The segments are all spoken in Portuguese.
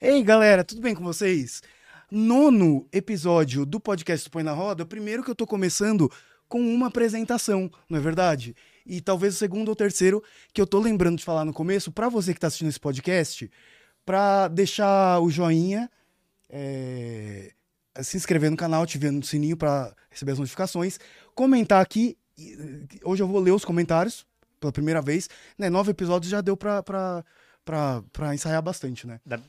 Ei, galera, tudo bem com vocês? Nono episódio do podcast Põe na Roda. Primeiro que eu tô começando com uma apresentação, não é verdade? E talvez o segundo ou terceiro que eu tô lembrando de falar no começo, para você que tá assistindo esse podcast, para deixar o joinha, é, se inscrever no canal, ativando o sininho para receber as notificações, comentar aqui. Hoje eu vou ler os comentários pela primeira vez. Né, nove episódios já deu pra, pra ensaiar bastante, né? Da-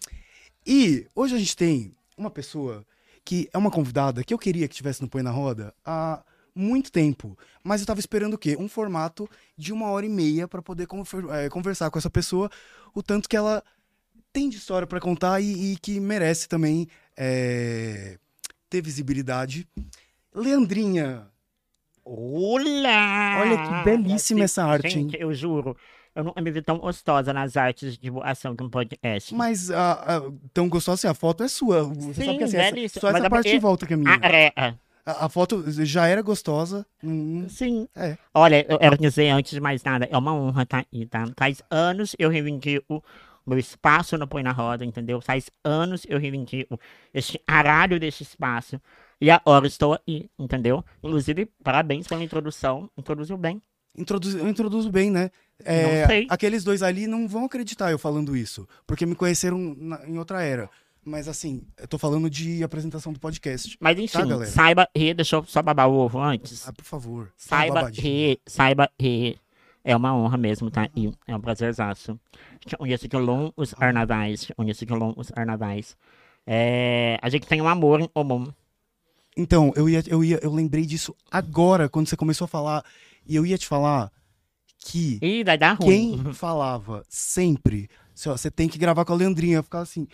E hoje a gente tem uma pessoa que é uma convidada que eu queria que tivesse no Põe na Roda há muito tempo. Mas eu tava esperando o quê? Um formato de uma hora e meia para poder eh, conversar com essa pessoa, o tanto que ela tem de história para contar e, e que merece também eh, ter visibilidade. Leandrinha, Olá! Olha que belíssima essa arte, hein? Gente, eu juro, eu nunca me vi tão gostosa nas artes de divulgação de um podcast. mas a, a- tão gostosa assim, a foto é sua. Você Sim, sabe que assim, essa- belíssima. só essa é parte de volta que é minha. Ah, é, é. A, a foto já era gostosa. hum, Sim. É. Olha, eu quero dizer antes de mais nada, é uma honra estar aí, tá? Faz anos eu reivindico meu espaço no Põe na Roda, entendeu? Faz anos eu reivindico este aralho deste espaço. E agora estou aí, entendeu? Inclusive, parabéns pela introdução. Introduziu bem. Eu introduzo bem, né? É, Não sei. Aqueles dois ali não vão acreditar eu falando isso, porque me conheceram na- em outra era. Mas assim, eu tô falando de apresentação do podcast. Mas enfim, Tá, galera? saiba rir, deixa eu só babar o ovo antes. Ah, por favor. Saiba rir, saiba rir. É uma honra mesmo, tá? E é um prazerzaço. Conheço de longos carnavais, te conheço de longos carnavais. É, a gente tem um amor em comum. Então, eu ia, eu ia, eu lembrei disso agora, quando você começou a falar, e eu ia te falar que Ih, vai dar ruim. quem falava sempre, assim, ó, você tem que gravar com a Leandrinha, eu ficava assim,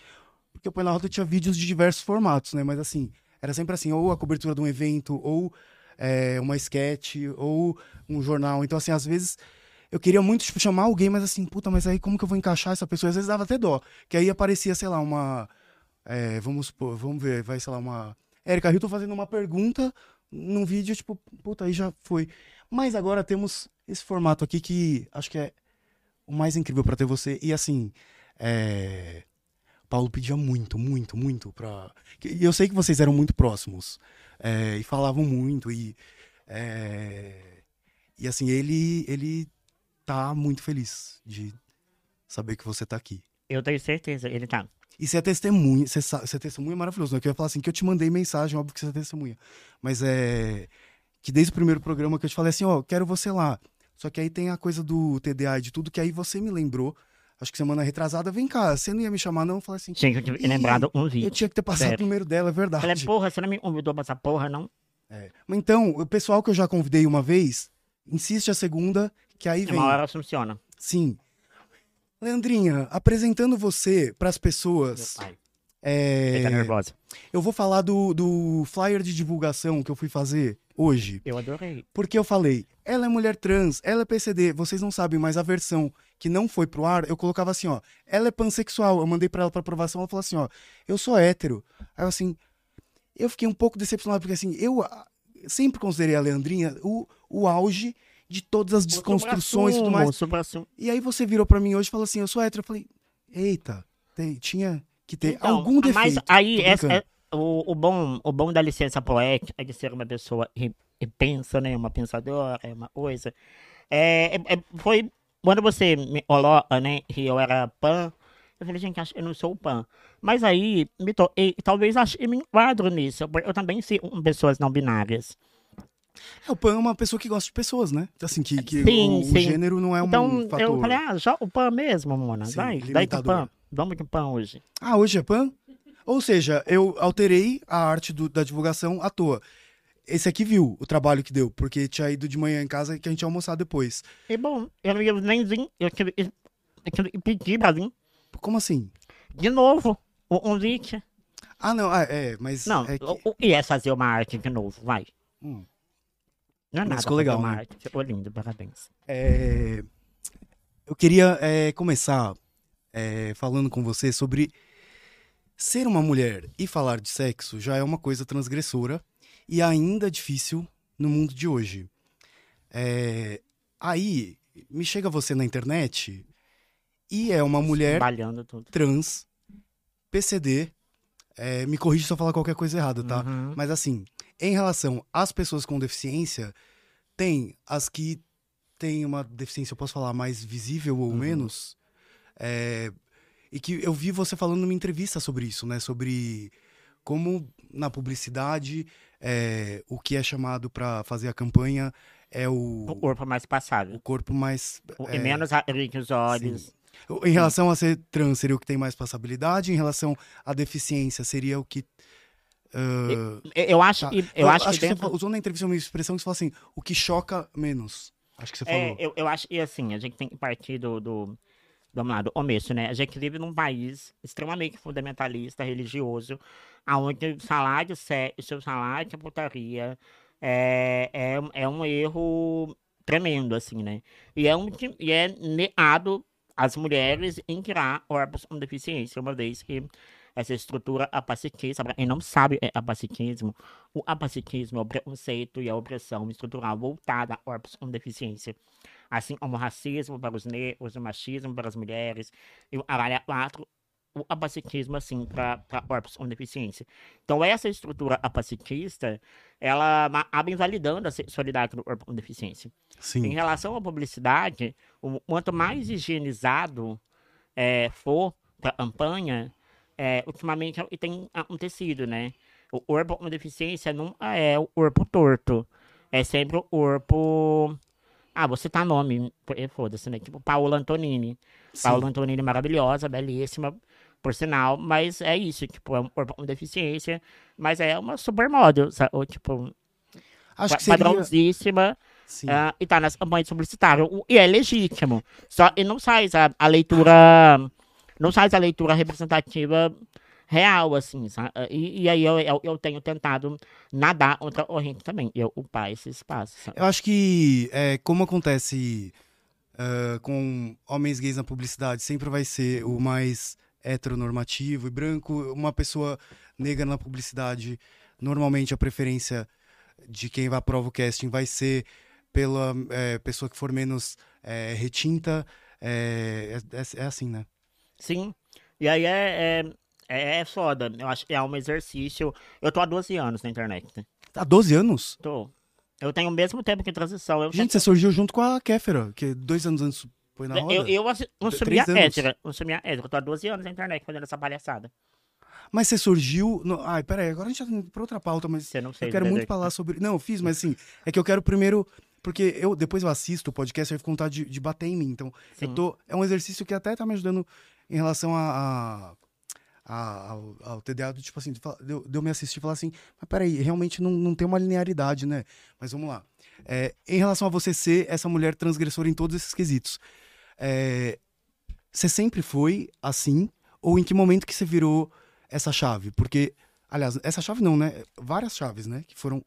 porque o Põe na Roda tinha vídeos de diversos formatos, né? Mas assim, era sempre assim, ou a cobertura de um evento, ou é, uma sketch, ou um jornal. Então, assim, às vezes eu queria muito tipo, chamar alguém, mas assim, puta, mas aí como que eu vou encaixar essa pessoa? Às vezes dava até dó, que aí aparecia, sei lá, uma. é, vamos supor, vamos ver, vai, sei lá, uma. Érica Hilton fazendo uma pergunta num vídeo, tipo, puta, aí já foi. Mas agora temos esse formato aqui que acho que é o mais incrível pra ter você. E assim, é... Paulo pedia muito, muito, muito pra. E eu sei que vocês eram muito próximos. é, E falavam muito. E. é, E assim, ele, ele tá muito feliz de saber que você tá aqui. Eu tenho certeza, ele tá. E você é testemunha, você, você é testemunha maravilhoso, né? Que eu ia falar assim, que eu te mandei mensagem, óbvio que você é testemunha. Mas é. Que desde o primeiro programa que eu te falei assim, ó, quero você lá. Só que aí tem a coisa do TDA e de tudo, que aí você me lembrou. Acho que semana retrasada, vem cá, você não ia me chamar, não? Eu falei assim, Tinha que ter lembrado um eu vídeo. tinha que ter passado Sério. primeiro dela, é verdade. Falei, porra, você não me convidou pra essa porra, não? É. Mas Então, o pessoal que eu já convidei uma vez, insiste a segunda, que aí vem. Uma hora funciona. Sim. Leandrinha, apresentando você pras Meu pessoas. pai. É, Ele tá nervosa. Eu vou falar do, do flyer de divulgação que eu fui fazer hoje. Eu adorei. Porque eu falei, ela é mulher trans, ela é PCD, vocês não sabem, mas a versão que não foi pro ar, eu colocava assim, ó, ela é pansexual. Eu mandei pra ela pra aprovação, ela falou assim, ó, eu sou hétero. Aí eu assim, eu fiquei um pouco decepcionado, porque assim, eu ah, sempre considerei a Leandrinha o, o auge de todas as desconstruções e tudo mais. E aí você virou pra mim hoje e falou assim, eu sou hétero. Eu falei, eita, tem- tinha que ter Então, algum defeito. Mas aí, essa, é- o, o, bom, o bom da licença poética é de ser uma pessoa que, que pensa, né? Uma pensadora, é uma coisa. É, é- é- foi quando você me coloca, né? Que eu era pan. Eu falei, gente, acho que eu não sou pan. Mas aí, me to... e, talvez acho que me enquadro nisso. porque Eu também com pessoas não binárias. É, o Pan é uma pessoa que gosta de pessoas, né? Assim, que, que Sim, o, o sim. gênero não é um então, fator. eu falei, ah, já o pan mesmo, Mona. Sim, Vai, daí limitador. pan. Vamos de pan hoje. Ah, hoje é Pan? Ou seja, eu alterei a arte do- da divulgação à toa. Esse aqui viu o trabalho que deu, porque tinha ido de manhã em casa que a gente ia almoçar depois. E bom, eu não ia nem vir, eu tive, que- eu tive que pedir pra vir. Como assim? De novo, o convite. Ah, não, ah, é, mas. Não, é que- o, que é fazer uma arte de novo? Vai. Hum. Não é Mas nada ficou legal, uma né? arte. Ficou lindo, parabéns. É, Eu queria é, começar é, falando com você sobre ser uma mulher e falar de sexo já é uma coisa transgressora e ainda difícil no mundo de hoje. É, Aí, me chega você na internet e é uma mulher trans PCD, é, me corrija se eu falar qualquer coisa errada, tá? Uhum. Mas assim, em relação às pessoas com deficiência, tem as que têm uma deficiência, eu posso falar, mais visível ou Uhum. menos. É, e que eu vi você falando numa entrevista sobre isso, né? Sobre como na publicidade é, o que é chamado pra fazer a campanha é O o, corpo mais passável. o corpo mais. O- é, E menos rico os olhos. Em relação a ser trans, seria o que tem mais passabilidade. Em relação à deficiência, seria o que. ah, Eu- Eu acho tá. que. Eu acho, que, você dentro... fa- usou na entrevista uma expressão que você falou assim: o que choca menos. Acho que você É, falou. eu, eu acho que assim, a gente tem que partir do, do, do começo, né? A gente vive num país extremamente fundamentalista, religioso, onde o salário o seu salário é putaria, é, é, é um erro tremendo, assim, né? E é, um, e é negado às mulheres em criar órgãos com deficiência, uma vez que essa estrutura apacitista, pra quem não sabe é apacitismo, o apacitismo é o preconceito e a opressão estrutural voltada a órgãos com deficiência. Assim como o racismo para os negros, o machismo para as mulheres, e o aralha 4, o apacitismo, assim, para órgãos com deficiência. Então, essa estrutura apacitista, ela acaba invalidando a sexualidade do órgão com deficiência. Em Sim. relação à publicidade, o, quanto mais higienizado é, for para a campanha, é, ultimamente é o que tem acontecido, né? O corpo com deficiência nunca é o corpo torto. É sempre o corpo. Ah, você tá nome, eh, foda-se, né? Tipo Paola Antonini. sim. Paola Antonini maravilhosa, belíssima, por sinal, mas é isso, tipo, é um corpo com deficiência, mas é uma supermodel, sabe? Ou, tipo, Acho que seria. padrãozíssima. Sim. Ah, e tá nas campanhas publicitárias. E é legítimo. Só e não faz a, a leitura. Não faz a leitura representativa real, assim, sabe? E, e aí eu, eu, eu tenho tentado nadar outra corrente também. Eu ocupar esse espaço. sabe? Eu acho que, é, como acontece ah, com homens gays na publicidade, sempre vai ser o mais heteronormativo e branco. Uma pessoa negra na publicidade, normalmente a preferência de quem vai aprova o casting vai ser pela é, pessoa que for menos é, retinta. É, é, é- é assim, né? Sim. E aí é, é, é foda. Eu acho que é um exercício. Eu tô há 12 anos na internet, né? Há 12 anos? Tô. Eu tenho o mesmo tempo que transição. Eu Gente, você surgiu junto com a Kéfera, que dois anos antes foi na roda. eu, eu assi- consumi a hétera. Consumi a hétera. Eu tô há 12 anos na internet fazendo essa palhaçada. Mas você surgiu. No... Ai, peraí, agora a gente tá indo pra outra pauta, mas Você não sei. eu quero muito falar sobre. Não, eu fiz, mas assim, é que eu quero primeiro. Porque eu depois eu assisto o podcast e eu fico com vontade de, de bater em mim. Então, eu Sim. tô. É um exercício que até tá me ajudando em relação a. a- a- ao, ao TDA, do tipo assim, de, eu de eu me assistir e falar assim, mas peraí, realmente não, não tem uma linearidade, né? Mas vamos lá. É, em relação a você ser essa mulher transgressora em todos esses quesitos, é, você sempre foi assim? Ou em que momento que você virou essa chave? Porque, aliás, essa chave não, né? Várias chaves, né? Que foram.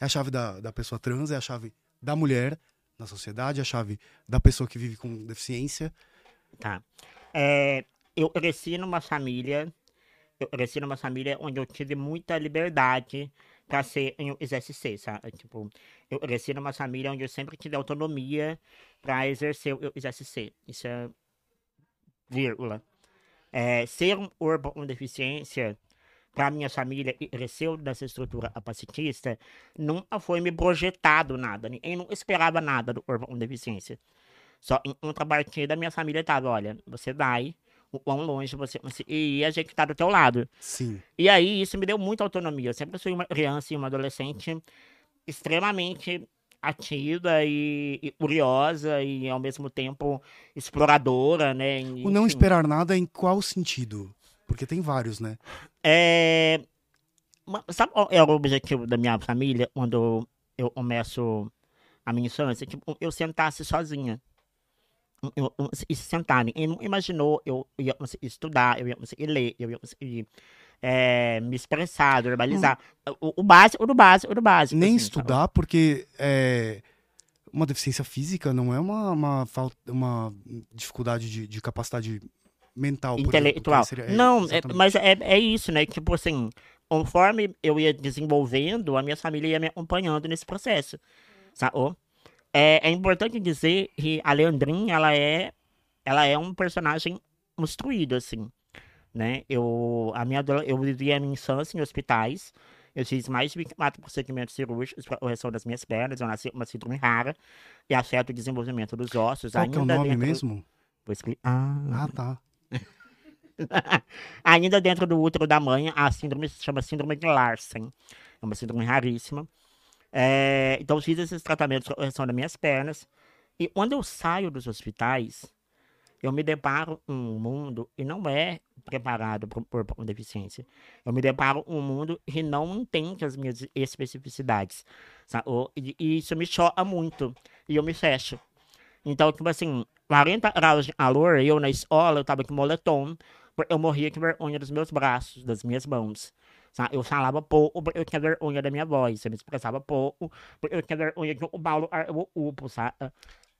É a chave da, da pessoa trans, é a chave da mulher na sociedade, é a chave da pessoa que vive com deficiência. Tá. É, eu cresci numa família. Eu cresci numa família onde eu tive muita liberdade pra ser em SSC, sabe? Tipo, eu cresci numa família onde eu sempre tive autonomia pra exercer o SSC. Isso é vírgula. É, ser um urban com deficiência pra minha família que cresceu nessa estrutura capacitista nunca foi me projetado nada. Ninguém não esperava nada do urban com deficiência. Só em contrapartida, minha família tava, olha, você vai, o quão longe você conseguir ir, a gente tá do teu lado. Sim. E aí, isso me deu muita autonomia. Eu sempre fui uma criança e uma adolescente extremamente ativa e, e curiosa e, ao mesmo tempo, exploradora, né? E, O não enfim. esperar nada em qual sentido? Porque tem vários, né? É... Sabe qual é o objetivo da minha família quando eu começo a minha infância? Tipo, eu sentasse sozinha. E se sentar. Ninguém não imaginou eu ia conseguir estudar, eu ia conseguir ler, eu ia conseguir é, me expressar, verbalizar. O, o básico do básico do básico. Nem assim, sabe? estudar, porque é, uma deficiência física não é uma, uma, uma dificuldade de, de capacidade mental. intelectual. seria- é, não, é- mas é, é isso, né? Tipo assim, conforme eu ia desenvolvendo, a minha família ia me acompanhando nesse processo. Sacou? É, é importante dizer que a Leandrinha, ela é, ela é um personagem construído, assim. né? Eu, a minha, eu vivi a minha infância em hospitais. Eu fiz mais de 24 procedimentos cirúrgicos para correção das minhas pernas. Eu nasci com uma síndrome rara e afeta o desenvolvimento dos ossos. Qual que é o ainda nome dentro... mesmo? Vou explicar. Ah. Ah, tá. Ainda dentro do útero da mãe, a síndrome se chama síndrome de Larsen. É uma síndrome raríssima. É, então, fiz esses tratamentos correção das minhas pernas. E quando eu saio dos hospitais, eu me deparo um mundo e não é preparado corpo com deficiência. Eu me deparo um mundo que não entende as minhas especificidades. E, e isso me choca muito. E eu me fecho. Então, tipo assim, 40 graus de calor, eu na escola, eu tava com moletom, eu morria de vergonha dos meus braços, das minhas mãos. Eu falava pouco, porque eu tinha vergonha da minha voz. Eu me expressava pouco, porque eu tinha vergonha de Paulo o upo, sabe?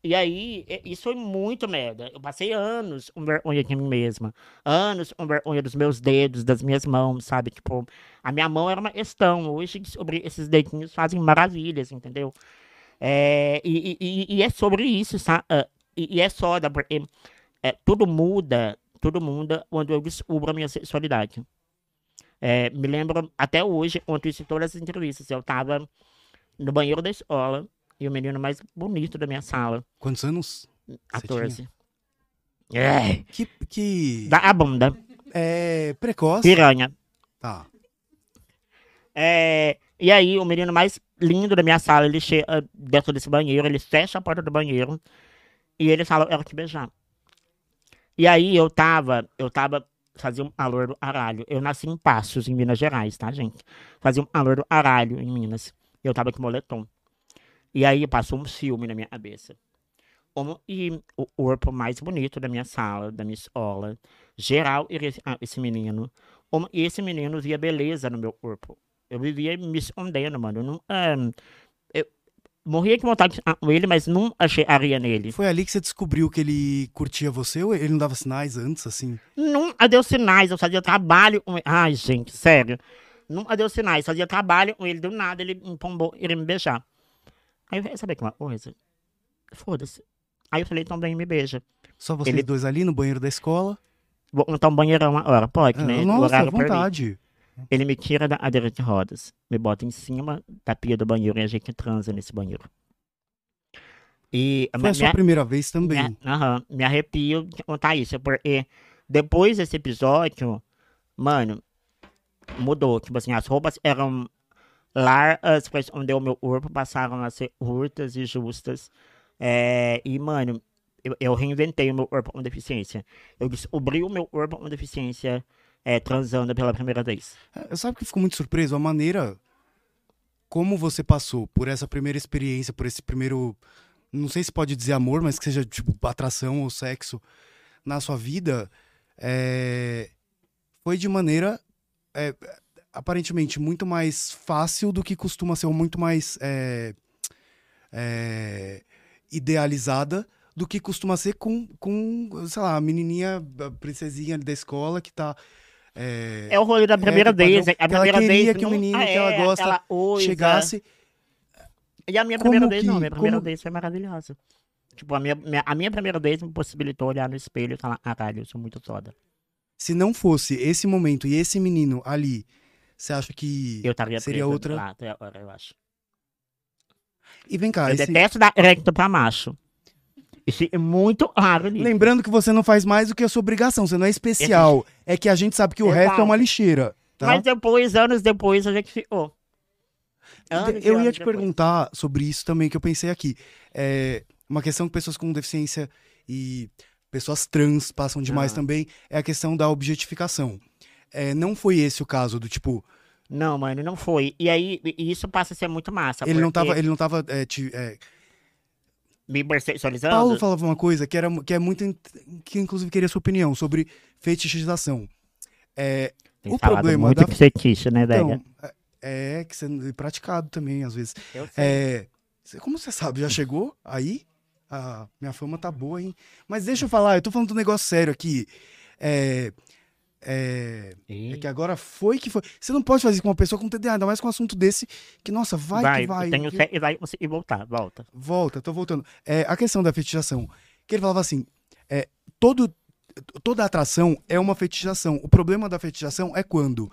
E aí, isso foi muito merda. Eu passei anos com vergonha de mim mesma. Anos com vergonha dos meus dedos, das minhas mãos, sabe? Tipo, a minha mão era uma questão. Hoje, descobri esses dedinhos fazem maravilhas, entendeu? É, e, e- e- é sobre isso, sabe? E, e é soda, porque é, tudo muda, tudo muda quando eu descubro a minha sexualidade. É, me lembro até hoje, conto isso em todas as entrevistas. Eu tava no banheiro da escola e o menino mais bonito da minha sala, Quantos anos? Você 14. É, Que, que da a bunda, é precoce. piranha. Tá. É, e aí, o menino mais lindo da minha sala, ele chega dentro desse banheiro, ele fecha a porta do banheiro e ele fala, eu quero te beijar. E aí, eu tava, eu tava, fazia um calor do aralho. Eu nasci em Passos, em Minas Gerais, tá, gente? Fazia um calor do aralho em Minas. Eu tava com moletom. E aí, passou um filme na minha cabeça. Como, e o corpo mais bonito da minha sala, da minha escola, geral, esse, ah, esse menino. Como esse menino via beleza no meu corpo. Eu vivia me escondendo, mano. Eu, não, ah, morria de vontade com ele, mas não achei areia nele. Foi ali que você descobriu que ele curtia você ou ele não dava sinais antes, assim? Nunca deu sinais, eu fazia trabalho com ele. Ai, gente, sério. Nunca deu sinais, fazia trabalho com ele, do nada ele me pombou, ele me beijar. Aí eu falei, sabe que uma coisa? Foda-se. Aí eu falei, então bem, me beija. Só vocês Ele- dois ali no banheiro da escola? Vou montar um banheirão agora, pode, Ah, né? O Nossa, à vontade. Ele me tira da cadeira de rodas, me bota em cima da pia do banheiro e a gente transa nesse banheiro. E Foi a sua primeira vez também. Me, aham, me arrepio de contar isso, porque depois desse episódio, mano, mudou. Tipo assim, as roupas eram largas pra esconder o meu corpo, passaram a ser curtas e justas. É, e, mano, eu, eu reinventei o meu corpo com deficiência. Eu descobri o meu corpo com deficiência é, transando pela primeira vez. Eu sabe que fico muito surpreso a maneira como você passou por essa primeira experiência, por esse primeiro, não sei se pode dizer amor, mas que seja tipo atração ou sexo na sua vida, é, foi de maneira é, aparentemente muito mais fácil do que costuma ser, ou muito mais é, é, idealizada do que costuma ser com, com, sei lá, a menininha, a princesinha da escola que tá é, É o rolê da primeira o padrão- vez. A que ela primeira queria vez que o menino ah, que ela é, gosta coisa. chegasse. E a minha Como primeira vez, não, minha primeira como- vez foi maravilhosa. Tipo, a minha, a minha primeira vez me possibilitou olhar no espelho e falar, caralho, eu sou muito foda. Se não fosse esse momento e esse menino ali, você acha que. Eu estaria Seria outra- lá até agora, eu acho. E vem cá, eu esse- detesto dar recto pra macho. Isso é muito raro nisso. lembrando que você não faz mais do que a sua obrigação, você não é especial. É que a gente sabe que o resto é uma lixeira. Tá? Mas depois, anos depois, a gente ficou. Anos eu ia te depois. perguntar sobre isso também, que eu pensei aqui. É uma questão que pessoas com deficiência e pessoas trans passam demais Ah. também, é a questão da objetificação. É, não foi esse o caso do tipo, Não, mano, não foi. E aí, isso passa a ser muito massa. ele não porque tava, ele não tava é, te- é, Me hipersexualizando. Paulo falava uma coisa que era que é muito que inclusive queria sua opinião sobre fetichização. É, Tem o problema muito da- fetiche, né, velho? então, é, é que você é praticado também às vezes. eu sei. É, como você sabe, já chegou aí? A minha fama tá boa, hein? Mas deixa eu falar, eu tô falando de um negócio sério aqui. É, é, é que agora foi que foi. Você não pode fazer com uma pessoa com TDA, ainda mais com um assunto desse, que, nossa, vai, que vai. Tenho que- e vai conseguir voltar, volta. Volta, tô voltando. É, a questão da fetichização. Que ele falava assim: é, todo. toda atração é uma fetichização. O problema da fetichização é quando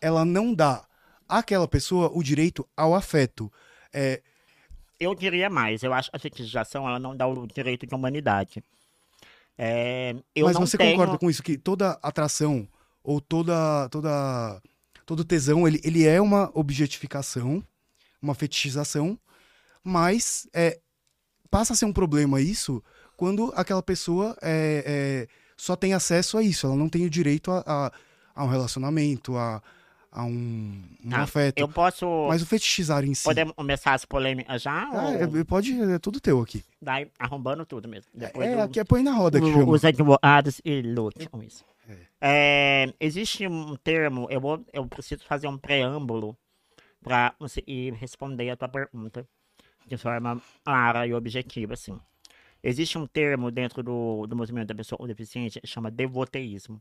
ela não dá àquela pessoa o direito ao afeto. É, Eu diria mais, eu acho que a fetichização ela não dá o direito de humanidade. É, mas você tenho... concorda com isso que toda atração ou toda toda todo tesão ele, ele é uma objetificação, uma fetichização, mas é, passa a ser um problema isso quando aquela pessoa é, é, só tem acesso a isso, ela não tem o direito a, a, a um relacionamento, a, a um, um Ah, afeto. Eu posso. Mas o fetichizar em si. Podemos começar as polêmicas já? Ah, ou é, pode, é tudo teu aqui. daí arrombando tudo mesmo? Depois É, do- aqui é põe na roda que o- os advogados e lute com isso. É, existe um termo, eu, vou, eu preciso fazer um preâmbulo para conseguir responder a tua pergunta de forma clara e objetiva, assim. Existe um termo dentro do, do movimento da pessoa com deficiência que chama devoteísmo.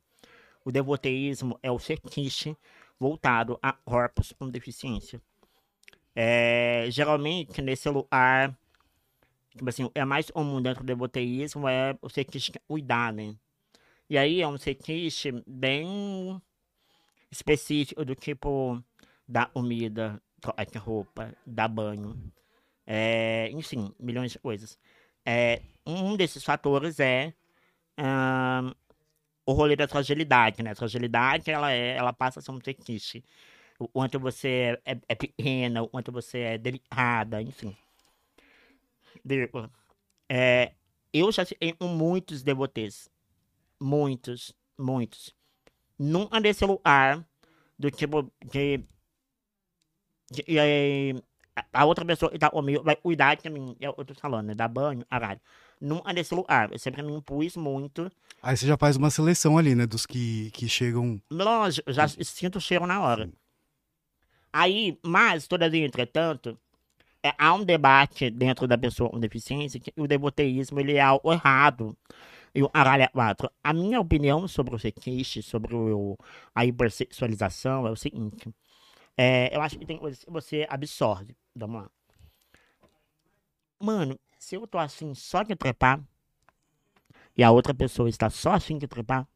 O devoteísmo é o fetiche voltado a corpos com deficiência. É, geralmente, nesse lugar, tipo assim, é mais comum dentro do devoteísmo é o fetiche é cuidar, né? E aí é um fetiche bem específico do tipo dar comida, trocar de roupa, dar banho, é, enfim, milhões de coisas. É, um desses fatores é ahn, o rolê da fragilidade, né? A fragilidade, ela, é, ela passa a ser um fetiche. O quanto você é, é pequena, o quanto você é delicada, enfim. É, eu já fiquei com muitos devotees. Muitos, muitos. Nunca desse lugar do tipo de. de- e aí, a- outra pessoa que tá comigo vai cuidar de mim. Eu, eu tô falando, né? Dar banho, caralho. Nunca desse lugar. Eu sempre me impus muito. Aí você já faz uma seleção ali, né? Dos que, que chegam. Lógico, já sinto o cheiro na hora. Aí, mas, todavia, entretanto, é, há um debate dentro da pessoa com deficiência que o devoteísmo ele é algo errado. E o é quatro. A minha opinião sobre o fetiche, sobre o, a hipersexualização é o seguinte. É, eu acho que tem coisas que você absorve. Vamos lá. Mano, se eu tô assim só de trepar e a outra pessoa está só assim de trepar,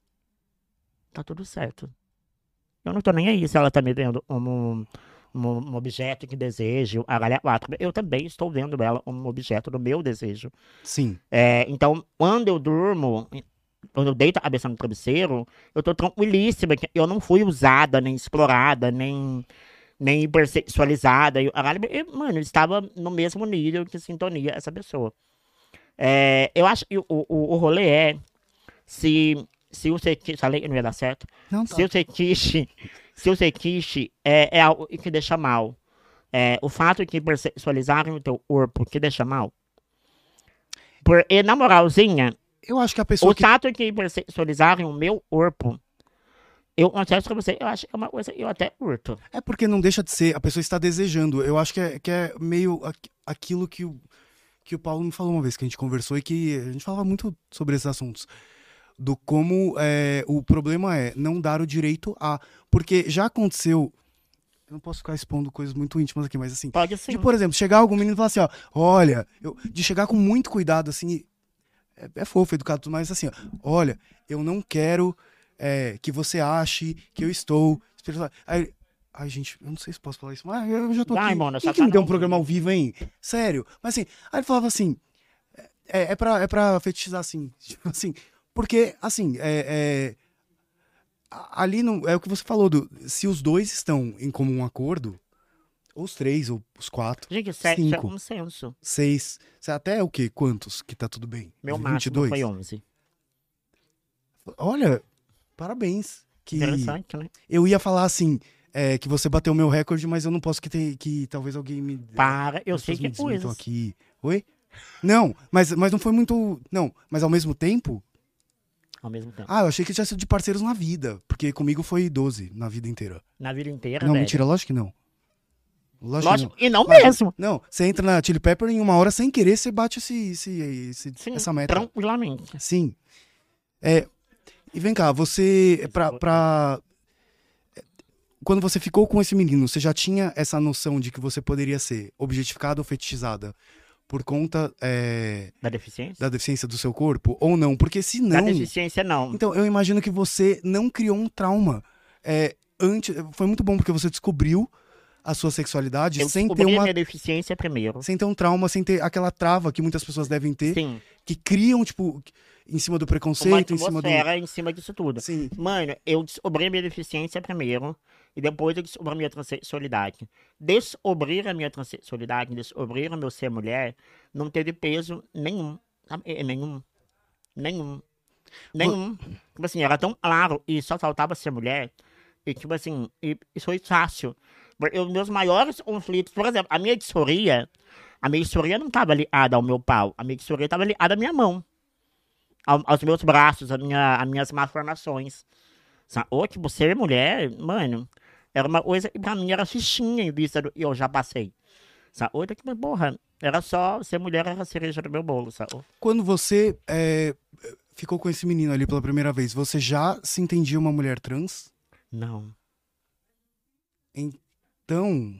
tá tudo certo. Eu não tô nem aí se ela tá me vendo como um, um- objeto que desejo. A galera quatro. Eu também estou vendo ela como um objeto do meu desejo. Sim. É, então, quando eu durmo, quando eu deito a cabeça no travesseiro, eu tô tranquilíssima. que Eu não fui usada, nem explorada, nem, nem hipersexualizada. Eu, a galera- eu, mano, eu estava no mesmo nível de sintonia essa pessoa. É, eu acho que o, o, o rolê é se, se o fetiche. Falei que não ia dar certo. Não, tá. Se o fetiche, se o fetiche é, é algo que deixa mal, é, o fato de hipersexualizarem o teu corpo te deixa mal. Porque, na moralzinha, Eu acho que a pessoa o que. fato de hipersexualizarem o meu corpo, eu confesso pra você, eu acho que é uma coisa que eu até curto. É porque não deixa de ser, a pessoa está desejando. Eu acho que é, que é meio aqu- aquilo que o, que o Paulo me falou uma vez que a gente conversou e que a gente falava muito sobre esses assuntos. Do como é, o problema é não dar o direito a. Porque já aconteceu. Eu não posso ficar expondo coisas muito íntimas aqui, mas assim. Pode sim. De, por exemplo, chegar algum menino e falar assim, ó, olha, eu- de chegar com muito cuidado, assim, é, é fofo, educado, tudo mais assim, ó, olha, eu não quero é, que você ache que eu estou. Aí, ai, gente, eu não sei se posso falar isso, mas eu já tô Vai, aqui. mano, Quem que me deu um programa ao vivo, hein? Sério. Mas assim, aí ele falava assim, é, é, pra, é pra fetichizar assim, tipo assim, porque, assim, é... é, ali não, é o que você falou, do, se os dois estão em comum acordo, ou os três, ou os quatro, Gente, sexo é Cinco. um senso. seis, até o quê? Quantos que tá tudo bem? Meu máximo 22? foi 11. Olha, parabéns. Que Interessante, né? eu ia falar assim, é, que você bateu o meu recorde, mas eu não posso que, ter, que talvez alguém me... Para, eu sei que é coisas. aqui. Oi? Não, mas, mas não foi muito... Não, mas ao mesmo tempo... Ao mesmo tempo. Ah, eu achei que tinha sido de parceiros na vida, porque comigo foi 12 na vida inteira. Na vida inteira, não, velho. mentira, lógico que não. Lógico, Lógico, que e não Mas- mesmo. não. Não, você entra na Chili Pepper em uma hora sem querer, você bate esse, esse, esse- Sim, essa meta. tranquilamente. Sim. É, e vem cá, você. Pra, pra- Quando você ficou com esse menino, você já tinha essa noção de que você poderia ser objetificada ou fetichizada por conta é, Da deficiência? da deficiência do seu corpo ou não? Porque se Da não. deficiência, não. Então, eu imagino que você não criou um trauma. É, antes, foi muito bom porque você descobriu a sua sexualidade Eu sem ter uma. minha deficiência primeiro. Sem ter um trauma, sem ter aquela trava que muitas pessoas devem ter, Sim. que criam, tipo, em cima do Uma preconceito, em cima do. em cima disso tudo. Sim. Mano, eu descobri a minha deficiência primeiro e depois eu descobri a minha transexualidade. Descobrir a minha transexualidade, descobrir o meu ser mulher, não teve peso nenhum. É, Nenhum. Nenhum. Nenhum. Tipo assim, era tão claro e só faltava ser mulher. E tipo assim, e, e foi fácil. Os meus maiores conflitos, por exemplo, a minha disforia, a minha disforia não estava ligada ao meu pau, a minha disforia estava ligada à minha mão ao- aos meus braços, a minha, as minhas malformações. Ou, tipo, ser mulher, mano, era uma coisa que pra mim era fichinha em vista do que eu já passei. Sabe? Outra que, porra, era só ser mulher, era a cereja do meu bolo, sabe? Quando você é, ficou com esse menino ali pela primeira vez, você já se entendia uma mulher trans? Não, Então,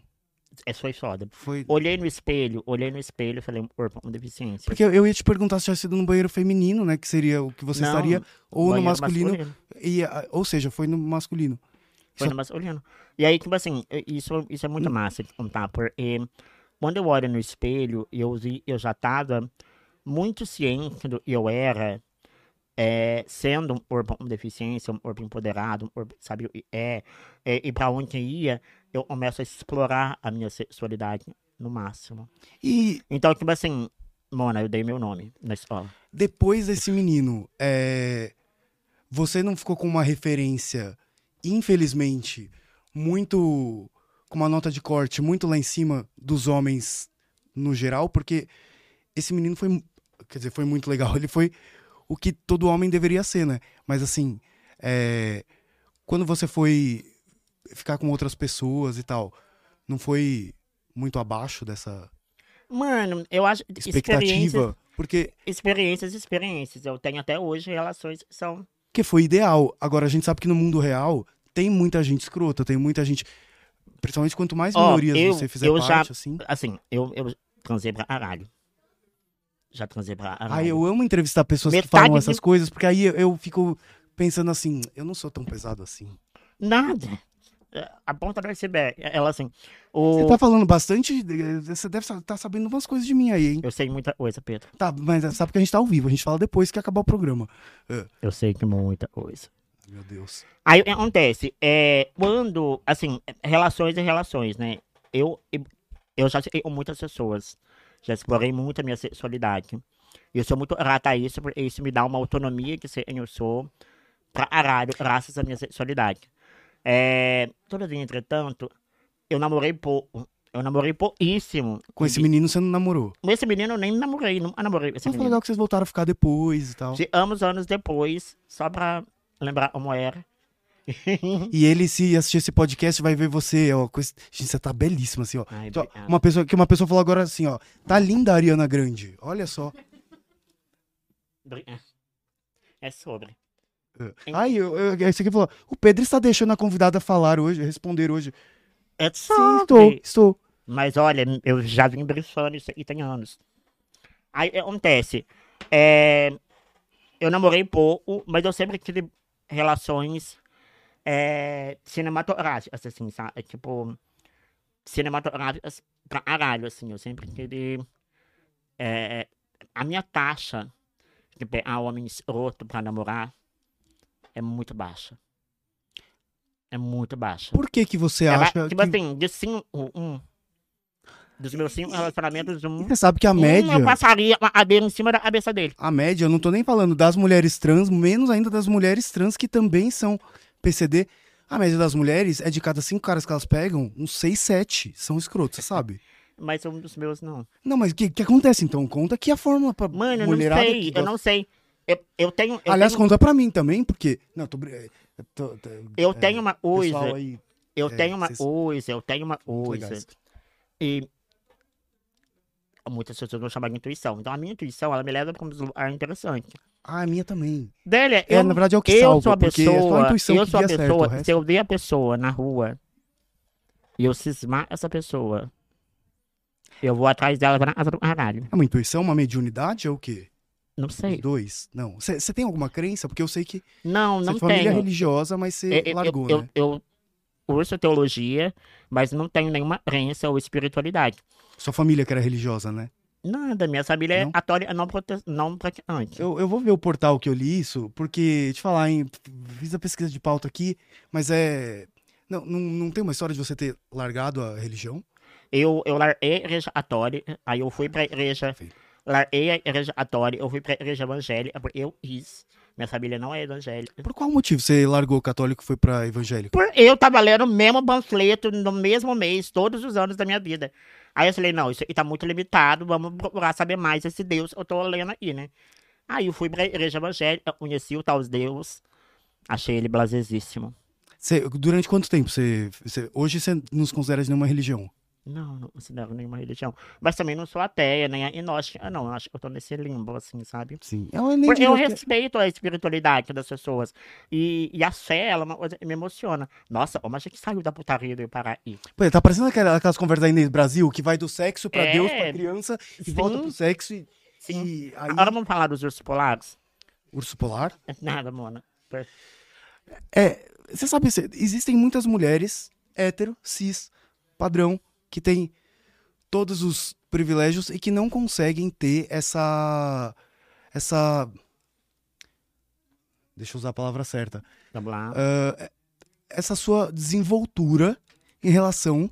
é só foda. foi. Olhei no espelho, olhei no espelho e falei, corpo com deficiência. Porque eu ia te perguntar se tinha sido no banheiro feminino, né? Que seria o que você Não, estaria, ou no banheiro masculino. E, ou seja, foi no masculino. Foi masculino. E aí, tipo assim, isso, isso é muito massa de contar, porque quando eu olho no espelho, eu, eu já tava muito ciente do que eu era, eh, sendo um corpo com deficiência, um corpo empoderado, um corpo, sabe, é, eh, e pra onde ia, eu começo a explorar a minha sexualidade no máximo. E Então, tipo assim, Mona, eu dei meu nome na escola. depois desse menino, é, você não ficou com uma referência, infelizmente, muito. com uma nota de corte muito lá em cima dos homens no geral? Porque esse menino foi. Quer dizer, foi muito legal. Ele foi o que todo homem deveria ser, né? Mas assim, é, quando você foi ficar com outras pessoas e tal, não foi muito abaixo dessa Mano, eu acho experiências, expectativa? Porque experiências, experiências. Eu tenho até hoje relações que são que foi ideal. Agora, a gente sabe que no mundo real tem muita gente escrota, tem muita gente. Principalmente quanto mais Ó, minorias eu- você fizer eu já- parte, assim. Assim, eu, eu transei pra caralho. Já transei pra caralho. Ai, eu amo entrevistar pessoas que Metade falam de- essas coisas, porque aí eu- eu fico pensando assim, eu não sou tão pesado assim. Nada. É, A ponta do iceberg. Ela assim. O... Você tá falando bastante. Você deve estar sabendo umas coisas de mim aí, hein? Eu sei muita coisa, Pedro. Tá, mas sabe que a gente tá ao vivo, a gente fala depois que acabar o programa. Eu sei que muita coisa. Meu Deus. Aí o que acontece? É, quando, assim, relações e relações, né? Eu, eu- já fiquei com muitas pessoas. Já explorei muito a minha sexualidade. E eu sou muito grata a isso, porque isso me dá uma autonomia quem eu sou pra caralho, graças à minha sexualidade. É, todavia, entretanto, eu namorei pouco. Eu namorei pouquíssimo. Com esse menino você não namorou. Com esse menino eu nem namorei, não namorei esse Mas foi menino. legal que vocês voltaram a ficar depois e tal. De anos, anos depois, só pra lembrar como era. E ele, se assistir esse podcast, vai ver você, ó. esse- Gente, você tá belíssima, assim, ó. Ai, Então, uma pessoa, que uma pessoa falou agora assim, ó. Tá linda a Ariana Grande. Olha só. É sobre. Ai, eu, eu, esse aqui falou. O Pedro está deixando a convidada falar hoje, responder hoje. É Sim, estou, sobre. estou. Mas olha, eu já vim brincando isso aqui tem anos. Aí acontece. é, eu namorei pouco, mas eu sempre tive relações é, cinematográficas, assim, sabe? É, tipo, cinematográficas pra caralho, assim. Eu sempre tive. é, a minha taxa de pegar homem escroto pra namorar é muito baixa. É muito baixa. Por que que você Ela, acha tipo que... assim, de cinco, um, dos meus cinco relacionamentos, um, Você sabe que a um média... eu passaria a cadeira em cima da cabeça dele. A média, eu não tô nem falando das mulheres trans, menos ainda das mulheres trans que também são PCD. A média das mulheres é de cada cinco caras que elas pegam, uns seis, sete são escrotos, você sabe? Mas um dos meus, não. Não, mas o que, que acontece então? Conta aqui a fórmula pra Mano, eu não sei, que eu não sei. Eu, eu tenho. Eu Aliás, tenho, conta pra mim também, porque... Não, tô... eu tô- tô- eu é, tenho uma coisa. aí, Eu é, tenho uma vocês- coisa, eu tenho uma coisa. E. Muitas pessoas vão chamar de intuição. Então a minha intuição, ela me leva pra um lugar interessante. Ah, a minha também. Dele, É, eu, na verdade é o que eu salva, sou a é a pessoa. intuição eu que sou a certo, pessoa. resto- Se eu ver a pessoa na rua e eu cismar essa pessoa, Eu vou atrás dela do caralho. É uma intuição, uma mediunidade? É o quê? Não Os sei. dois? Não. Você tem alguma crença? Porque eu sei que Não, não é família tenho. religiosa, mas você Eu- eu- largou, eu, né? eu curso teologia, mas não tenho nenhuma crença ou espiritualidade. Sua família que era religiosa, né? Nada, minha família é Não? católica não, prote... não praticante. Eu, eu vou ver o portal que eu li isso, porque, te falar, hein, fiz a pesquisa de pauta aqui, mas é. Não, não, não tem uma história de você ter largado a religião? Eu, eu larguei a igreja católica, aí eu fui pra igreja. Perfeito. Larguei a igreja católica, eu fui pra igreja evangélica, porque eu quis. Minha família não é evangélica. Por qual motivo você largou o católico e foi pra evangélico? Por eu tava lendo o mesmo panfleto no mesmo mês, todos os anos da minha vida. Aí eu falei, não, isso aqui tá muito limitado, vamos procurar saber mais esse Deus eu tô lendo aqui, né? Aí eu fui pra igreja evangélica, conheci o tal Deus, achei ele blasesíssimo. Você- durante quanto tempo você, você- Hoje você não se considera de nenhuma religião? Não, não considero nenhuma religião. Mas também não sou ateia, nem agnóstica, não. Acho que eu tô nesse limbo, assim, sabe? Sim. Eu nem Porque eu respeito a espiritualidade das pessoas. E, e a fé, ela é uma coisa que me emociona. Nossa, como a gente saiu da putaria do Iparaí. Pô, tá parecendo aquela- aquelas conversas aí no Brasil que vai do sexo pra É. Deus, pra criança e Sim. volta pro sexo e. Sim. e aí, Agora vamos falar dos ursos polares? Urso polar? Nada, Mona. É, você sabe, existem muitas mulheres hétero, cis, padrão, que têm todos os privilégios e que não conseguem ter essa. Essa. Deixa eu usar a palavra certa. Vamos lá. Ah, essa sua desenvoltura em relação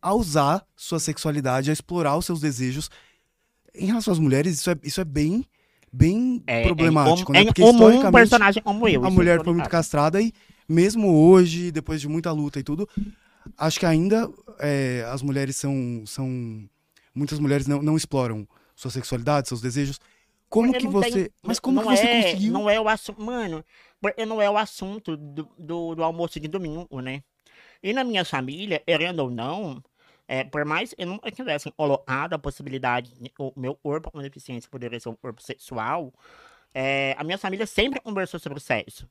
a usar sua sexualidade, a explorar os seus desejos. Em relação às mulheres, isso é, isso é bem, bem É, problemático, é, né? é, Porque um historicamente personagem como eu. a isso mulher foi muito castrada e mesmo hoje, depois de muita luta e tudo, acho que ainda é, as mulheres são, são muitas mulheres não, não exploram sua sexualidade, seus desejos. Como que você, mas como não que você é, conseguiu? Não é o assunto, mano, porque não é o assunto do, do, do almoço de domingo, né? E na minha família, querendo ou não, é, por mais eu não tivesse colocado a possibilidade de o meu corpo com deficiência poderia ser um corpo sexual, é, a minha família sempre conversou sobre sexo.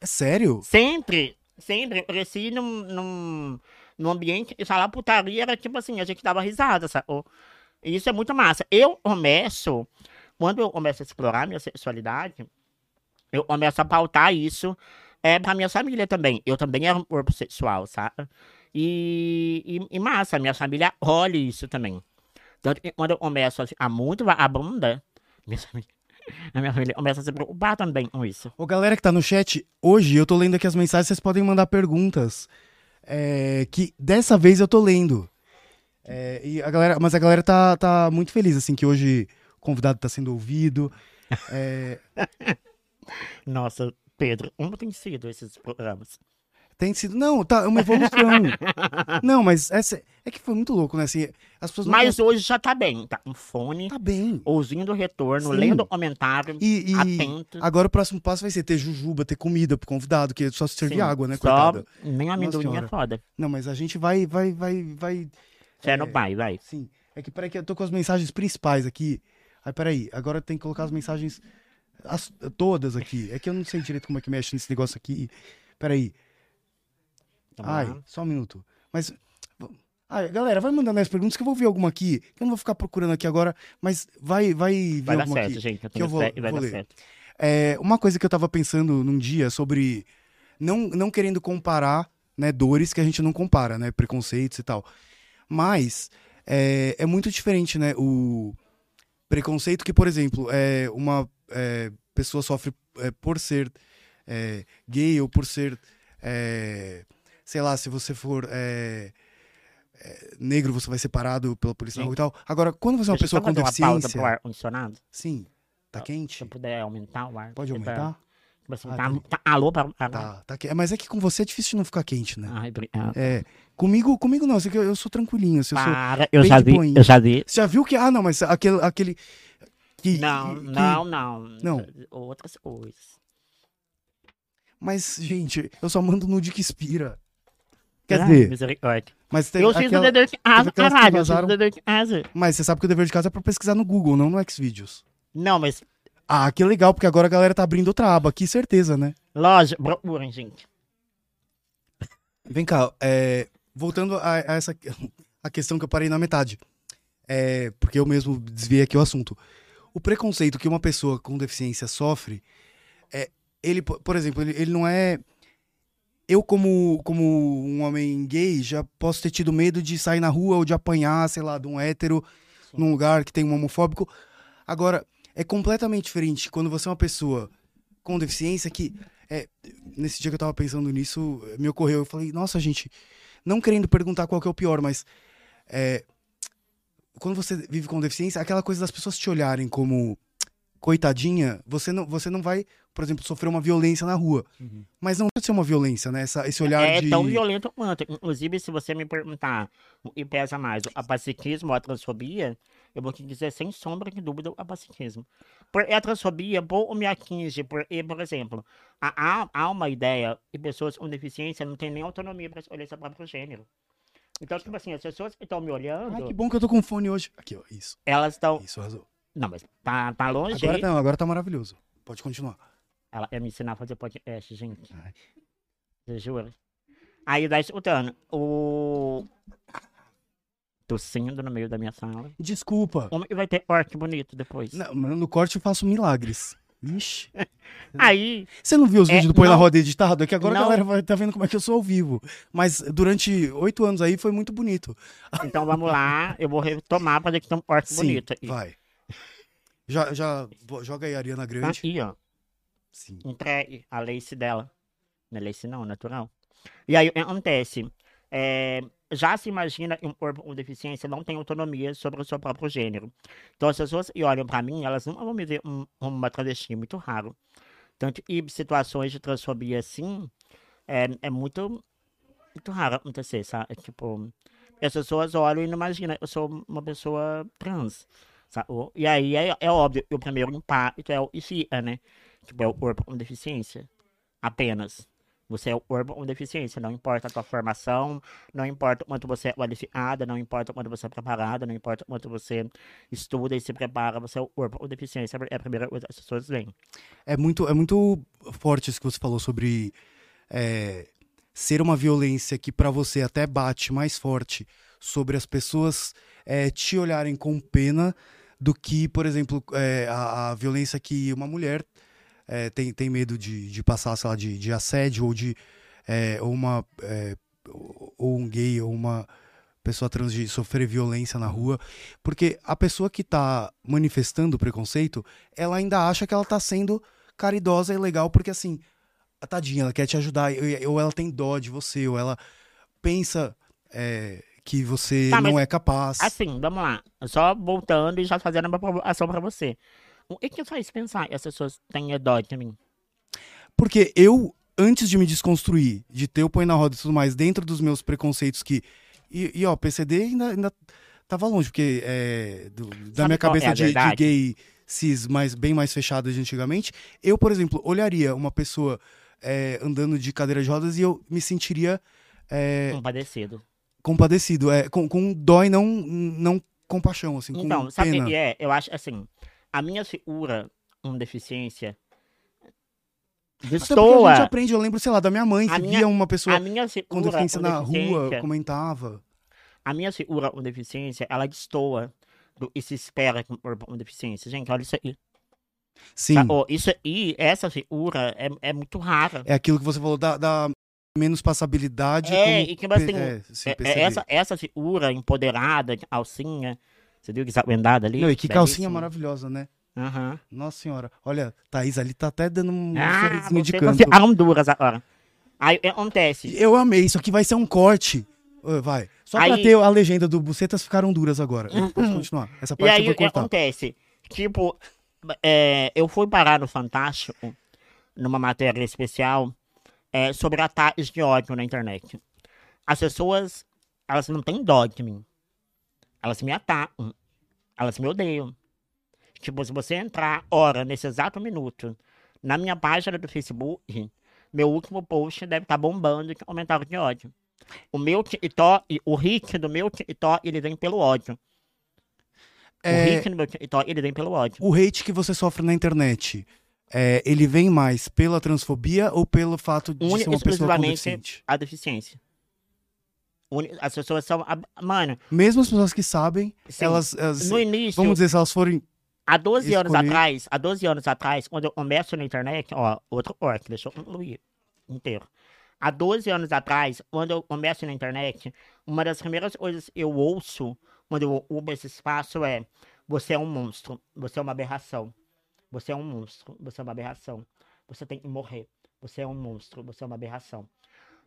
É sério? Sempre, sempre. Cresci num, num, num ambiente e falar putaria era tipo assim, a gente dava risada, sacou? E isso é muito massa. Eu começo, quando eu começo a explorar minha sexualidade, eu começo a pautar isso é, pra minha família também. Eu também era um corpo sexual, sabe? E, e, e massa, minha família olha isso também. Tanto que quando eu começo a ficar muito vagabunda, minha família, a minha família começa a se preocupar também com isso. Ô, galera que tá no chat, hoje eu tô lendo aqui as mensagens, vocês podem mandar perguntas. é, que dessa vez eu tô lendo. É, e a galera, mas a galera tá, tá muito feliz, assim, que hoje o convidado tá sendo ouvido. É, Nossa, Pedro, como tem sido esses programas? Tem sido. Não, tá, é uma evolução. não, mas essa, é que foi muito louco, né? Assim, as pessoas não Mas hoje já tá bem, tá com fone, Tá bem. ouvindo o retorno, Sim. lendo o comentário, E, e atento. agora o próximo passo vai ser ter jujuba, ter comida pro convidado, que é só servir Sim, água, né, Só coitada? nem amendoim é foda. Não, mas a gente vai, vai, vai, vai. Você é no pai, vai. Sim. É que peraí que eu tô com as mensagens principais aqui. Aí, peraí, agora tem que colocar as mensagens as- todas aqui. É que eu não sei direito como é que mexe nesse negócio aqui. Peraí. Vamos Ai, lá. só um minuto. Mas. Ai, galera, vai mandando as perguntas que eu vou ver alguma aqui. Eu não vou ficar procurando aqui agora, mas vai, vai ver Vai dar alguma certo, aqui. gente. Eu que eu vou- vai vou dar ler. certo. É, uma coisa que eu tava pensando num dia sobre não, não querendo comparar né, dores que a gente não compara, né? Preconceitos e tal. Mas é, é muito diferente, né? O preconceito que, por exemplo, é, uma é, pessoa sofre é, por ser é, gay ou por ser. É, sei lá, se você for. é, é, negro, você vai ser parado pela polícia e tal. Agora, quando você é uma Deixa eu pessoa com fazer uma pausa deficiência. pro ar condicionado. Sim. Tá Se quente? eu puder aumentar o ar. Pode tá- aumentar? tipo assim, Ah, tá, tá. tá- alô para para- Tá, tá que- Mas é que com você é difícil de não ficar quente, né? Ai, obrigado. É. Comigo, comigo não, eu, eu sou tranquilinho. Assim, eu sou... Para, eu bem já vi, boinha. eu já vi. Você já viu que. Ah, não, mas aquele. aquele que, Não, que- não, não. Não. Outras coisas. Mas, gente, eu só mando nude que expira. Quer Ai, dizer, Misericórdia. mas tem Eu fiz o dever de casa, que caralho. Eu fiz vazaram- o dever de casa. Mas você sabe que o dever de casa é pra pesquisar no Google, não no Xvideos. Não, mas, Ah, que legal, porque agora a galera tá abrindo outra aba aqui, certeza, né? lógico, procurem, gente. Vem cá, é, voltando a, a essa a questão que eu parei na metade. é, porque eu mesmo desviei aqui o assunto. O preconceito que uma pessoa com deficiência sofre, é, ele, po- por exemplo, ele, ele não é. Eu, como, como um homem gay, já posso ter tido medo de sair na rua ou de apanhar, sei lá, de um hétero num lugar que tem um homofóbico. Agora, é completamente diferente quando você é uma pessoa com deficiência que. é, nesse dia que eu tava pensando nisso, me ocorreu. Eu falei, nossa, gente, não querendo perguntar qual que é o pior, mas. é, quando você vive com deficiência, aquela coisa das pessoas te olharem como coitadinha, você não, você não vai, por exemplo, sofrer uma violência na rua. Mas não pode ser uma violência, né? Essa, esse olhar é de. tão violento quanto. Inclusive, se você me perguntar o que pesa mais, o apaciquismo ou a transfobia, eu vou te dizer sem sombra de dúvida o apaciquismo. Porque a transfobia, ou me atinge, porque, por exemplo, há, há- há uma ideia que pessoas com deficiência não têm nem autonomia para escolher seu próprio gênero. Então, tipo assim, as pessoas que estão me olhando, Ai, que bom que eu tô com fone hoje. Aqui, ó. Isso. elas estão. Isso, arrasou. Não, mas tá, tá longe. Agora tá, agora tá maravilhoso. Pode continuar. Ela ia me ensinar a fazer podcast, gente. Ai. Você jura? Aí, tá escutando. O. Tossindo no meio da minha sala. Desculpa. Como que vai ter corte bonito depois? Não, mas no corte eu faço milagres. Ixi. Aí, Você não viu os É, vídeos do Põe na não. Roda editado? É que agora a Não. galera vai tá vendo como é que eu sou ao vivo. Mas durante oito anos aí foi muito bonito. então vamos lá. Eu vou retomar pra ver que tem um corte bonito. aí. vai. Já, já joga aí a Ariana Tá Grande. Aí, ó. Sim. Entregue a lace dela. Não é lace não, natural. E aí, acontece? É, já se imagina que um corpo com deficiência não tem autonomia sobre o seu próprio gênero. Então, as pessoas que olham pra mim, elas não vão me ver um- como uma travesti, muito raro. Tanto que situações de transfobia assim, é, é muito, muito raro acontecer, sabe? Tipo, as pessoas olham e não imaginam, eu sou uma pessoa trans, sacou? E aí é, é óbvio, o primeiro impacto é o IFIA, né? Tipo, é o corpo com deficiência. Apenas. Você é o corpo com deficiência. Não importa a tua formação, não importa o quanto você é qualificada, não importa o quanto você é preparada, não importa o quanto você estuda e se prepara, você é o corpo com deficiência. É a primeira coisa que as pessoas veem. É muito, é muito forte isso que você falou sobre é, ser uma violência que pra você até bate mais forte sobre as pessoas é, te olharem com pena do que, por exemplo, é, a, a violência que uma mulher é, tem, tem medo de, de passar, sei lá, de, de assédio ou de é, ou uma é, ou um gay ou uma pessoa trans de sofrer violência na rua, porque a pessoa que tá manifestando o preconceito, ela ainda acha que ela tá sendo caridosa e legal, porque assim, a tadinha, ela quer te ajudar, ou ela tem dó de você, ou ela pensa é, que você Tá, não é capaz. Assim, vamos lá. Só voltando e já fazendo uma provocação pra você. O que que faz pensar que as pessoas têm dó de mim? Porque eu, antes de me desconstruir, de ter o põe na roda e tudo mais, dentro dos meus preconceitos que. E, e, ó, PCD ainda, ainda tava longe, porque é, do- da minha é cabeça a de, de gay cis mais, bem mais fechada de antigamente, eu, por exemplo, olharia uma pessoa é, andando de cadeira de rodas e eu me sentiria é, Compadecido. Compadecido, é, com, com dó e não, não compaixão, assim, com Então, sabe o pena. que é? Eu acho assim, a minha figura com deficiência porque a gente destoa. aprende, eu lembro, sei lá, da minha mãe, que minha- via uma pessoa A minha com figura deficiência na rua, deficiência, comentava. a minha figura com deficiência, ela destoa do que se espera com com deficiência. Gente, olha isso aí. Sim. Tá? Ó, isso aí, essa figura é, é muito rara. É aquilo que você falou da, da menos passabilidade. É, como e tipo assim, é, sim, É- é essa, essa figura empoderada, de alcinha. Você viu que está vendada ali? Não, e que calcinha maravilhosa, né? Aham. Nossa senhora. Olha, Thaís ali tá até dando um Ah, sorrisinho de você canto. você Honduras agora. Aí acontece. Eu amei, isso aqui vai ser um corte. Vai. Só pra Aí- ter a legenda do Bucetas ficaram duras agora. Pode continuar. Essa E parte aí eu vou o que cortar. acontece? Tipo, é, eu fui parar no Fantástico, numa matéria especial, é, sobre ataques de ódio na internet. As pessoas, elas não têm dó de mim. Elas me atacam. Elas me odeiam. Tipo, se você entrar, ora, nesse exato minuto, na minha página do Facebook, meu último post deve estar bombando de comentário de ódio. O meu TikTok, o hit do meu TikTok, ele vem pelo ódio. O É, hit do meu TikTok, ele vem pelo ódio. o hate que você sofre na internet, é, ele vem mais pela transfobia ou pelo fato de ser uma pessoa com deficiente? a deficiência. As pessoas são. Mano, Mesmo as pessoas que sabem, sim, elas, elas- no início, vamos dizer, se elas forem. há 12 anos escolher- atrás, há 12 anos atrás, quando eu começo na internet, ó, outro orc, deixa eu concluir inteiro. Há 12 anos atrás, quando eu começo na internet, uma das primeiras coisas que eu ouço quando eu ocupo esse espaço é: você é um monstro, você é uma aberração, você é um monstro, você é uma aberração, você tem que morrer, você é um monstro, você é uma aberração.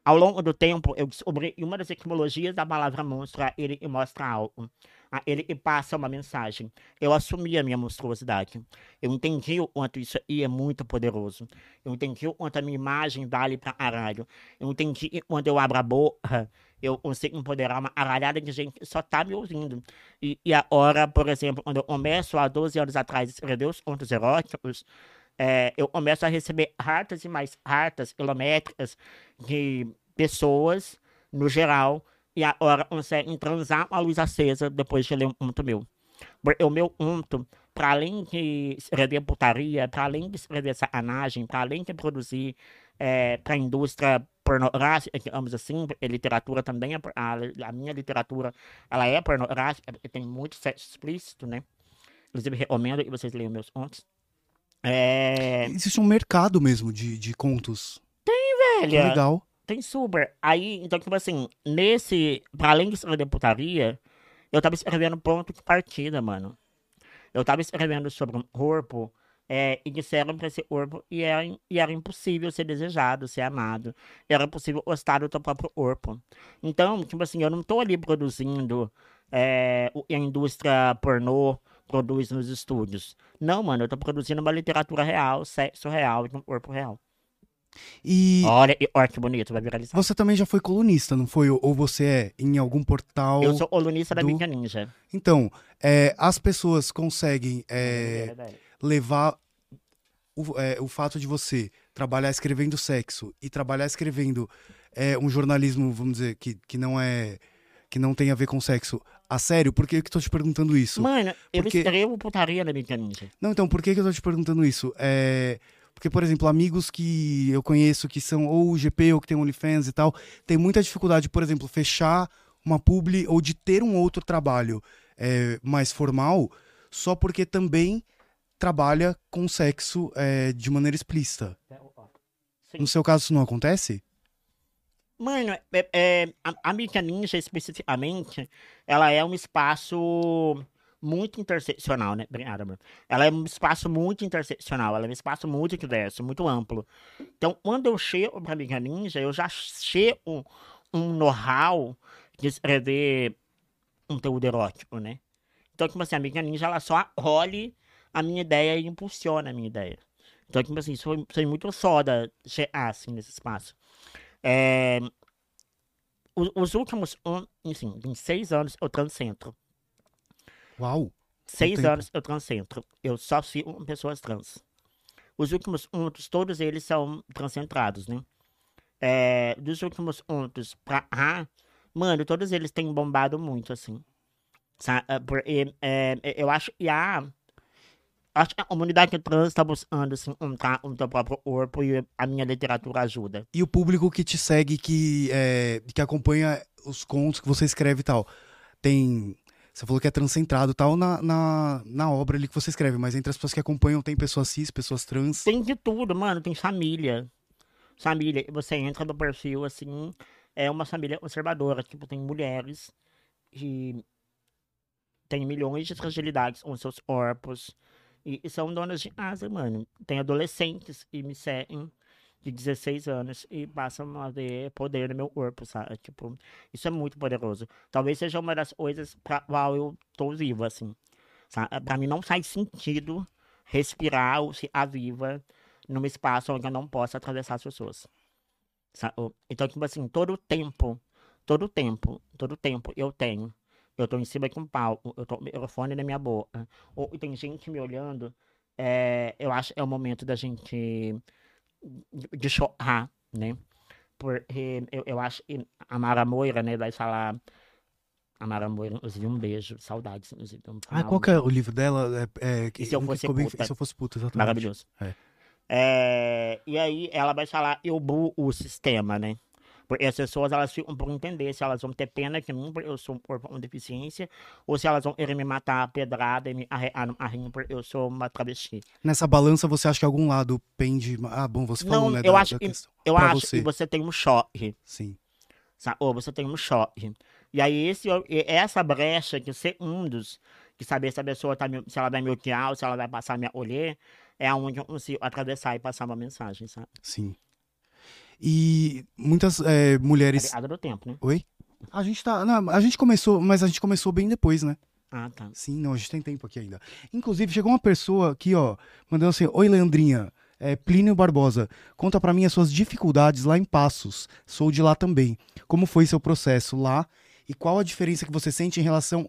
Ao longo do tempo, eu descobri que uma das etimologias da palavra monstro é ele mostra algo, a ele passa uma mensagem. Eu assumi a minha monstruosidade. Eu entendi o quanto isso aí é muito poderoso. Eu entendi o quanto a minha imagem vale pra caralho. Eu entendi que quando eu abro a boca, eu consigo empoderar uma aralhada de gente que só tá me ouvindo. E, e a hora, por exemplo, quando eu começo há 12 anos atrás a escrever os contos eróticos, é, eu começo a receber hartas e mais hartas quilométricas de pessoas, no geral, e a hora conseguem transar com a luz acesa depois de ler um conto meu. Porque O meu conto, para além de escrever putaria, para além de escrever sacanagem, para além de produzir é, para a indústria pornográfica, digamos assim, porque literatura também é, a, a minha literatura, ela é pornográfica, porque tem muito sexo explícito, né? Inclusive, recomendo que vocês leiam meus contos. É... Existe um mercado mesmo de, de contos. Que Velha, legal. Tem super. Aí, então, tipo assim, nesse. Pra além de escrever putaria, eu tava escrevendo ponto de partida, mano. Eu tava escrevendo sobre um corpo. É, e disseram pra esse corpo e era, e era impossível ser desejado, ser amado. Era impossível gostar do teu próprio corpo. Então, tipo assim, eu não tô ali produzindo é, a indústria pornô produz nos estúdios. Não, mano, eu tô produzindo uma literatura real, sexo real, de um corpo real. E Olha, olha que bonito, vai viralizar. você também já foi colunista, não foi? Ou- você é em algum portal? Eu sou colunista da do- Mídia Ninja. Então, é, as pessoas conseguem é, levar o, é, o fato de você trabalhar escrevendo sexo e trabalhar escrevendo é, um jornalismo, vamos dizer, que, que não é. que não tem a ver com sexo a sério? Por que que eu tô te perguntando isso? Mano, eu Porque- escrevo putaria na Ninja. Não, então, por que, que eu tô te perguntando isso? É. Porque, por exemplo, amigos que eu conheço que são ou GP ou que tem OnlyFans e tal, tem muita dificuldade, por exemplo, fechar uma publi ou de ter um outro trabalho é, mais formal, só porque também trabalha com sexo é, de maneira explícita. Sim. No seu caso, isso não acontece? Mano, é, é, a, a Mídia Ninja especificamente, ela é um espaço muito interseccional, né? Obrigado, amor. Ela é um espaço muito interseccional, ela é um espaço muito diverso, muito amplo. Então, quando eu chego pra Mídia Ninja, eu já chego um know-how de escrever conteúdo erótico, né? Então, tipo assim, a Mídia Ninja, ela só acolhe a minha ideia e impulsiona a minha ideia. Então, tipo assim, isso foi, foi muito foda chegar, assim, nesse espaço. É, o- os últimos, um, enfim, em seis anos eu transcentro. Uau! Seis tempo. anos eu transcentro. Eu só com pessoas trans. Os últimos untos, todos eles são transcentrados, né? É, dos últimos untos pra cá, mano, todos eles têm bombado muito, assim. Sa- é, é, eu acho que a. Acho que a comunidade trans tá buscando se encontrar o teu próprio corpo e a minha literatura ajuda. E o público que te segue, que, é, que acompanha os contos que você escreve e tal, tem. Você falou que é transcentrado tal na, na, na obra ali que você escreve, mas entre as pessoas que acompanham tem pessoas cis, pessoas trans. Tem de tudo, mano. Tem família. Família. Você entra no perfil, assim, é uma família conservadora. Tipo, tem mulheres que têm milhões de fragilidades com seus corpos. E, e são donas de casa, mano. Tem adolescentes que me seguem de 16 anos e passam a ver poder no meu corpo, sabe? Tipo, isso é muito poderoso. Talvez seja uma das coisas pra qual eu tô vivo, assim. Sabe? Pra mim não faz sentido respirar ou se a viva num espaço onde eu não possa atravessar as pessoas. Sa- o- Então, tipo assim, todo o tempo, todo o tempo, todo o tempo eu tenho. Eu tô em cima de um palco, eu tô com o microfone na minha boca. Ou e tem gente me olhando. é, eu acho que é o momento da gente de- chorar, né? Porque eu, eu acho que a Mara Moira, né, vai falar. A Mara Moira, inclusive, um beijo, saudades, inclusive. vamos Ah, qual um- que é o livro dela? É, é, que- E se eu um fosse bem- puta? E se eu fosse puta, exatamente. Maravilhoso. É. É, e aí ela vai falar, eu bu o sistema, né? As pessoas, elas ficam por entender se elas vão ter pena que porque eu sou um corpo com deficiência, ou se elas vão querer me matar a pedrada e me carrinho porque eu sou uma travesti. Nessa balança, você acha que algum lado pende. Ah, bom, você falou, Não, né? eu da- acho da que-. Eu Pra acho você. que você tem um choque, Sim. sabe? Ou você tem um choque. E aí, esse, essa brecha que segundos, que saber se a pessoa tá se ela vai me odiar ou se ela vai passar a me olhar, é onde eu consigo atravessar e passar uma mensagem, sabe? Sim. E muitas é, mulheres. Do tempo, né? Oi? A gente tá. Não, a gente começou, mas a gente começou bem depois, né? Ah, tá. Sim, não, a gente tem tempo aqui ainda. Inclusive, chegou uma pessoa aqui, ó, mandando assim: Oi, Leandrinha. É, Plínio Barbosa, conta pra mim as suas dificuldades lá em Passos. Sou de lá também. Como foi seu processo lá e qual a diferença que você sente em relação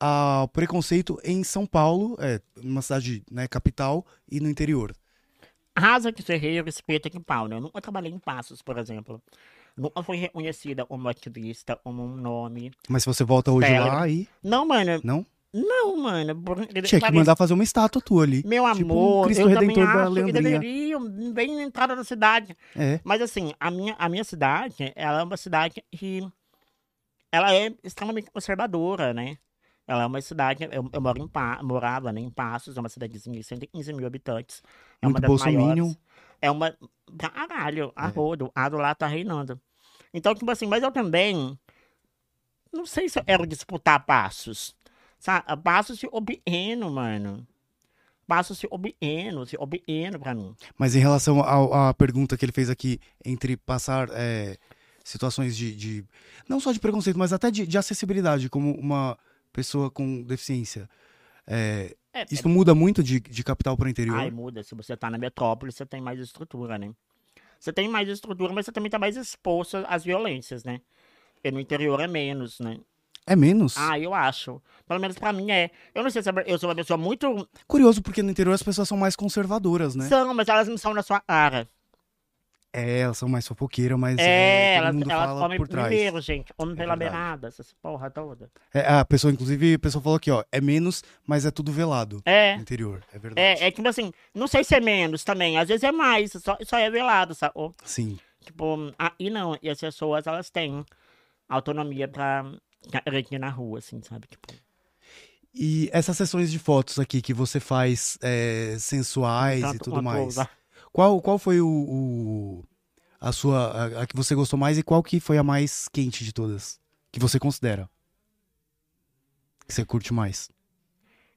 ao preconceito em São Paulo, é, uma cidade né, capital, e no interior? Rasa que Ferreira, respeita que pau, né? Eu nunca trabalhei em Passos, por exemplo. Nunca fui reconhecida como ativista, como um nome. Mas se você volta hoje Célebre. lá aí, Não, mano. não? Não, mano. Tinha que mandar fazer uma estátua tua ali. Meu Tipo um amor, Cristo eu também Redentor da acho que deveriam bem na entrada da cidade. É. Mas assim, a minha, a minha cidade, ela é uma cidade que ela é extremamente conservadora, né? Ela é uma cidade, eu, eu moro em pa, morava né, em Passos, é uma cidadezinha de 115 mil habitantes. É Muito uma das maiores. É uma. Caralho, a É. rodo, a do lá tá reinando. Então, tipo assim, mas eu também. Não sei se eu quero disputar passos. Sabe? Passos se obtendo, mano. Passos se obtendo, se obtendo pra mim. Mas em relação à pergunta que ele fez aqui, entre passar é, situações de, de- Não só de preconceito, mas até de, de acessibilidade, como uma pessoa com deficiência. é, É, isso muda muito de, de capital para interior? Ai, muda. Se você tá na metrópole, você tem mais estrutura, né? Você tem mais estrutura, mas você também tá mais exposto às violências, né? E no interior é menos, né? É menos? Ah, eu acho. Pelo menos pra mim é. Eu não sei se eu sou uma pessoa muito. Curioso, porque no interior as pessoas são mais conservadoras, né? São, mas elas não são na sua cara. É, elas são mais fofoqueiras, mas É, é, todo elas, mundo elas fala comem por trás. primeiro, gente. Homem pela verdade. beirada, essas porra toda. É, a pessoa, inclusive, a pessoa falou aqui, ó, é menos, mas é tudo velado É. no interior. É verdade. É, é tipo assim, não sei se é menos também, às vezes é mais, só, só é velado, sabe? Sim. Tipo, aí não, e as pessoas, elas têm autonomia pra aqui na rua, assim, sabe? Tipo, E essas sessões de fotos aqui que você faz é, sensuais e tudo mais. coisa. Qual, qual foi o, o- a sua a, a que você gostou mais e qual que foi a mais quente de todas? Que você considera? Que você curte mais?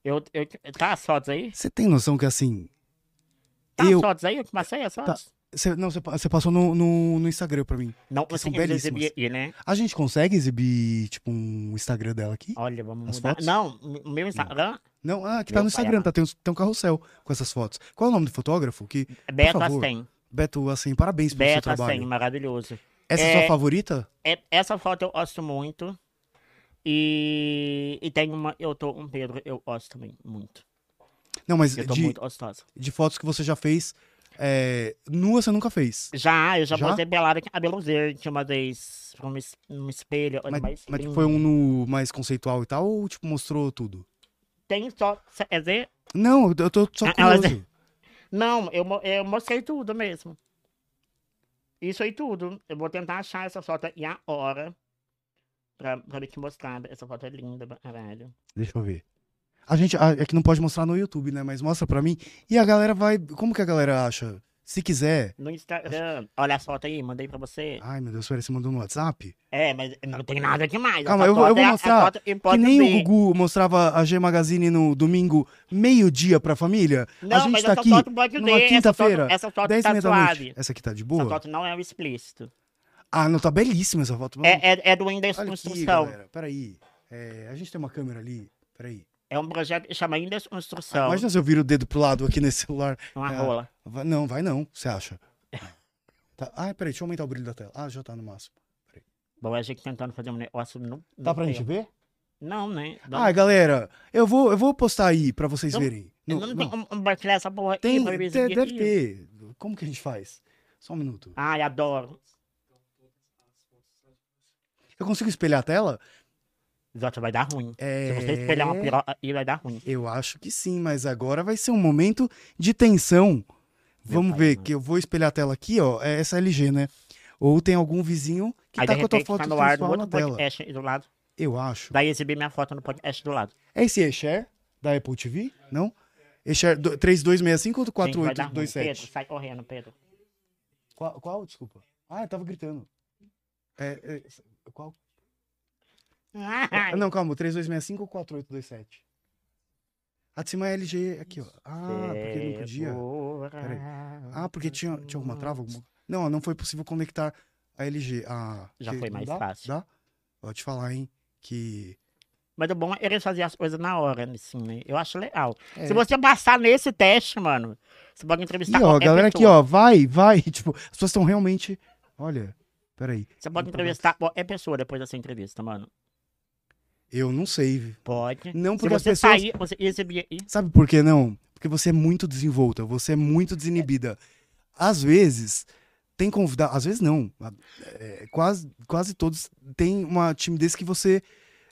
Eu, eu, tá as fotos aí? Você tem noção que assim, Tá Eu- as fotos aí? Eu que passei as fotos? você, não, você, pa- você passou no, no, no Instagram pra mim. Não, você são exibir né? A gente consegue exibir tipo um Instagram dela aqui? Olha, vamos As mudar. fotos? Não, meu Instagram Não, ah, que tá Meu no Instagram, tá, tem, um, tem um carrossel com essas fotos. Qual é o nome do fotógrafo? Que Beto Astem. Beto, assim, parabéns pelo seu Beto trabalho. Astem, maravilhoso. Essa é, É- sua favorita? É- essa foto eu gosto muito. E, e tem uma, eu tô com o Pedro, eu gosto também muito. Não, mas Eu tô de, muito gostosa. de fotos que você já fez, é, nua você nunca fez. Já, eu já, Já? botei pelada com cabelo verde uma vez, um, um espelho. Mas, mas lindo. foi um no mais conceitual e tal, ou tipo, mostrou tudo? Tem só, ver? Não, eu tô só Ah, ela- curioso. Não, eu, eu mostrei tudo mesmo. Isso aí tudo. Eu vou tentar achar essa foto e a hora pra, pra me te mostrar. Essa foto é linda, caralho. Deixa eu ver. A gente, é que não pode mostrar no YouTube, né? Mas mostra pra mim. E a galera vai. Como que a galera acha? Se quiser. No Instagram, olha a foto aí, mandei pra você. Ai, meu Deus, peraí, você mandou no WhatsApp? É, mas não tem nada demais. Calma, Essa eu vou- eu vou é mostrar que nem o Gugu mostrava a G Magazine no domingo, meio-dia pra família. Não, a gente mas tá essa aqui foto pode numa ver. Essa quinta-feira, foto, essa foto 10 tá suave. Essa aqui tá de Essa boa? foto não é o explícito. Ah, não, tá belíssima essa foto. É, é, é do aqui, Construção. Peraí. É, a gente tem uma câmera ali. Peraí. É um projeto que chama Index Construção. Imagina se eu viro o dedo pro lado aqui nesse celular. Uma É, rola. vai- não, vai não, você acha? Tá. Ah, peraí, deixa eu aumentar o brilho da tela. Ah, já tá no máximo. Bom, a gente tentando fazer um negócio no. Dá no pra gente tempo. ver? Não, né? Ah, galera, eu vou, eu vou postar aí pra vocês Não, verem. Não, não, não. tem como compartilhar essa porra Tem, aqui pra eu te- exibir deve ter. Como que a gente faz? Só um minuto. Ai, adoro. Eu consigo espelhar a tela? Exato, vai dar ruim. É... Se você espelhar uma piroca aí, vai dar ruim. Eu acho que sim, mas agora vai ser um momento de tensão. Vamos pai ver, amado. que eu vou espelhar a tela aqui, ó. É essa LG, né? Ou tem algum vizinho que Aí tá com a tua repente foto tá no ar do outro tela. podcast do lado. Eu acho. Daí exibir minha foto no podcast do lado. É esse E-Share da Apple TV? Não? E-Share do- 3265 ou Gente, vai dar ruim. Pedro, 4827? sai correndo, Pedro. Qual, qual? Desculpa. Ah, eu tava gritando. É, é, qual? Ah, Não, calma. 3265 ou 4827? A de cima é LG aqui, ó. Ah, porque não podia. Peraí. Ah, porque tinha, tinha alguma trava? Alguma... Não, não foi possível conectar a LG. Ah, Já foi mais dá? fácil. Dá? Vou te falar, hein, que... Mas o bom é eles fazerem as coisas na hora, assim, né? Eu acho legal. É. Se você passar nesse teste, mano, você pode entrevistar E ó, galera aqui, pessoa. ó, vai, vai. Tipo, as pessoas estão realmente... Olha, peraí. Você pode entrevistar qualquer pessoa depois dessa entrevista, mano. Eu não sei. Pode. Não, porque as você pessoas... sair, você aí. Sabe por que não? Porque você é muito desenvolta, você é muito desinibida. Às vezes, tem convidado. Às vezes não. É, quase, quase todos têm uma timidez que você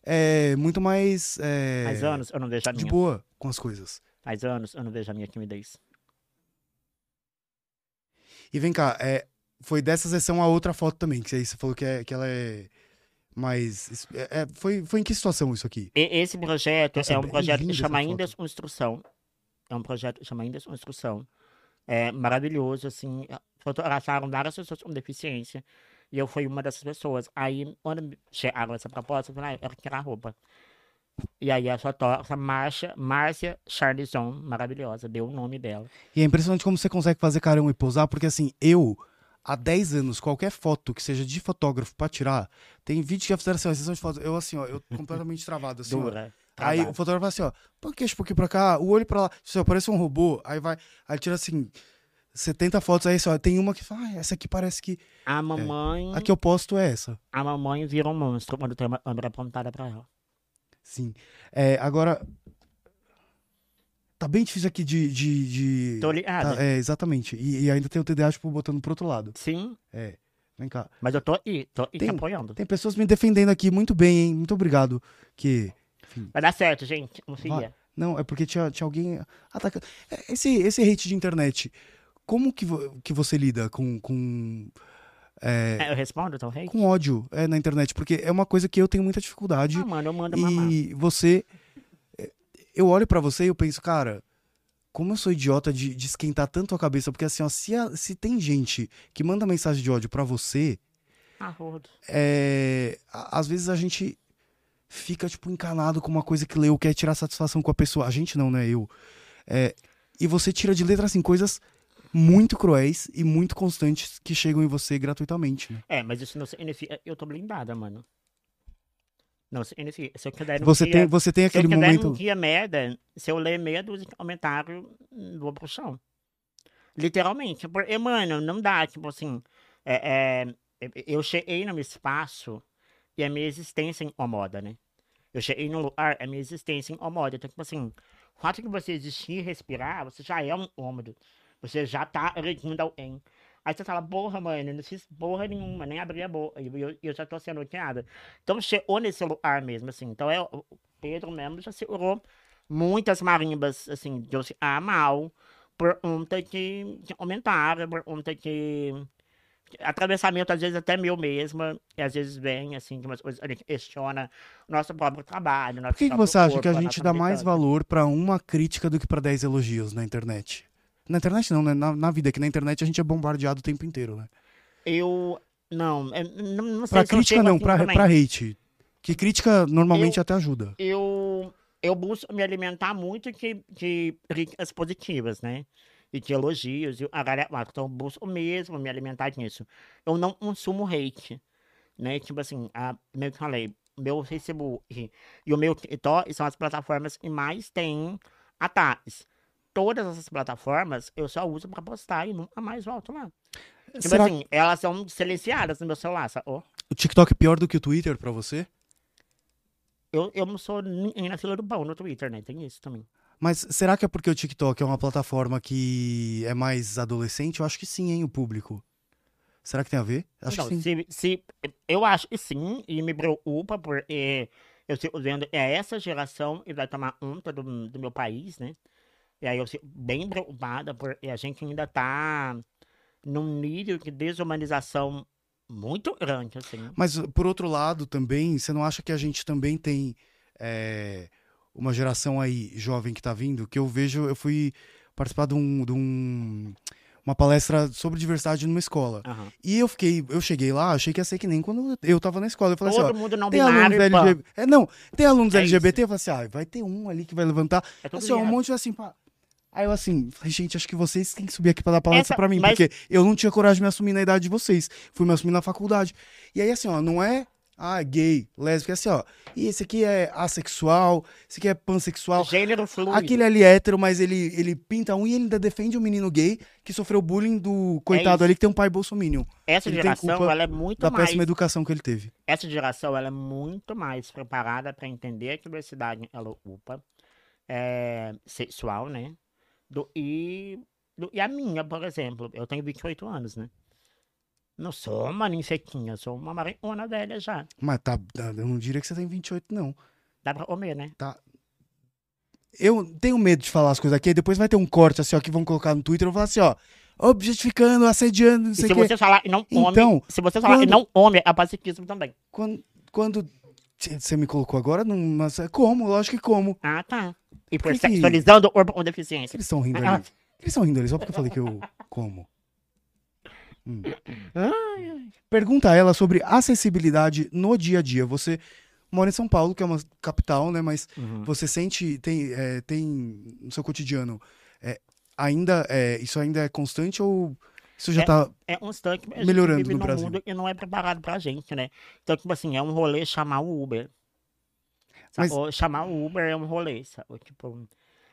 é muito mais. é, Faz anos eu não vejo a de minha. boa com as coisas. Faz anos eu não vejo a minha timidez. E vem cá, é, foi dessa sessão a outra foto também, que você falou que, é, que ela é mais. é, é, foi, foi em que situação isso aqui? Esse projeto Nossa, é um bem projeto que chama essa Indas Instrução. É um projeto que chama Indas Instrução. É maravilhoso, assim. Fotografaram várias pessoas com deficiência. E eu fui uma dessas pessoas. Aí, quando chegaram essa proposta, eu falei, ah, eu quero tirar a roupa. E aí a fotógrafa Márcia, Márcia Charlison, maravilhosa, deu o nome dela. E é impressionante como você consegue fazer carão e posar, porque assim, eu, há 10 anos, qualquer foto que seja de fotógrafo pra tirar, tem vídeos que já fizeram assim, ó, sessão de fotos, eu assim, ó, eu completamente travado, assim. Dura. Aí trabalho. o fotógrafo fala assim, ó, põe o queixo um pouquinho pra cá, o olho pra lá, assim, parece um robô, aí vai, aí tira assim, 70 fotos, aí assim, ó, tem uma que fala, ah, essa aqui parece que, A mamãe, a que eu posto é essa. a mamãe vira um monstro quando tem uma câmera apontada pra ela. Sim. É, agora, tá bem difícil aqui de... de, de- Tô ligada. tá, é, exatamente, e, e ainda tem o TDA, tipo, botando pro outro lado. Sim, É, vem cá. mas eu tô aí, tô aí te Tem- apoiando. Tem pessoas me defendendo aqui muito bem, hein? Muito obrigado. Que. Vai dar certo, gente. Confia. Não, é porque tinha, tinha alguém atacando. É, Esse, esse hate de internet, como que, vo- que você lida com, com, é, É, eu respondo, então, rei? com ódio é, na internet? Porque é uma coisa que eu tenho muita dificuldade. Ah, mano, eu mando mamar. e você. Eu olho pra você e eu penso, cara. Como eu sou idiota de, de esquentar tanto a cabeça, porque assim, ó, se, a- se tem gente que manda mensagem de ódio pra você, Ah, rodo. é, a- às vezes a gente fica, tipo, encanado com uma coisa que leu, quer tirar satisfação com a pessoa. A gente não, né? Eu. É, e você tira de letra, assim, coisas muito cruéis e muito constantes que chegam em você gratuitamente, né? É, mas isso não significa. Eu tô blindada, mano. Não significa. Se eu quiser. Você tem, você tem Se eu aquele quiser momento... um dia merda, se eu ler meia dúzia de comentário, vou pro chão. Literalmente. Porque, mano, não dá, tipo assim. É, é, eu cheguei no meu espaço e a minha existência incomoda, né? Eu cheguei no lugar, a minha existência incomoda. Então, tipo assim, o fato de você existir e respirar, você já é um incômodo. Você já tá agredindo alguém. Aí você fala, porra, mano, eu não fiz porra nenhuma, nem abri a boca. E eu, eu já tô sendo odiada. Então chegou nesse lugar mesmo, assim. Então é, o Pedro mesmo já segurou muitas marimbas, assim, de eu se ah, mal, por conta de, de comentário, por conta de atravessamento, às vezes até meu mesma, e às vezes vem, assim, de umas coisas, a gente questiona o nosso próprio trabalho. Por que, que você acha que a gente dá mais valor pra uma crítica do que pra 10 elogios na internet? Na internet não, né? Na, na vida, que na internet a gente é bombardeado o tempo inteiro, né? Eu, não, é, não, não sei Pra se eu crítica não, assim pra, também. pra hate. Que crítica normalmente até ajuda. eu, eu busco me alimentar muito de, de críticas positivas, né? E de elogios. E a galera, ah, então eu busco mesmo me alimentar disso. Eu não consumo hate, né? Tipo assim, a, meio que falei, meu Facebook e o meu TikTok são as plataformas que mais têm ataques. Todas essas plataformas eu só uso pra postar e nunca mais volto lá. Tipo Será assim, elas são silenciadas no meu celular, sacou? o TikTok é pior do que o Twitter pra você? Eu, eu não sou ninguém na fila do pão no Twitter, né? Tem isso também. Mas será que é porque o TikTok é uma plataforma que é mais adolescente? Eu acho que sim, hein, o público. Será que tem a ver? Acho Então, que sim. se, se, eu acho que sim, e me preocupa, porque eu fico vendo, é essa geração que vai tomar conta do, do meu país, né? E aí eu fico bem preocupada, porque a gente ainda tá num nível de desumanização muito grande, assim. Mas, por outro lado, também, você não acha que a gente também tem é, uma geração aí jovem que tá vindo? Que eu vejo, eu fui participar de, um, de um- uma palestra sobre diversidade numa escola. Aham. E eu fiquei, eu cheguei lá, achei que ia ser que nem quando eu tava na escola. Eu falei assim, Todo ó, mundo não tem alunos binário. LGBT. É, não, tem alunos É LGBT, eu falei assim, ah, vai ter um ali que vai levantar. É Assim, ó, um monte assim, pá. Aí eu assim, falei, gente, acho que vocês têm que subir aqui pra dar palestra Essa- pra mim, mas- porque eu não tinha coragem de me assumir na idade de vocês. Fui me assumir na faculdade. E aí, assim, ó, não é ah, gay, lésbica, é assim, ó. E esse aqui é assexual, esse aqui é pansexual. Gênero fluido. Aquele ali é hétero, mas ele, ele pinta um e ele ainda defende um menino gay que sofreu bullying do coitado isso. ali que tem um pai bolsominion. Essa ele geração, ela é muito Da mais... péssima educação que ele teve. Essa geração, ela é muito mais preparada para entender a diversidade ela ocupa, é, sexual, né? Do, e, do- e a minha, por exemplo, eu tenho 28 anos, né? Não sou uma ninfequinha, sou uma mariona velha já. Mas tá, tá- eu não diria que você tem 28, não. Dá pra comer, né? Eu tenho medo de falar as coisas aqui, depois vai ter um corte assim, ó, que vão colocar no Twitter, eu vou falar assim, ó, objetificando, assediando, não E sei se o quê. você falar e não come, Então, se você falar e quando- não come, é pacificismo também. Quando, quando você me colocou agora, é como, lógico que como. Ah, tá. E por que que- sexualizando o corpo com deficiência. Eles estão rindo Ah, ali. Eles estão rindo ali, só porque eu falei que eu como. Hum. Ai, ai. Pergunta a ela sobre acessibilidade no dia a dia. Você mora em São Paulo, que é uma capital, né? Mas Uhum. você sente, tem, é, tem no seu cotidiano, é, ainda, é, isso ainda é constante ou isso já É. tá... é um Melhorando no Brasil. mundo que não é preparado pra gente, né? Então, tipo assim, é um rolê chamar o Uber. Mas- ou chamar o Uber é um rolê, sabe? Tipo,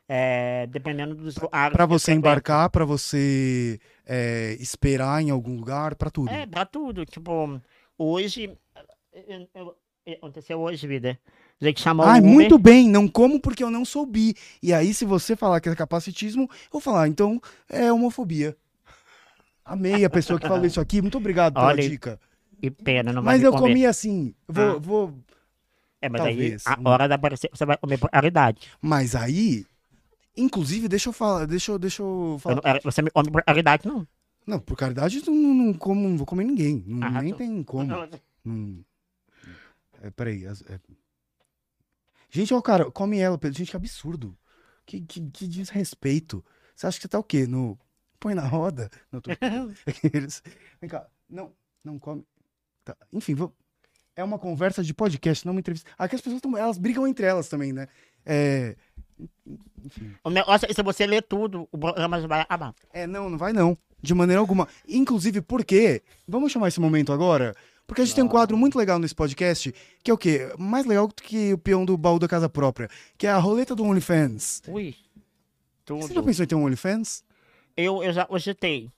é, dependendo dos que você embarcar, pra você é, esperar em algum lugar, pra tudo. É, pra tudo. Tipo, hoje. eu- eu- eu- Aconteceu hoje, vida. A gente chamou Uber. muito bem, não como porque eu não soubi. E aí, se você falar que é capacitismo, eu vou falar, então é homofobia. Amei a pessoa que falou isso aqui, muito obrigado pela Olha, dica. Que pena, não vai Mas eu comer. comi assim, vou, Ah. vou. É, mas talvez. aí, a hora da aparecer, você vai comer por caridade. Mas aí, inclusive, deixa eu falar, deixa eu, deixa eu Eu falar. não- é, Você me come por caridade, não. Não, por caridade, eu não, não como, não vou comer ninguém. Não, Ah, nem tô- tem como. Não... É, peraí. é- Gente, ó, cara, come ela. Pedro. Gente, que absurdo. Que, que, que desrespeito. Você acha que você tá o quê? No... Põe na roda? Não, tô... Vem cá. Não, não come. Tá, Enfim, vou... é uma conversa de podcast, não uma entrevista. Aqui as pessoas tão... elas brigam entre elas também, né? É... Enfim. O negócio é se você ler tudo, o programa vai acabar. É, não, não vai não. De maneira alguma. Inclusive, porque. Vamos chamar esse momento agora? Porque a gente tem um quadro muito legal nesse podcast, que é o quê? Mais legal do que o peão do baú da casa própria, que é a roleta do OnlyFans. Ui. Você já Tudo. pensou em ter um OnlyFans? Eu, eu já cogitei.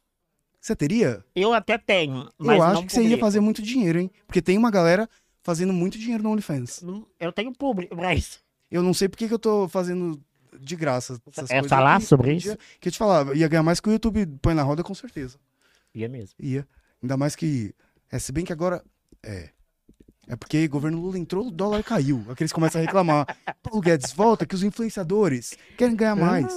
Você teria? Eu até tenho, mas Eu acho que você ia fazer muito dinheiro, hein? Porque tem uma galera fazendo muito dinheiro no OnlyFans. Eu tenho público pra isso. Eu não sei por que eu tô fazendo de graça essas É falar aqui. sobre isso? Que eu te falar, ia ganhar mais que o YouTube põe na roda, com certeza. Ia mesmo. Ia. Ainda mais que. É, se bem que agora. É. É porque o governo Lula entrou, o dólar caiu. Aqueles começam a reclamar. Paulo Guedes, volta que os influenciadores querem ganhar mais.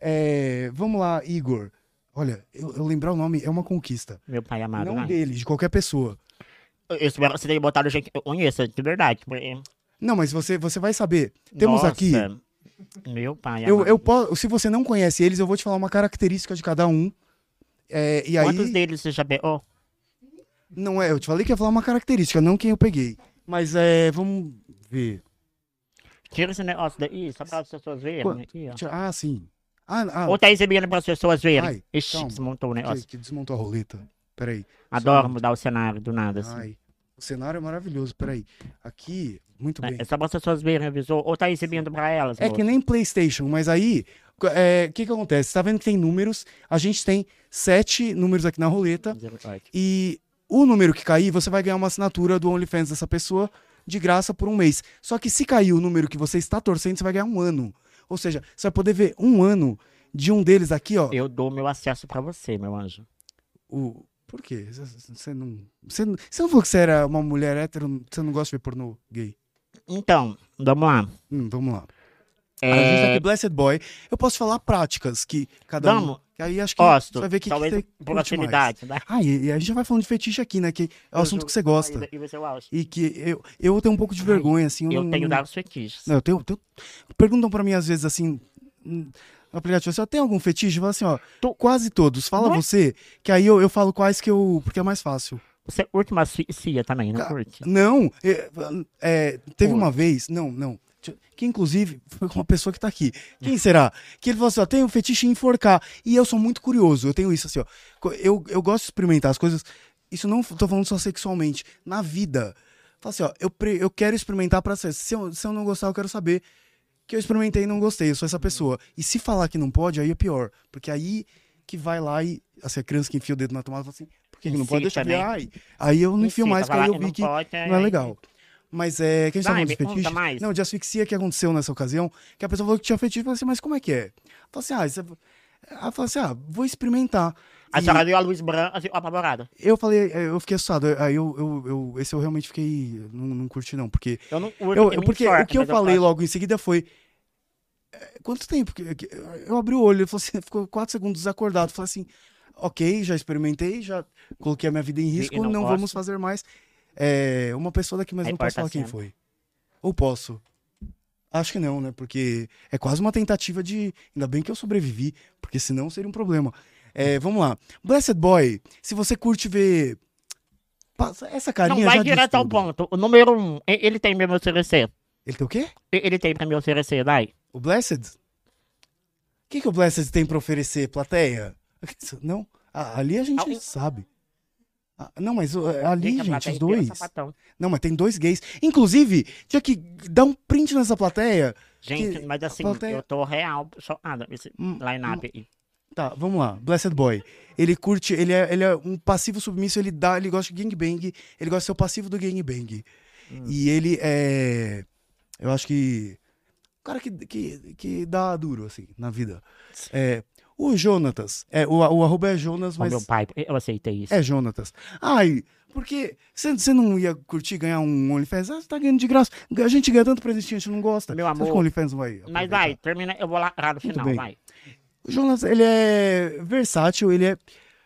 É, vamos lá, Igor. Olha, eu, eu lembrar o nome é uma conquista. Meu pai amado. não né? dele, de qualquer pessoa. Eu espero que você tenha botado gente que eu conheço, de verdade. porque- Não, mas você, você vai saber. Temos Nossa, aqui. Meu pai Eu, amado. eu posso, se você não conhece eles, eu vou te falar uma característica de cada um. É, e aí. Quantos deles você já pegou? Não é, eu te falei que ia falar uma característica, não quem eu peguei. Mas é, vamos ver. Tira esse negócio daí, só para as pessoas verem. Aqui. Ah, sim. Ah, ah Ou tá exibindo para as pessoas verem. Ai, Ixi, calma. desmontou o que, negócio. que desmontou a roleta. Peraí. Adoro mudar o cenário do nada, assim. Ai, o cenário é maravilhoso, peraí. Aqui, muito bem. É só para as pessoas verem, avisou. Ou tá exibindo para elas. É que nem PlayStation, mas aí, é, o que que acontece? Você tá vendo que tem números, a gente tem sete números aqui na roleta, e o número que cair, você vai ganhar uma assinatura do OnlyFans dessa pessoa de graça por um mês. Só que se cair o número que você está torcendo, você vai ganhar um ano. Ou seja, você vai poder ver um ano de um deles aqui, ó. Eu dou meu acesso para você, meu anjo. O... Por quê? Você- não... Você não... Você não falou que você era uma mulher hétero, você não gosta de ver pornô gay? Então, vamos lá. Hum, vamos lá. A gente tá É, aqui, Blessed Boy. Eu posso falar práticas que cada um. Vamos. que Aí acho que gosto. você vai ver que, que você mais. afinidade, né? Ah, e, e a gente já vai falando de fetiche aqui, né? Que é o assunto que você gosta. E você? E que eu, eu tenho um pouco de vergonha, assim. Eu, Eu não, tenho dados fetiches. Não, eu tenho, tenho- Perguntam pra mim às vezes assim. No aplicativo, você tem algum fetiche? Fala assim, ó. Tu- Quase todos. Fala Não é? você, que aí eu, eu falo quais que eu. Porque é mais fácil. Você curte uma ci- cia também, não curte? Não, é, é, teve Pô. uma vez, não, não, que inclusive foi com uma pessoa que tá aqui. Quem será? Que ele falou assim, ó, tem um fetiche em enforcar. E eu sou muito curioso, eu tenho isso assim, ó. Eu, eu gosto de experimentar as coisas, isso não tô falando só sexualmente, na vida. Fala assim, ó, eu, pre- eu quero experimentar pra ser. Se eu, se eu não gostar, eu quero saber que eu experimentei e não gostei, eu sou essa pessoa. E se falar que não pode, aí é pior. Porque aí que vai lá e. Assim, a criança que enfia o dedo na tomada fala assim, por que, que não pode? Deixa Insista, eu ver. Ai. Aí eu não enfio mais, porque aí eu vi não que não é legal. Mas é. Quem está Vai, falando de fetiche? mais. Não, de asfixia que aconteceu nessa ocasião, que a pessoa falou que tinha fetiche. Eu falei assim, mas como é que é? Falei assim, ah, você... Ela falou assim, ah, vou experimentar. A E senhora viu a luz branca, assim, apavorada. eu falei, é, eu fiquei assustado. Aí eu, eu, eu- esse eu realmente fiquei. Não, não curti, não, porque. Eu não Eu, eu me porque o enforco, que eu falei logo em seguida foi. é, Quanto tempo? que- que- Eu abri o olho, ele falou assim, ficou quatro segundos desacordado. Falei assim, ok, já experimentei, já coloquei a minha vida em risco, não não, gosta. vamos fazer mais. É, uma pessoa daqui, mas Aí não posso falar quem foi. Ou posso? Acho que não, né? Porque é quase uma tentativa de. Ainda bem que eu sobrevivi, porque senão seria um problema. É, vamos lá. Blessed Boy, se você curte ver. Passa- Essa carinha Não, vai direto ao ponto. O número um, ele tem pra me oferecer. Ele tem o quê? Ele tem pra me oferecer, vai. O Blessed? O que, que o Blessed tem pra oferecer, plateia? Não? Ah, ali a gente Ah, sabe. Ah, não, mas uh, ali, Gente, gente, os é dois. Não, mas tem dois gays. Inclusive, tinha que dar um print nessa plateia. Gente, Que mas assim, plateia- eu tô real chocada esse Hum, line-up aí. Tá, vamos lá. Blessed Boy. Ele curte, ele é, ele é um passivo submisso, ele dá, ele gosta de gangbang, ele gosta de ser o passivo do gangbang. Hum. E ele é. Eu acho que. O cara que, que, que dá duro, assim, na vida. É, o Jonatas. É, o, o arroba é Jonas, O mas. meu pai, eu aceitei isso. É Jonatas. Ai, porque você não ia curtir ganhar um OnlyFans? Ah, você tá ganhando de graça. A gente ganha tanto presentinho, a gente não gosta. Meu amor. que o OnlyFans não vai. Mas vai, termina, eu vou lá, lá no final, vai. O Jonas, ele é versátil, ele é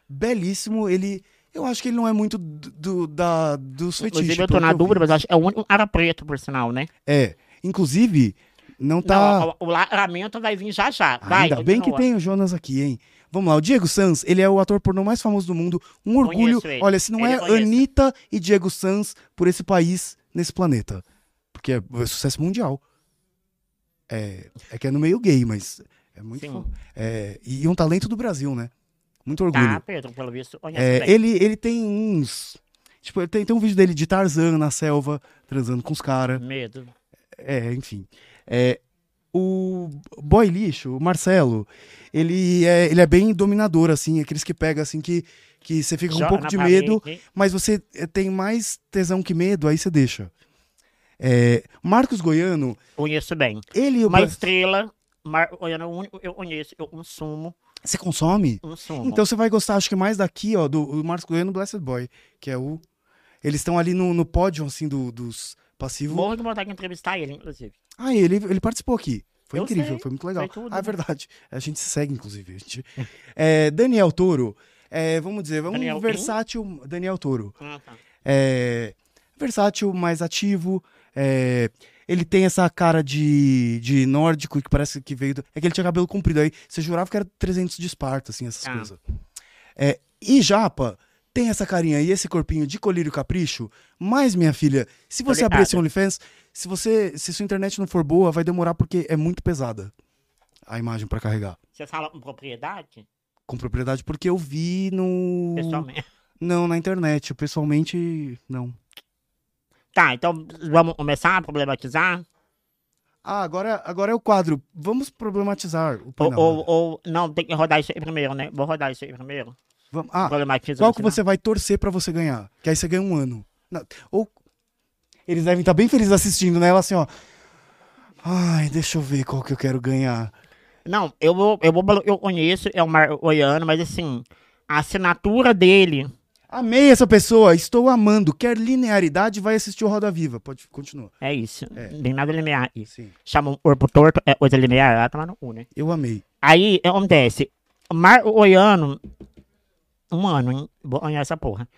belíssimo, ele... Eu acho que ele não é muito do, do- da, dos fetiches. Inclusive, eu tô na que vi. dúvida, mas acho que é o único cara preto, por sinal, né? É, inclusive, não tá... Não, o, o laramento vai vir já já. Vai, Ainda bem que tem o Jonas aqui, hein? Vamos lá, o Diego Sanz, ele é o ator pornô mais famoso do mundo. Um orgulho. Conheço. Olha, se não Ele é conheço. Anitta e Diego Sanz por esse país, nesse planeta. Porque é, é sucesso mundial. É, é que é no meio gay, mas é muito. É, e um talento do Brasil, né? Muito orgulho. Tá, Pedro, pelo visto, É, ele, ele tem uns. Tipo, tem, tem um vídeo dele de Tarzan na selva, transando com os caras. Medo. É, enfim. É, o boy lixo, o Marcelo, ele é, ele é bem dominador, assim, aqueles que pega assim que, que você fica com um pouco de parede. medo, mas você eh, tem mais tesão que medo, aí você deixa. É, Marcos Goiano, Conheço bem. ele e o Uma estrela, Mar... olha, o único eu conheço, eu consumo, Você consome? um sumo. Então você vai gostar, acho que mais daqui, ó, do Marcos Goiano Blessed Boy, que é o. Eles estão ali no, no pódio, assim, do, dos passivos. Morro de vontade de entrevistar ele, inclusive. Ah, ele, ele participou aqui. Foi Eu incrível, sei, foi muito legal. foi tudo, ah, verdade. A gente se segue, inclusive. Gente... É, Daniel Toro, é, vamos dizer, vamos Daniel um quem? versátil. Daniel Toro. Ah, tá. É, versátil, mais ativo. é, ele tem essa cara de, de nórdico que parece que veio. do- É que ele tinha cabelo comprido aí. Você jurava que era 300 de Esparta, assim, essas Ah. coisas. É, e Japa tem essa carinha e esse corpinho de colírio capricho. Mas, minha filha, se você abrir esse. OnlyFans, se você. Se sua internet não for boa, vai demorar porque é muito pesada a imagem pra carregar. Você fala com propriedade? Com propriedade, porque eu vi no. Pessoalmente. Não, na internet. Pessoalmente, não. Tá, então vamos começar a problematizar? Ah, agora, agora é o quadro. Vamos problematizar o Ou, ou, Roda. ou- não, tem que rodar isso aí primeiro, né? Vou rodar isso aí primeiro. Vamos- Ah, Problematiza qual que você vai torcer pra você ganhar? Que aí você ganha um ano. Não, ou eles devem estar bem felizes assistindo, né? Ela assim, ó. Ai, deixa eu ver qual que eu quero ganhar. Não, eu vou, eu vou, eu conheço, é o Mar Oiano, mas assim, a assinatura dele Amei essa pessoa, estou amando. Quer linearidade? Vai assistir o Roda Viva. Pode, continua. É isso. É. Tem nada linear. Sim. Chama um corpo torto, é coisa linear, ela toma no cu, né? Eu amei. Aí, acontece? Marco Goiano, um ano, hein? Vou ganhar essa porra.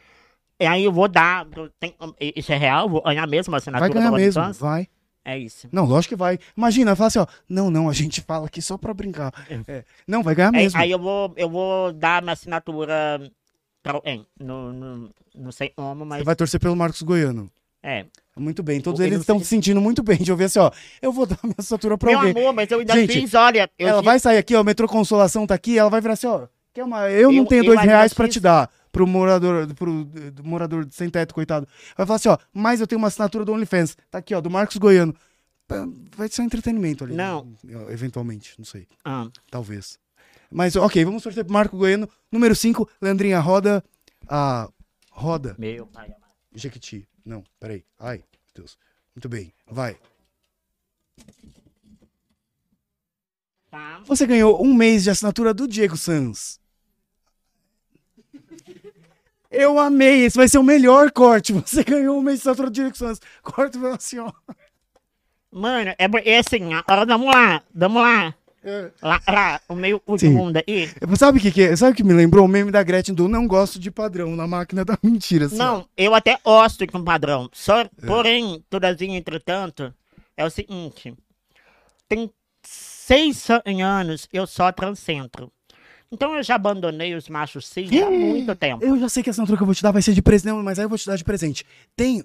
E aí eu vou dar, eu tenho- isso é real? Vou ganhar mesmo a assinatura Vai ganhar do mesmo, OnlyFans? vai. É isso. Não, lógico que vai. Imagina, fala assim, ó. Não, não, a gente fala aqui só pra brincar. É. Não, vai ganhar Aí, mesmo. aí eu vou, eu vou dar minha assinatura pra alguém. No, no, não sei como, mas Você vai torcer pelo Marcos Goiano. é. Muito bem, todos Ele eles não estão se- se sentindo muito bem de ouvir assim, ó. Eu vou dar minha assinatura pra Meu alguém. amor, mas eu ainda Gente, fiz, olha. Eu ela fiz- vai sair aqui, ó. O Metrô Consolação tá aqui, ela vai virar assim, ó. Quer uma... Eu não Eu- tenho eu dois reais fiz- te dar pro morador, pro do morador sem teto, coitado. Vai falar assim, ó. Mas eu tenho uma assinatura do OnlyFans. Tá aqui, ó, do Marcos Goiano. Vai ser um entretenimento ali. Não. né? Eventualmente, não sei. Ah, Talvez. Mas, ok, vamos torcer pro Marco Goiano. Número 5, Leandrinha, roda a. Roda. meu pai amado. Jequiti. Não, peraí. Ai, meu Deus. Muito bem, vai. Tá. Você ganhou um mês de assinatura do Diego Sanz. Eu amei, esse vai ser o melhor corte. Você ganhou um mês de assinatura do Diego Sanz. Corte assim, ó. Mano, é, é assim, ó, vamos lá, vamos lá. É. Lá, lá, o meio o mundo aí. Sabe o que, que é? Sabe o que me lembrou? O meme da Gretchen do não gosto de padrão na máquina da mentira. assim, ó. Não, eu até gosto de um padrão. Só, É. porém, todavia, entretanto, é o seguinte. Tem seis anos eu só transcentro. Então eu já abandonei os machos cis há muito tempo. Eu já sei que a assinatura que eu vou te dar vai ser de presente, mas aí eu vou te dar de presente. Tem,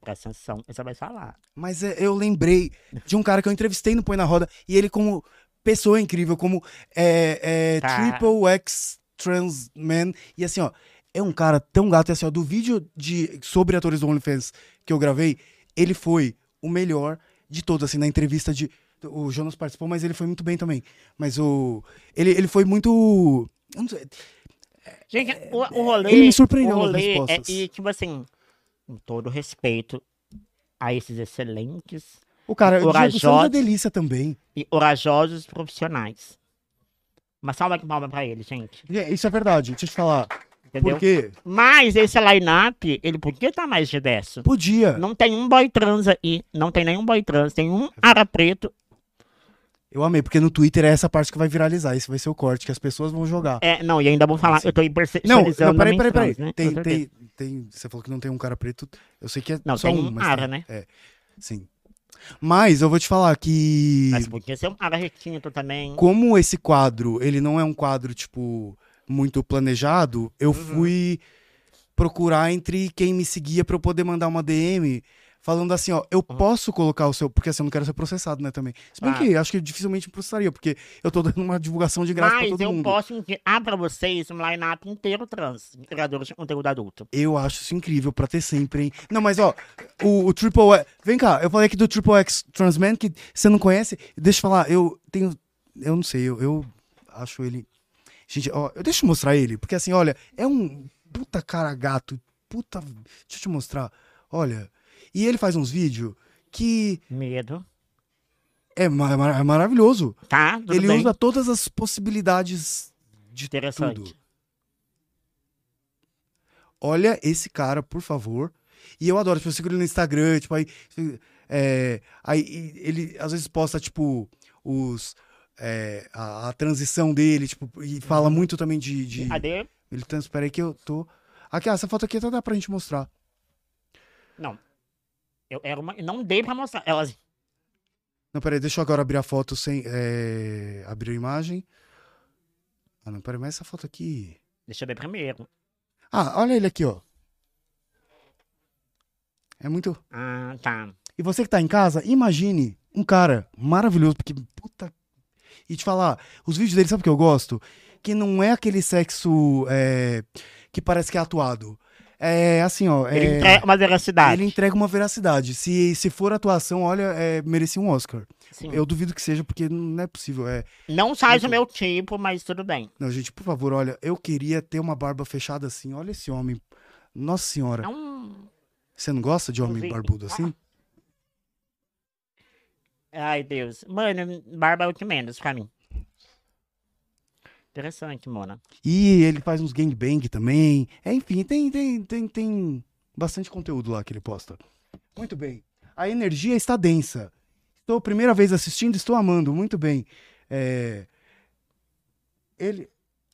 Presta atenção, você vai falar. mas é, eu lembrei de um cara que eu entrevistei no Põe na Roda e ele como pessoa incrível, como é, é, Tá. Triple X Trans Man. E assim, ó, é um cara tão gato. E assim, ó, do vídeo de, sobre atores do OnlyFans que eu gravei, ele foi o melhor de todos, assim, na entrevista de. O Jonas participou, mas ele foi muito bem também. Mas o. Ele, ele foi muito. eu não sei, Gente, o, o rolê. Ele me surpreendeu o nas rolê é, respostas. e, tipo assim, com todo respeito a esses excelentes O cara, o Diego Santos é Corajosos. delícia também. e corajosos profissionais. Uma salva de palma pra eles, gente. É, Isso é verdade, deixa eu te falar. Entendeu? Por quê? Mas esse line-up, ele podia estar mais de 10. Podia. Não tem um boy trans aí. Não tem nenhum boy trans. Tem um ara preto. Eu amei, porque no Twitter é essa parte que vai viralizar. Esse vai ser o corte que as pessoas vão jogar. É, não, e ainda vou falar. Eu tô Não, hipersexualizando não, peraí, peraí, peraí. né? Tem, tem, tem. Você falou que não tem um cara preto. Eu sei que é Não, só tem um, um mas ara, tem. né? É. Sim. Mas eu vou te falar que. Mas podia ser um ara retinto também. como esse quadro, ele não é um quadro, tipo, muito planejado, eu Uhum. fui procurar entre quem me seguia pra eu poder mandar uma DM falando assim, ó, eu Uhum. posso colocar o seu, porque assim, eu não quero ser processado, né, também. Se bem Ah. que acho que dificilmente me processaria, porque eu tô dando uma divulgação de graça pra Mas todo eu mundo. posso indicar pra vocês um line-up inteiro trans. Criadores de conteúdo adulto. Eu acho isso incrível pra ter sempre, hein? Não, mas ó, o, o Triple X. Vem cá, eu falei aqui do Triple X Transman, que você não conhece. Deixa eu falar, eu tenho. Eu não sei, eu, eu acho ele. Gente, ó, eu deixa eu mostrar ele, porque assim, olha, é um puta cara gato. Puta. Deixa eu te mostrar. Olha. E ele faz uns vídeos que Medo. é, ma- ma- é maravilhoso. Tá? Ele bem? usa todas as possibilidades de Interessante. tudo. Olha esse cara, por favor. E eu adoro, tipo, eu sigo ele no Instagram, tipo, aí. é, aí ele às vezes posta, tipo, os. é, a, a transição dele, tipo, e fala muito também de. de Cadê? ele trans, espera aí que eu tô. Aqui, ó, essa foto aqui até dá pra gente mostrar. Não. Eu era uma... Não dei pra mostrar. Elas... Não, peraí, deixa eu agora abrir a foto sem. é, abrir a imagem. Ah, não, peraí, mas essa foto aqui. Deixa eu ver primeiro. Ah, olha ele aqui, ó. É muito. Ah, tá. E você que tá em casa, imagine um cara maravilhoso, porque puta. E te falar, os vídeos dele, sabe o que eu gosto? Que não é aquele sexo é, que parece que é atuado. É assim, ó. Ele é- entrega uma veracidade. ele entrega uma veracidade. Se, se for atuação, olha, é, merecia um Oscar. Sim. Eu duvido que seja, porque não é possível. É... Não faz Muito- o meu tipo, mas tudo bem. Não, gente, por favor, olha, eu queria ter uma barba fechada assim. Olha esse homem. Nossa senhora. É um... Você não gosta de homem barbudo assim? Ai, Deus. Mano, barba é o que menos pra mim. Interessante, Mona. E ele faz uns gangbang também. É, enfim, tem, tem, tem, tem bastante conteúdo lá que ele posta. Muito bem. A energia está densa. Estou primeira vez assistindo, estou amando. Muito bem. É... Ele.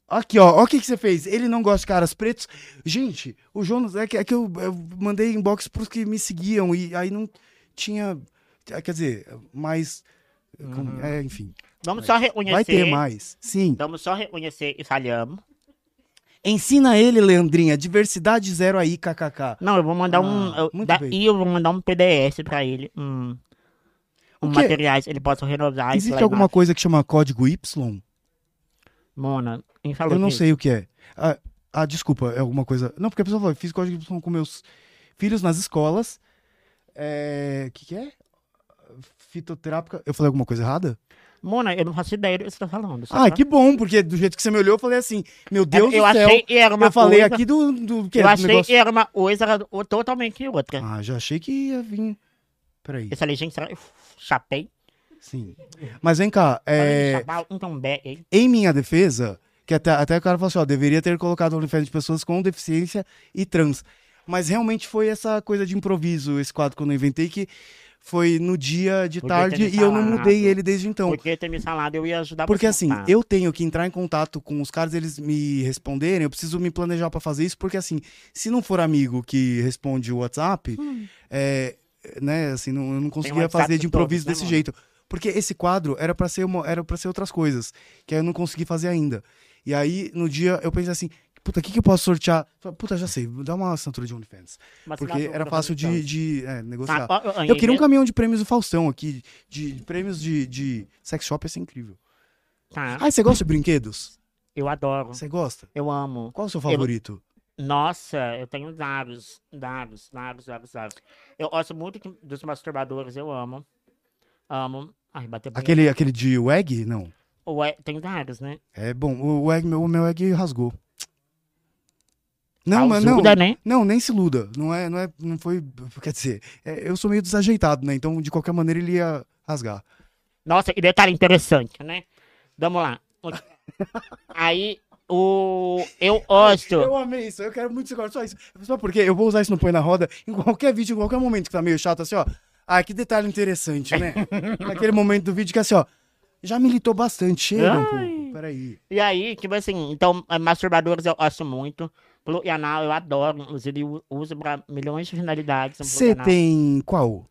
Aqui, ó. O que, que você fez. Ele não gosta de caras pretos. Gente, o Jonas. É que, é que eu, eu mandei inbox pros que me seguiam e aí não tinha. Quer dizer, mais. Uhum. É, enfim. Vamos só reconhecer. Vai ter mais. Sim. Vamos só reconhecer e falhamos. Ensina ele, Leandrinha. Diversidade zero aí, kkk. Não, eu vou mandar Ah, um. eu- muito daí bem. eu vou mandar um PDF pra ele. Um, um quê? materiais, ele possa renovar. Existe alguma embaixo. coisa que chama código Y? Mona, quem falou Eu não sei o que é. Ah, ah, desculpa, é alguma coisa. Não, porque a pessoa falou, fiz código Y com meus filhos nas escolas. É. O que, que é? Fitoterápica. Eu falei alguma coisa errada? Mona, eu não faço ideia do que você tá falando. Ah, que bom, porque do jeito que você me olhou, eu falei assim, meu Deus eu do céu. achei que era uma eu falei coisa. aqui do, do, que eu achei negócio. que era uma coisa era totalmente outra. Ah, já achei que ia vir. Peraí. Eu falei, gente, será que eu chapei? Sim. Mas vem cá, é. Em minha defesa, que até, até o cara falou assim, ó, deveria ter colocado OnlyFans de pessoas com deficiência e trans. Mas realmente foi essa coisa de improviso, esse quadro que eu não inventei, que foi no dia de Podia tarde e eu não mudei ele desde então. Porque ter me falado, eu ia ajudar Porque você. assim, eu tenho que entrar em contato com os caras, eles me responderem, eu preciso me planejar pra fazer isso, porque assim, se não for amigo que responde o WhatsApp, é, né, assim, não, eu não conseguia WhatsApp fazer de de improviso todos, né, desse mano? jeito. Porque esse quadro era pra ser uma, era para ser outras coisas, que aí eu não consegui fazer ainda. E aí, no dia, eu pensei assim, puta, o que, que eu posso sortear? Puta, já sei, dá uma assinatura de OnlyFans. Mas Porque era fácil de, de é, negociar. Tá, ó, ó, Eu queria um caminhão de prêmios do Faustão aqui, de, de prêmios de, de sex shop, ia ser incrível. Tá, Ah, você gosta de brinquedos? eu adoro. Você gosta? Eu amo. Qual é o seu favorito? Nossa, eu tenho vários, vários, vários, vários, vários. Eu gosto muito dos masturbadores, eu amo. Amo. Ai, bateu bem. Aquele, aquele de WEG? Não. Ué, tem vários, né? É bom. O, WEG, meu, o meu WEG rasgou. Não, mas não. Né? Não, nem se iluda. Não é, não é, não foi. Quer dizer, é, eu sou meio desajeitado, né? Então, de qualquer maneira, ele ia rasgar. Nossa, que detalhe interessante, né? Vamos lá. Aí, o... Eu gosto... Eu amei isso, eu quero muito que você goste só isso. Só porque eu vou usar isso no Põe na Roda em qualquer vídeo, em qualquer momento que tá meio chato, assim, ó. Ah, que detalhe interessante, né? Naquele momento do vídeo que assim, ó. Já militou bastante, chega um Ai. pouco. Peraí. E aí, tipo assim, então, eh, masturbadores eu gosto muito. Plug anal eu adoro, inclusive eu uso pra milhões de finalidades. Você tem qual?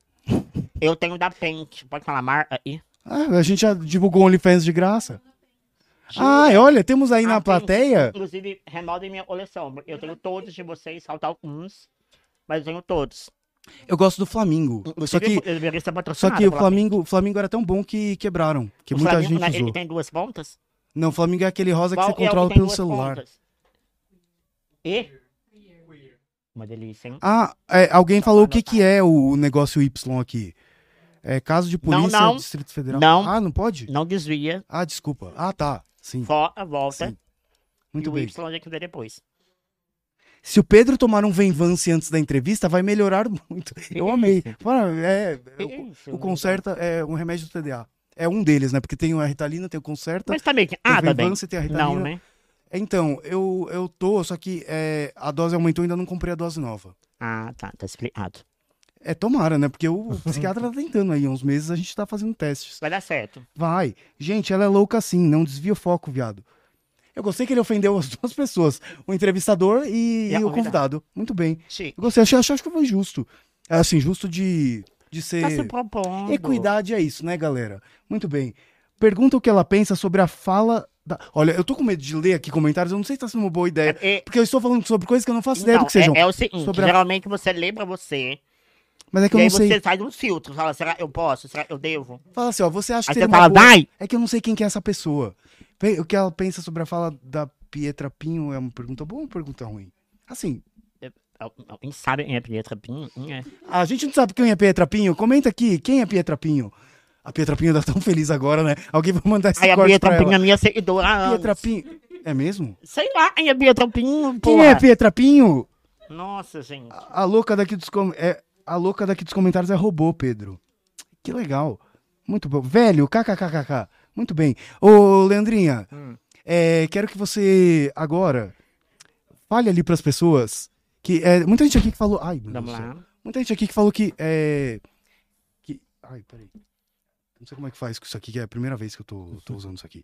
Eu tenho da Pente, pode falar marca aí? Ah, a gente já divulgou OnlyFans de graça. Ah, olha, temos aí A na plateia. Inclusive, renovem minha coleção. Eu tenho todos de vocês, falta alguns, mas eu tenho todos. Eu gosto do Flamingo. Só que, só que o Flamengo, o Flamengo era tão bom que quebraram. Que O muita Flamengo, gente usou. Ele tem duas pontas? Não, o Flamengo é aquele rosa que Qual você é o controla tem pelo duas celular. pontas? E? Uma delícia, hein? Ah, é, alguém falou o que, que é o negócio Y aqui. É caso de polícia, não. Distrito Federal. Não. Ah, não pode? Não desvia, Ah, desculpa. Ah, tá. Sim. foca, volta. Sim. Muito e o bem. Y a gente vê depois. Se o Pedro tomar um Venvance antes da entrevista, vai melhorar muito. Eu amei. Fala, É, é, o, o Concerta é um remédio do TDA. É um deles, né? Porque tem a Ritalina, tem o Concerta. Mas também, tem ah, o tá bem. Tem a Ritalina. Não, né? Então, eu, eu tô, só que é, a dose aumentou e ainda não comprei a dose nova. Ah, tá, tá explicado. É, tomara, né? Porque o psiquiatra tá tentando aí. Uns meses a gente tá fazendo testes. Vai dar certo. Vai. Gente, ela é louca assim, não desvia o foco, viado. Eu gostei que ele ofendeu as duas pessoas, o entrevistador e, E e o convidado. Muito bem. Chique. Eu gostei, achei, achei que foi justo. É assim, justo de, de ser. Tá se propondo. Equidade é isso, né, galera? Muito bem. Pergunta o que ela pensa sobre a fala da. Olha, eu tô com medo de ler aqui comentários, eu não sei se tá sendo uma boa ideia. É, Porque eu estou falando sobre coisas que eu não faço ideia do que sejam. é, é o seguinte, sobre geralmente você lê pra você, Mas é que e eu aí não sei. você faz um filtro, fala, será que eu posso? Será que eu devo? Fala assim, ó, você acha Aí que você fala, boa- vai! É que eu não sei quem que é essa pessoa. Pe- O que ela pensa sobre a fala da Pietra Pinho é uma pergunta boa ou uma pergunta ruim? Assim, Alguém sabe quem é Pietra Pinho? É. a gente não sabe quem é Pietra Pinho. Comenta aqui, quem é Pietra Pinho? A Pietra Pinho tá tão feliz agora, né? Alguém vai mandar esse Aí a corte Pietra pra Pinho é minha seguidora. há anos. Pietra Pinho... É mesmo? Sei lá, é Pietra Pinho, Quem é Pietra Pinho? Nossa, gente. A louca daqui dos com... é a louca daqui dos comentários é robô, Pedro. Que legal. Muito bom. Velho, kkkk. Muito bem. Ô, Leandrinha, Hum. É, quero que você agora fale ali pras pessoas que é, muita gente aqui que falou, ai, meu Deus. Muita gente aqui que falou que é que ai, peraí. Não sei como é que faz com isso aqui, que é a primeira vez que eu tô, tô usando isso aqui.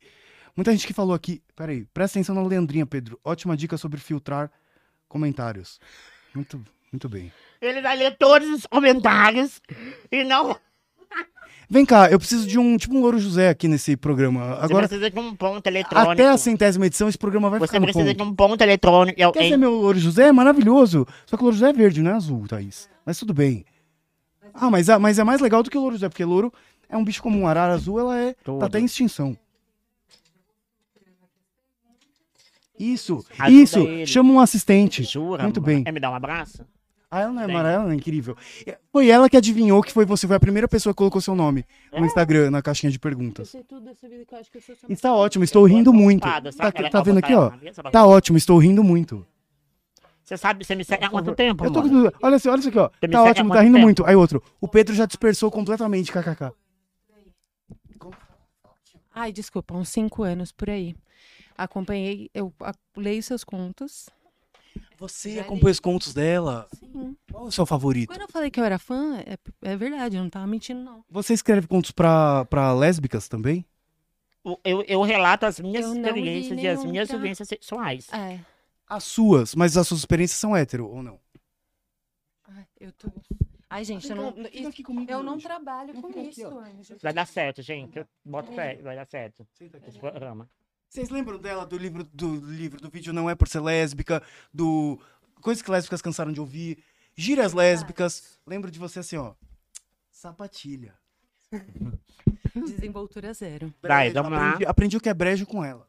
Muita gente que falou aqui, peraí, presta atenção na Leandrinha, Pedro. Ótima dica sobre filtrar comentários. Muito, muito bem. Ele vai ler todos os comentários e não. Vem cá, eu preciso de um, tipo um Louro José aqui nesse programa. Você Agora, precisa de um ponto eletrônico. até a centésima edição, esse programa vai Você ficar no precisa ponto. de um ponto eletrônico. Eu, Quer hein? ser meu Louro José? É maravilhoso. Só que o Louro José é verde, não é azul, Thaís. Mas tudo bem. Ah, mas, ah, mas é mais legal do que o Louro José, porque louro é um bicho comum. Arara azul, ela é. Tudo. Tá até em extinção. Isso, Ajuda isso. ele. Chama um assistente. Jura? Muito bem. Quer me dar um abraço? Ah, ela não é Tem. amarela, ela é incrível. Foi ela que adivinhou que foi você, foi a primeira pessoa que colocou seu nome É? no Instagram, na caixinha de perguntas. sei tudo dessa vida que eu acho que eu sou só Está ótimo, estou rindo muito. Tá, tá vendo aqui, ó? Tá ótimo, estou rindo muito. Você sabe, você me segue há quanto tempo, Eu tô Olha, assim, olha isso aqui, ó. Tá ótimo, tá rindo tempo? muito. Aí outro. O Pedro já dispersou completamente, kkk. Ai, desculpa, uns cinco anos por aí. Acompanhei, eu a- leio seus contos. Você Já acompanha os contos dela? Sim. Qual é o seu favorito? Quando eu falei que eu era fã, é, é verdade, eu não tava mentindo, não. Você escreve contos pra, pra lésbicas também? Eu, eu relato as minhas Eu li experiências e as minhas pra- vivências sexuais. É. As suas, mas as suas experiências são hétero, ou não? Ai, eu tô. Ai, gente, eu não, Fica aqui comigo eu não trabalho com aqui, isso. Vai dar certo, gente. Eu boto fé, vai dar certo. Senta aqui. Programa. Vocês lembram dela do livro do livro do vídeo Não é por ser lésbica, do coisas que lésbicas cansaram de ouvir, gírias lésbicas. Lembro de você assim, ó. Sapatilha. Desenvoltura zero. Vai, vamos lá. aprendi, aprendi o que é brejo com ela.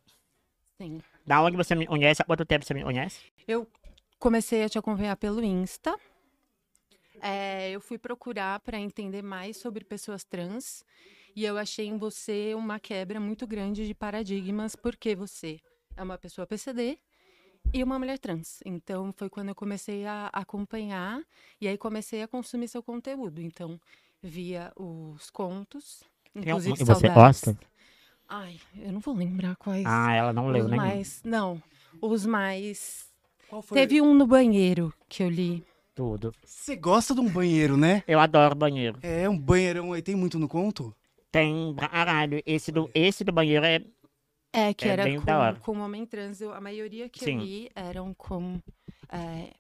Sim. Da onde você me conhece? Há quanto tempo você me conhece? Eu comecei a te acompanhar pelo Insta. É, eu fui procurar para entender mais sobre pessoas trans e eu achei em você uma quebra muito grande de paradigmas, porque você é uma pessoa PCD e uma mulher trans. Então foi quando eu comecei a acompanhar e aí comecei a consumir seu conteúdo. Então via os contos, inclusive e você saudades. gosta? Ai, eu não vou lembrar quais. Ah, ela não leu nenhum. mais, não, os mais Qual foi? Teve um no banheiro que eu li. Tudo. Você gosta de um banheiro, né? Eu adoro banheiro. É, um banheirão aí, tem muito no conto? Tem caralho. Esse do, esse do banheiro é. É, que É era bem da hora. com, com homem trans. Eu- a maioria que Sim. eu li eram com. é,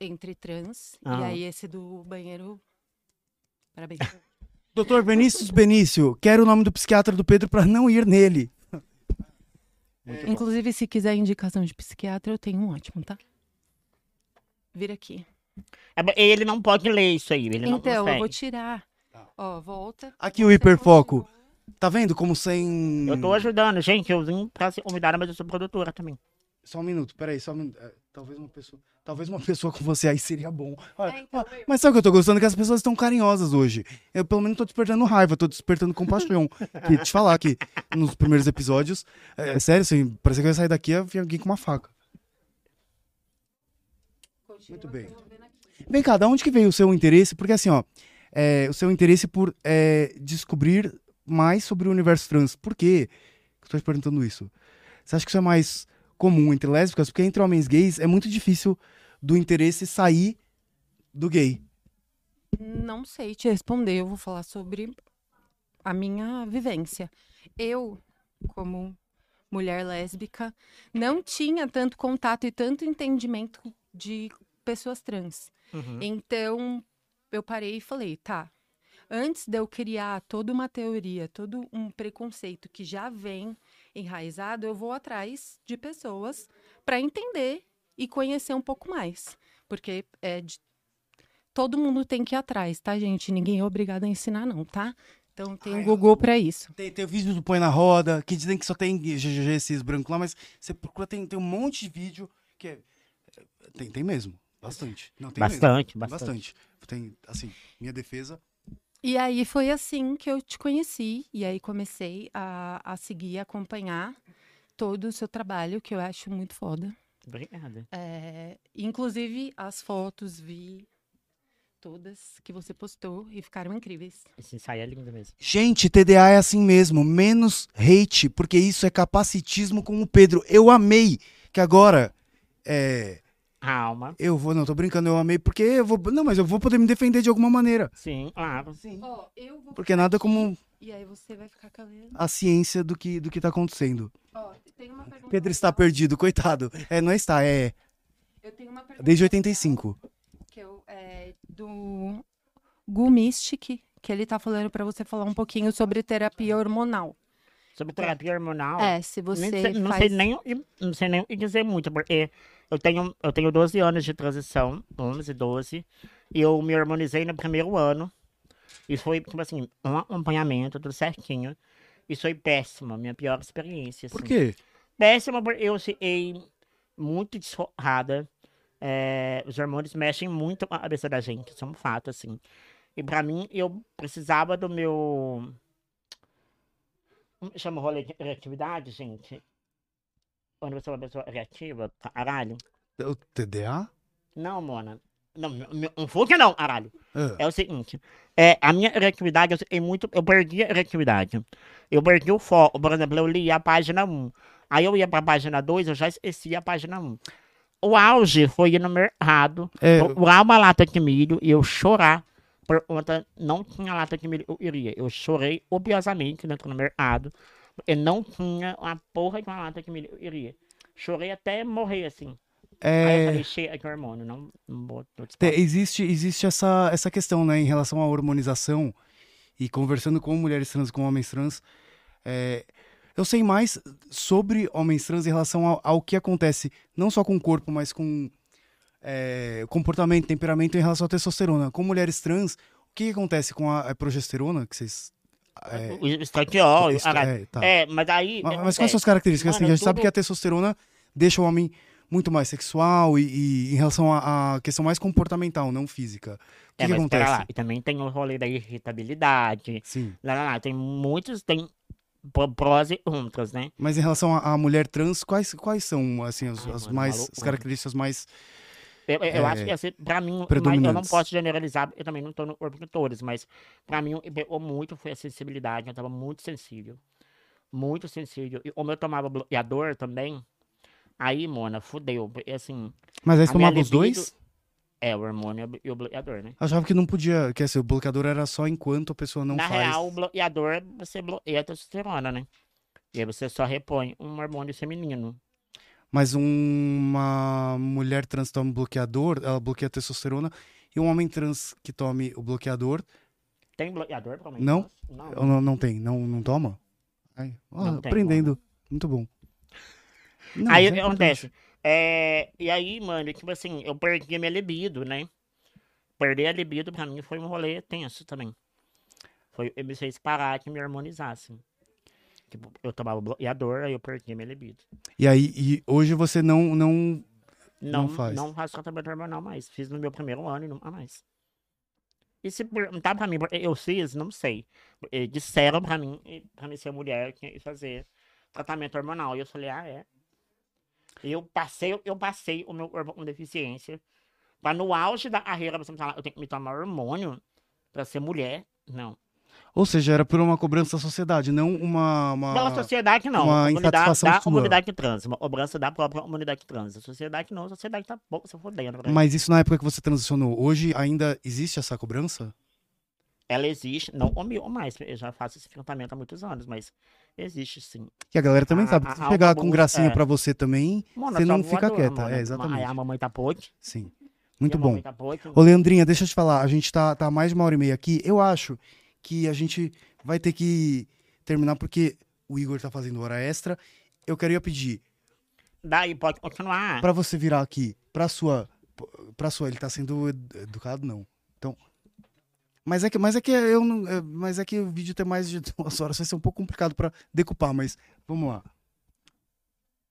entre trans. E Aham. aí esse do banheiro. Parabéns. Doutor Vinícius Benício, quero o nome do psiquiatra do Pedro pra não ir nele. Inclusive, se quiser indicação de psiquiatra, eu tenho um ótimo, tá? Vira aqui. É Ele não pode ler isso aí. Ele não então, eu consegue. vou tirar. Tá. Ó, volta. Aqui o hiperfoco. continua. Tá vendo como sem. Eu tô ajudando, gente. Eu vim pra ser convidada, mas eu sou produtora também. Só um minuto, peraí, só um minuto. É, talvez uma pessoa. Talvez uma pessoa com você aí seria bom. Olha, É, então, ó, mas sabe o que eu tô gostando? Que as pessoas estão carinhosas hoje. Eu pelo menos tô despertando raiva, tô despertando compaixão. que te falar que nos primeiros episódios. É, é sério, assim, parece que eu ia sair daqui e vir alguém com uma faca. Muito bem. Vem cá, da onde que veio o seu interesse? Porque assim, ó, é, o seu interesse por é, descobrir mais sobre o universo trans. Por quê? Tô te perguntando isso. Você acha que isso é mais comum entre lésbicas? Porque entre homens gays é muito difícil do interesse sair do gay. Não sei te responder, eu vou falar sobre a minha vivência. Eu, como mulher lésbica, não tinha tanto contato e tanto entendimento de pessoas trans. Uhum. Então, eu parei e falei, tá. Antes de eu criar toda uma teoria, todo um preconceito que já vem enraizado, eu vou atrás de pessoas para entender e conhecer um pouco mais. Porque é de- todo mundo tem que ir atrás, tá, gente? Ninguém é obrigado a ensinar, não, tá? Então tem Ai, o Google para isso. Tem, tem o vídeo do Põe na Roda, que dizem que só tem GGG esses brancos lá, mas você procura, tem, tem um monte de vídeo que é. Tem, tem mesmo. Bastante. Não, tem mesmo. Bastante, bastante. Tem, assim, minha defesa. E aí foi assim que eu te conheci, e aí comecei a, a seguir, acompanhar todo o seu trabalho, que eu acho muito foda. Obrigada. É, inclusive as fotos, vi todas que você postou e ficaram incríveis. Esse ensaio é lindo mesmo. Gente, TDA é assim mesmo. Menos hate, porque isso é capacitismo com o Pedro. Eu amei que agora. É, Calma. eu vou. Não, tô brincando, eu amei porque eu vou. Não, mas eu vou poder me defender de alguma maneira. Sim, claro. Sim. Ó, eu vou Porque nada como E aí você vai ficar calando. a ciência do que, do que tá acontecendo. Ó, tem uma pergunta. Pedro está perdido, coitado. É, não está, é. Eu tenho uma pergunta. Desde 85. Que eu, é, do Gu Mystic, que ele tá falando pra você falar um pouquinho sobre terapia hormonal. Sobre terapia hormonal. É, se você nem sei- não, faz... sei nem, não sei nem o que dizer muito, porque eu tenho, eu tenho 12 anos de transição, 11, 12, e eu me harmonizei no primeiro ano. E foi, tipo assim, um acompanhamento, tudo certinho. Isso foi péssimo, a minha pior experiência. Por assim. quê? Péssima, porque eu fiquei muito desforrada. É, os hormônios mexem muito com a cabeça da gente, isso é um fato, assim. E pra mim, eu precisava do meu. Como chama o rolê de reatividade, gente? Quando você é uma pessoa reativa, caralho. O TDA? Não, Mona. Não, não, foi que não, caralho. Ah, É o seguinte, é, a minha reatividade, eu, fiquei muito, eu perdi a reatividade. Eu perdi o foco. Por exemplo, eu li a página 1. Aí eu ia pra página 2, eu já esqueci a página 1. O auge foi ir no mercado, É. procurar uma lata de milho e eu chorar. Por conta, não tinha lata de milho, eu iria. Eu chorei copiosamente dentro do mercado. E não tinha uma porra de uma lata milho, eu iria. Chorei até morrer, assim. Aí eu é, falei, chega de hormônio, não, não vou... existe existe essa, essa questão, né, em relação à hormonização e conversando com mulheres trans, com homens trans. é, eu sei mais sobre homens trans em relação ao, ao que acontece, não só com o corpo, mas com é, comportamento, temperamento em relação à testosterona. Com mulheres trans, o que, que acontece com a, a progesterona, que vocês... é, O estradiol, caralho. é, tá. É, mas aí. Mas, é, mas quais é, são as características? Assim, mano, a gente sabe tudo- que a testosterona deixa o homem muito mais sexual e, e em relação à questão mais comportamental, não física. O que, é, que acontece? lá, e também tem o rolê da irritabilidade. Sim. Lá, lá, lá, tem muitos, tem pró- prós e contras, né? Mas em relação à, mulher trans, quais, quais são assim, as, Ai, as mano, mais as características mais. Eu, eu É, acho que assim, pra mim, mas eu não posso generalizar, eu também não tô no corpo de todos, mas pra mim, pegou muito foi a sensibilidade, eu tava muito sensível. Muito sensível. E como eu tomava bloqueador também, aí, Mona, fudeu. Assim, Mas aí você tomava os libido- dois? é o hormônio e o bloqueador, né? Achava que não podia. Que assim, o bloqueador era só enquanto a pessoa não Na faz. real, o bloqueador, você bloqueia a testosterona, né? E aí você só repõe um hormônio feminino. Mas uma mulher trans toma bloqueador, ela bloqueia a testosterona. E um homem trans que tome o bloqueador, Tem bloqueador pra mim? Não. Não. não, não tem, não, não toma? Ai, ó, Não tem, aprendendo. Muito bom. Não, aí o que é acontece? importante. É, e aí, mano, tipo assim, eu perdi a minha libido, né? Perder a libido pra mim foi um rolê tenso também. Foi, eu me fez parar que me harmonizasse. Tipo, eu tomava bloqueador, aí eu perdi a minha libido. E aí, e hoje você não, não. Não, Não faz. não faço tratamento hormonal mais. Fiz no meu primeiro ano e nunca mais. E se perguntar pra mim, eu fiz, não sei. Disseram pra mim, pra mim ser mulher, que ia fazer tratamento hormonal. E eu falei, ah, é. Eu passei, eu passei o meu corpo com deficiência. Pra no auge da carreira você me falar, eu tenho que me tomar hormônio pra ser mulher. Não. Ou seja, era por uma cobrança da sociedade, não uma. uma... Pela sociedade, não. uma a comunidade insatisfação da sua. comunidade trans. Uma cobrança da própria comunidade trans. A sociedade não, a sociedade tá pouco se fodendo. mim. Mas isso na época que você transicionou, hoje ainda existe essa cobrança? Ela existe, não o meu mais, eu já faço esse tratamento há muitos anos, mas existe sim. Que a galera também A- sabe. a- Se pegar com gracinha é. pra você também, você não fica voadora, quieta. Mona. É, exatamente. a mamãe tá podre. Sim. e Muito a bom. Tá podre. Ô, Leandrinha, deixa eu te falar. A gente tá, tá mais de uma hora e meia aqui. Eu acho que a gente vai ter que terminar porque o Igor tá fazendo hora extra. Eu queria pedir Daí pode continuar. pra você virar aqui pra sua. Pra sua. Ele tá sendo ed- educado, não. Então. Mas é que, mas é que eu não. é- Mas é que o vídeo tem mais de duas horas, vai ser um pouco complicado pra decupar, mas vamos lá.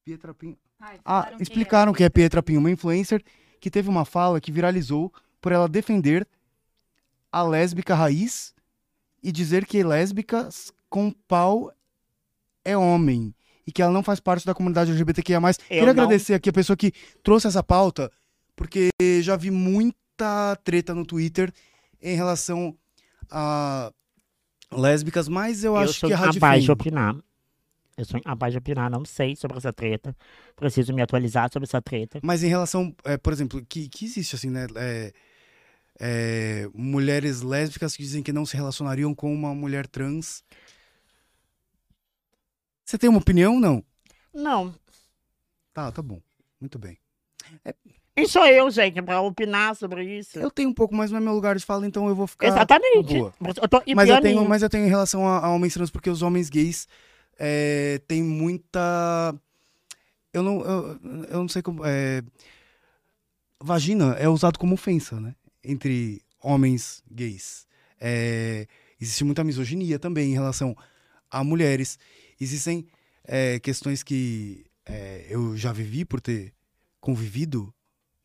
Pietra Pinho. Ah, explicaram que é Pietra Pinho, uma influencer que teve uma fala que viralizou por ela defender a lésbica raiz e dizer que lésbicas com pau é homem e que ela não faz parte da comunidade LGBTQIA+. Queria não- agradecer aqui a pessoa que trouxe essa pauta, porque já vi muita treta no Twitter em relação a lésbicas, mas eu, Eu acho sou que é incapaz de radifem. opinar. Eu sou incapaz de opinar, não sei sobre essa treta. Preciso me atualizar sobre essa treta. Mas em relação, é, por exemplo, que, que existe assim, né? é, é, mulheres lésbicas que dizem que não se relacionariam com uma mulher trans. Você tem uma opinião? Não. Não. Tá, tá bom. Muito bem. E sou eu, gente, pra opinar sobre isso. Eu tenho um pouco, mas não é meu lugar de fala, então eu vou ficar. Exatamente. boa. Eu tô Mas eu, tenho, mas eu tenho em relação a, a homens trans, porque os homens gays é, têm muita. Eu não, eu, eu não sei como. é, Vagina é usado como ofensa, né? Entre homens gays. É, existe muita misoginia também em relação a mulheres. Existem é, questões que é, eu já vivi por ter convivido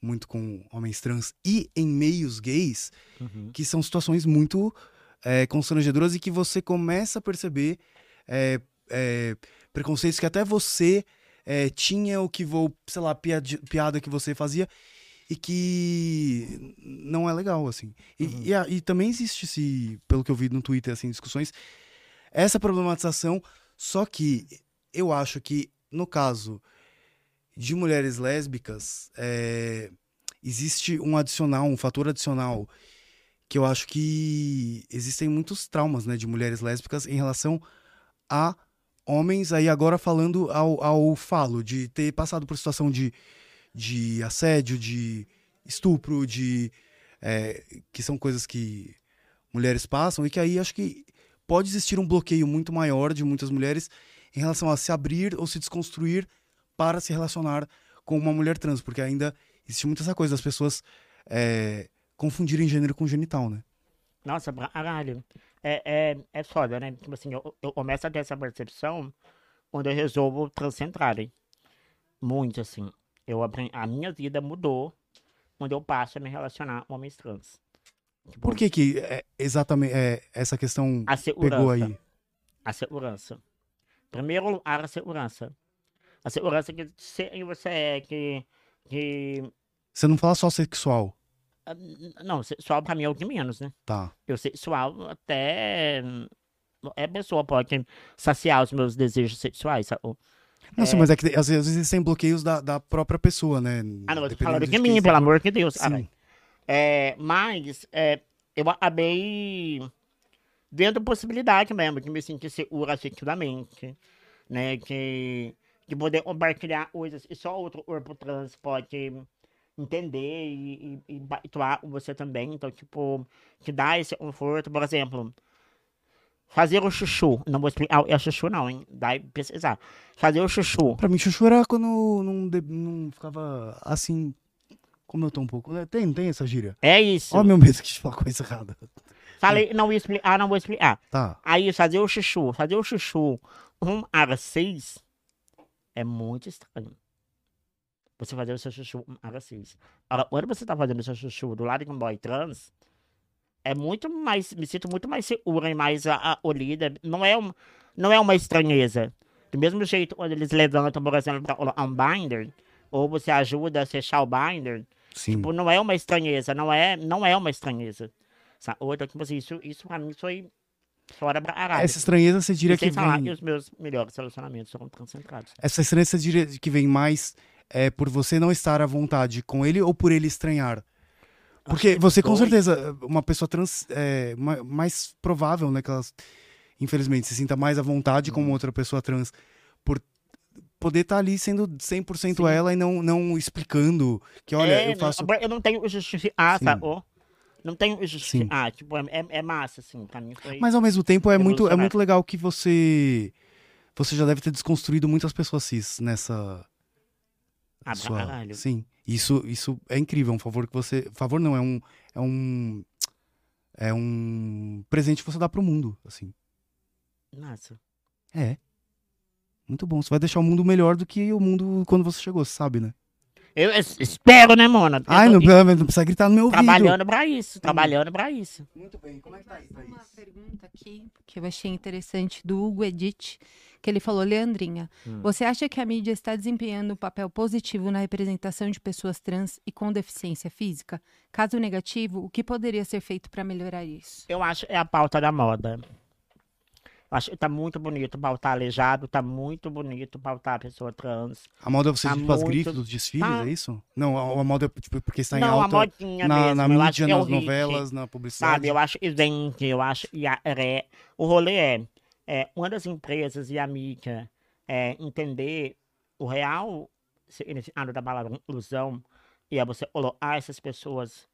muito com homens trans e em meios gays Uhum. que são situações muito é, constrangedoras e que você começa a perceber é, é, preconceitos que até você é, tinha o que vou, sei lá, piada que você fazia e que não é legal, assim. E, Uhum. e a- e também existe, esse, pelo que eu vi no Twitter, assim, discussões, essa problematização, só que eu acho que, no caso de mulheres lésbicas, é, existe um adicional, um fator adicional que eu acho que existem muitos traumas, né, de mulheres lésbicas em relação a homens, aí agora falando ao, ao falo, de ter passado por situação de, de assédio, de estupro, de é, que são coisas que mulheres passam e que aí acho que pode existir um bloqueio muito maior de muitas mulheres em relação a se abrir ou se desconstruir para se relacionar com uma mulher trans, porque ainda existe muito essa coisa das pessoas é, confundirem gênero com genital, né? Nossa, caralho. É, é, é foda, né? Tipo assim, eu, eu começo a ter essa percepção quando eu resolvo transcentrar. hein? Muito, assim. Eu aprendi, a minha vida mudou quando eu passo a me relacionar com homens trans. Tipo, Por que que é, exatamente é, essa questão pegou aí? A segurança. Primeiro lugar, a segurança. A segurança que você é, que. que Você não fala só sexual, ah, não, sexual pra mim é o que menos, né? tá? Eu sexual até. É, a pessoa pode saciar os meus desejos sexuais. sabe? Não, sim, mas é que às vezes existem bloqueios da, da própria pessoa, né? Ah, não, eu tô falando de de mim, pelo for. amor de Deus. Sim. caralho. É, mas é, eu acabei vendo possibilidade mesmo de me sentir segura afetivamente, né? Que, de poder compartilhar coisas e só outro corpo trans pode entender e, e, e com você também. Então, tipo, te dá esse conforto. Por exemplo, fazer o chuchu. Não vou explicar o que é chuchu, não, hein? Dá pesquisar. Fazer o chuchu. Pra mim, chuchu era quando não, de- não ficava assim, como eu tô um pouco. né? Tem, tem essa gíria. É isso. Ó, meu medo que te falar coisa errada. Falei, não vou explicar, não vou explicar. Tá. Aí, fazer o chuchu, fazer o chuchu um ara 6 é muito estranho. Você fazer o seu chuchu um ara 6. Agora, quando você tá fazendo o seu chuchu do lado de um boy trans, é muito mais, me sinto muito mais segura e mais a, acolhida. Não é, um, não é uma estranheza. Do mesmo jeito, quando eles levantam, por exemplo, pra um binder, ou você ajuda a fechar o binder, Sim. Tipo, não é uma estranheza, não é, não é uma estranheza. Sabe? Outra, tipo assim, isso, isso pra mim foi fora pra caralho. Essa estranheza você diria que falar vem. que os meus melhores relacionamentos foram concentrados. Essa estranheza você diria que vem mais é, por você não estar à vontade com ele ou por ele estranhar? Porque que você, com certeza, uma pessoa trans é ma- mais provável, né, que ela, infelizmente, se sinta mais à vontade Uhum. como outra pessoa trans por poder estar ali sendo 100% Sim. ela e não, não explicando que, olha, É, eu faço... eu não tenho justificar, Sim. sacou? Não tenho justificar. Tipo, é, é- é massa, assim, pra mim foi. Mas ao mesmo tempo é muito, é muito legal que você você já deve ter desconstruído muitas pessoas cis nessa Ah, pra sua... caralho. Sim. Isso isso é incrível, é um favor que você, favor não, é um é um é um presente que você dá pro mundo, assim. Massa. É. Muito bom. Você vai deixar o mundo melhor do que o mundo quando você chegou, você sabe, né? Eu es- espero, né, mona? Eu Ai, tô- não, não precisa gritar no meu ouvido. Trabalhando pra isso, trabalhando pra isso. Muito bem. Como é que tá isso, Uma pergunta aqui que eu achei interessante do Hugo Edith, que ele falou, Leandrinha, Hum. você acha que a mídia está desempenhando um papel positivo na representação de pessoas trans e com deficiência física? Caso negativo, o que poderia ser feito para melhorar isso? Eu acho que é a pauta da moda. Acho que tá muito bonito pautar aleijado, tá muito bonito pautar pessoa trans. A moda você Tá as muito- grifes dos desfiles, Tá. é isso? Não, a, a moda é tipo, porque está em Não, a alta modinha na, mesmo. na eu mídia, é nas hit, novelas, na publicidade. Sabe, eu acho que vende, eu acho que a- é, o rolê é, é uma das empresas e a mídia é, entender o real significado da palavra inclusão e é você colocar essas pessoas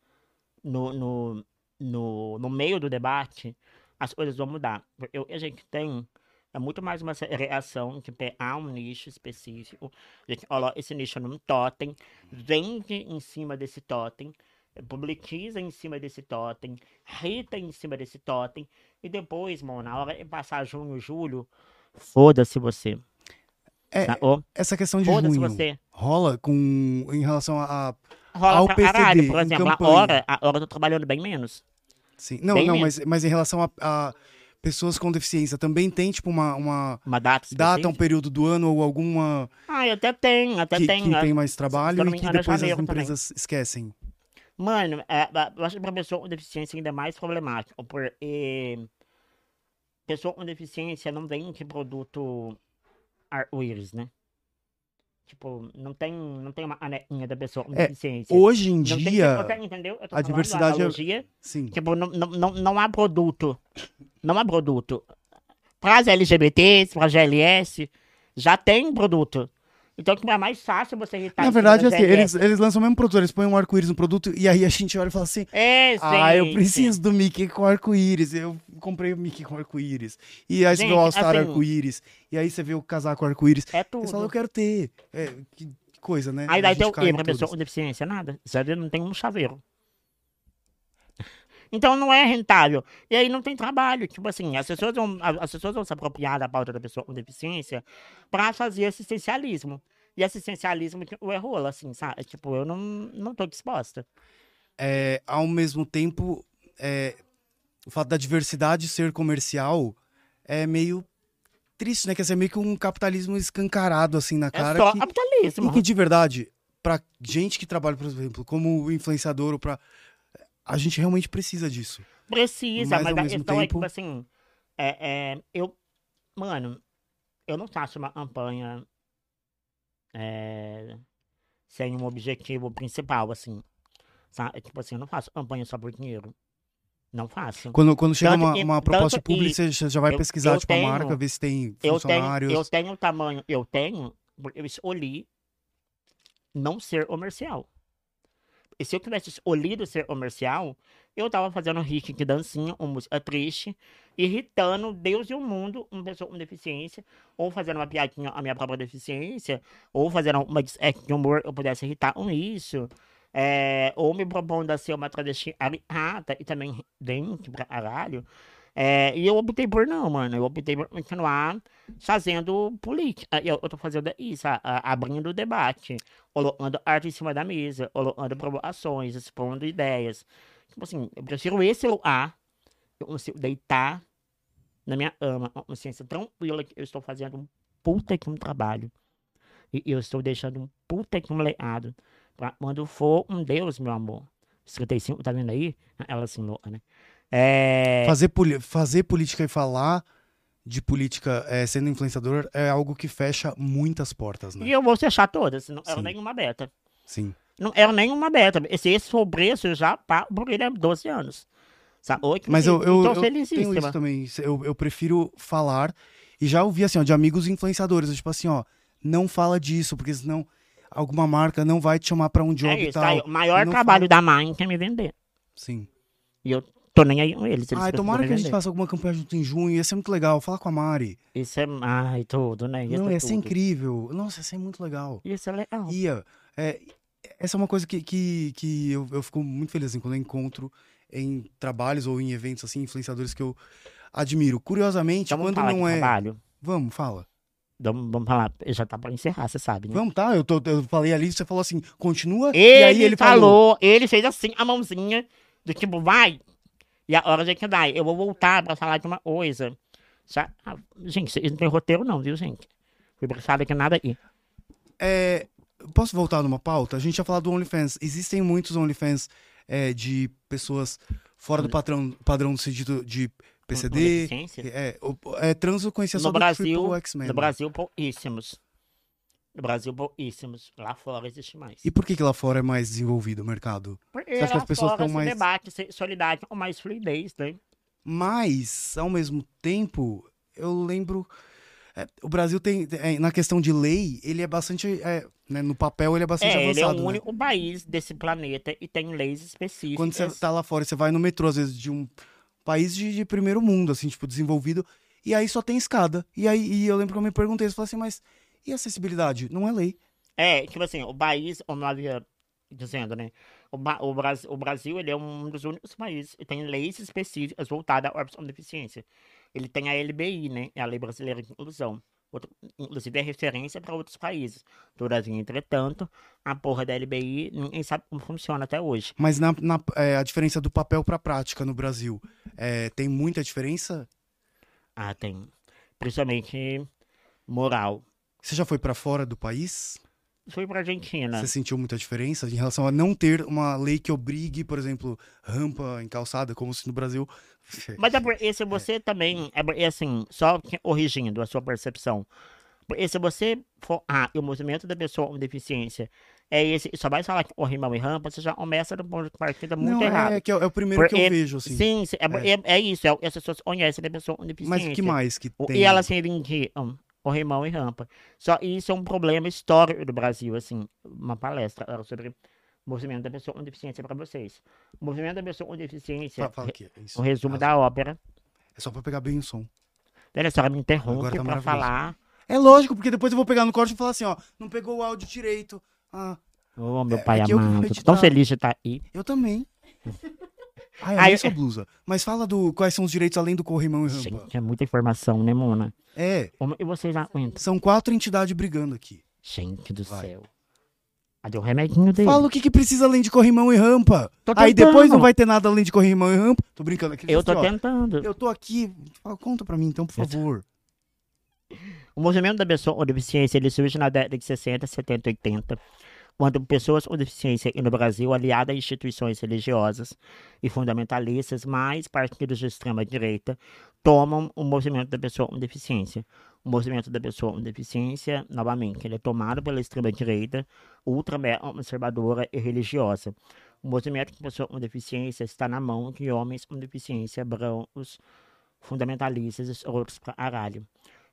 no, no, no, no meio do debate, as coisas vão mudar. Que a gente tem é muito mais uma reação de pegar um nicho específico, a gente coloca esse nicho num totem, vende em cima desse totem, publiciza em cima desse totem, rita em cima desse totem, e depois, mano, na hora de passar junho, julho, foda-se você. É, Tá? Ô, Essa questão de junho você. rola com em relação a, Rola Ao PCD, caralho, por em exemplo, a hora, a hora eu tô trabalhando bem menos. sim. Não, Bem não, menos. mas, mas em relação a, a pessoas com deficiência também tem tipo uma, uma Uma data data, um período do ano ou alguma Ah, eu até tenho, até que, tenho. que tem mais trabalho e que é depois as janeiro também. empresas esquecem. Mano, é, é, eu acho que pra pessoa com deficiência ainda é mais problemático, porque pessoa com deficiência não vende produto arco-íris, né? Tipo, não tem, não tem uma anequinha da pessoa com É, deficiência. Hoje em não tem, dia, você entendeu? A diversidade é- sim. Tipo, não, não, não, não há produto. Não há produto. Para as LGBTs, para as GLS, já tem produto. Então, que é mais fácil você irritar. Na verdade, assim, eles, eles lançam o mesmo produto, eles põem um arco-íris no produto e aí a gente olha e fala assim: É, Ah, eu preciso do Mickey com arco-íris. Eu comprei o Mickey com arco-íris. E aí você vê o Gente, All-Star assim- arco-íris. E aí você vê o casaco arco-íris. É Você fala, eu tudo. quero ter. É, que, coisa, né? Aí A daí tem o quê pra pessoa com deficiência? Nada. Vê, não tem um chaveiro. Então não é rentável. E aí não tem trabalho. Tipo assim, as pessoas vão, as pessoas vão se apropriar da pauta da pessoa com deficiência pra fazer assistencialismo. E assistencialismo tipo, é rola, assim, sabe? Tipo, eu não, não tô disposta. É, ao mesmo tempo, é, o fato da diversidade ser comercial é meio triste, né? Quer dizer, meio que um capitalismo escancarado, assim, na É cara. só que, capitalismo. e que, de verdade, pra gente que trabalha, por exemplo, como influenciador ou pra... A gente realmente precisa disso. Precisa, Mas, mas, ao a mesmo questão é tempo- tipo assim. É, é, eu. Mano, eu não faço uma campanha é, sem um objetivo principal, assim. Sabe? Tipo assim, eu não faço campanha só por dinheiro. Não faço. Quando, quando chega Tanto uma, que- uma proposta pública, você já- vai eu- pesquisar, eu tipo, a tenho- marca, ver se tem Eu tenho, funcionários. eu tenho o tamanho, eu tenho, porque eu escolhi não ser comercial. E se eu tivesse escolhido ser comercial, eu tava fazendo hit de dancinha, uma música triste, irritando Deus e o mundo, uma pessoa com deficiência, ou fazendo uma piadinha à minha própria deficiência, ou fazendo uma de humor eu pudesse irritar com isso. é, ou me propondo a ser uma travesti arata e também dente pra caralho. É, e eu optei por não, mano. Eu optei por continuar fazendo política. Eu, eu tô fazendo isso, a- a- abrindo o debate, colocando arte em cima da mesa, colocando provocações, expondo ideias. Tipo assim, eu prefiro esse lugar, eu consigo deitar na minha cama, com consciência tranquila que eu estou fazendo um puta que um trabalho. E eu estou deixando um puta que um legado. Pra quando for um Deus, meu amor. 35, tá vendo aí? Ela assim, louca, né? É... Fazer, fazer política e falar de política é, sendo influenciador é algo que fecha muitas portas, né? E eu vou fechar todas, não era nenhuma beta. Sim. Não era nenhuma beta. Se esse for o preço, já pago por ele há 12 anos. Sabe? Oi, que Mas eu, eu, tô eu tenho isso também. Eu, eu prefiro falar. E já ouvi assim, ó, de amigos influenciadores. Tipo assim, ó, não fala disso, porque senão alguma marca não vai te chamar pra um job É e isso, tal. tá. O maior trabalho da Mind é me vender. Sim. E eu tô nem aí com eles. eles Ai, tomara que a gente vender. faça alguma campanha junto em junho. Ia ser muito legal. Fala com a Mari. Isso é. Ai, tudo, né? Isso não, ia ser tudo. incrível. Nossa, ia ser muito legal. Isso é legal. Ia. É, essa é uma coisa que, que, que eu, eu fico muito feliz assim, quando eu encontro em trabalhos ou em eventos assim, influenciadores que eu admiro. Curiosamente, Então vamos quando falar não de é. trabalho. Vamos, fala. Vamos, vamos falar. Já tá pra encerrar, você sabe, né? Vamos, tá? Eu, tô, eu falei ali, você falou assim, continua. Ele, e aí ele falou. falou, ele fez assim, a mãozinha, do tipo, vai. E a hora de que vai. Eu vou voltar pra falar de uma coisa. Já, ah, gente, vocês não tem roteiro não, viu, gente? Fui brifado que nada aí. É, posso voltar numa pauta? A gente ia falar do OnlyFans. Existem muitos OnlyFans é, de pessoas fora do padrão, padrão no sentido de Com PCD. É, o- é, trans eu conhecia só No do Brasil, Triple X-Men. no? Brasil, pouquíssimos. No Brasil, pouquíssimos. Lá fora existe mais. E por que, que lá fora é mais desenvolvido o mercado? Porque Você acha que as pessoas estão mais- debate sexualidade com mais fluidez, né? Mas, ao mesmo tempo, eu lembro. é, o Brasil tem. é, na questão de lei, ele é bastante. é, né, no papel, ele é bastante É, ele é avançado. o né? único país desse planeta e tem leis específicas. Quando você tá lá fora, você vai no metrô, às vezes, de um país de, de primeiro mundo, assim, tipo, desenvolvido, e aí só tem escada. E aí e eu lembro que eu me perguntei, eu falei assim, mas e acessibilidade? Não é lei. É, tipo assim, o país, como eu havia dizendo, né? O, o Brasil, o Brasil, ele é um dos únicos países que tem leis específicas voltadas à pessoa com deficiência. Ele tem a LBI, né? É a Lei Brasileira de Inclusão. Outro- inclusive é referência para outros países. Todavia, entretanto, a porra da LBI, ninguém sabe como funciona até hoje. Mas na, na- é, a diferença do papel pra prática no Brasil, é, tem muita diferença? Ah, tem. Principalmente moral. Você já foi pra fora do país? Fui pra Argentina. Você sentiu muita diferença em relação a não ter uma lei que obrigue, por exemplo, rampa em calçada, como se no Brasil. Mas é se você também, é porque, assim, só que- corrigindo a sua percepção, porque se você for, ah, e o movimento da pessoa com deficiência é esse, só vai falar que o rimão e rampa, você já começa do ponto de partida muito não, errado. é, que é, é o primeiro que Porque- eu vejo, assim. Sim, sim, é, é. é isso, é, as pessoas conhecem a pessoa com deficiência. Mas o que mais que tem? E elas se reivindicam o rimão e rampa. Só isso é um problema histórico do Brasil, assim, uma palestra era sobre movimento da pessoa com deficiência para vocês. O movimento da pessoa com deficiência, Fa- Fala aqui, é isso. o resumo Ah, da ópera, É só pra pegar bem o som. Olha, a senhora me interrompe tá maravilhoso. falar. É lógico, porque depois eu vou pegar no corte e falar assim, ó, não pegou o áudio direito. Ah, Ô, meu É, pai é amado. editar. Tão feliz de estar aí. eu também. Ai, eu Ai, amei sua blusa. Mas fala do quais são os direitos além do corrimão e rampa. Gente, é muita informação, né, Mona? É, Como- E vocês aguentam? são quatro entidades brigando aqui. Gente do Vai. céu. Cadê o remedinho dele? Fala o que, que precisa além de corrimão e rampa. Aí depois não vai ter nada além de corrimão e rampa. Tô brincando aqui. Eu tô ó, tentando. Eu tô aqui. Fala, Conta pra mim então, por Eu tô- favor. O movimento da pessoa com deficiência ele surge na década de 60, 70, 80, quando pessoas com deficiência e no Brasil, aliadas a instituições religiosas e fundamentalistas, mais partidos de extrema-direita, tomam o movimento da pessoa com deficiência. O movimento da pessoa com deficiência, novamente, ele é tomado pela extrema-direita, ultra conservadora e religiosa. O movimento da pessoa com deficiência está na mão de homens com deficiência brancos, fundamentalistas e outros pra caralho.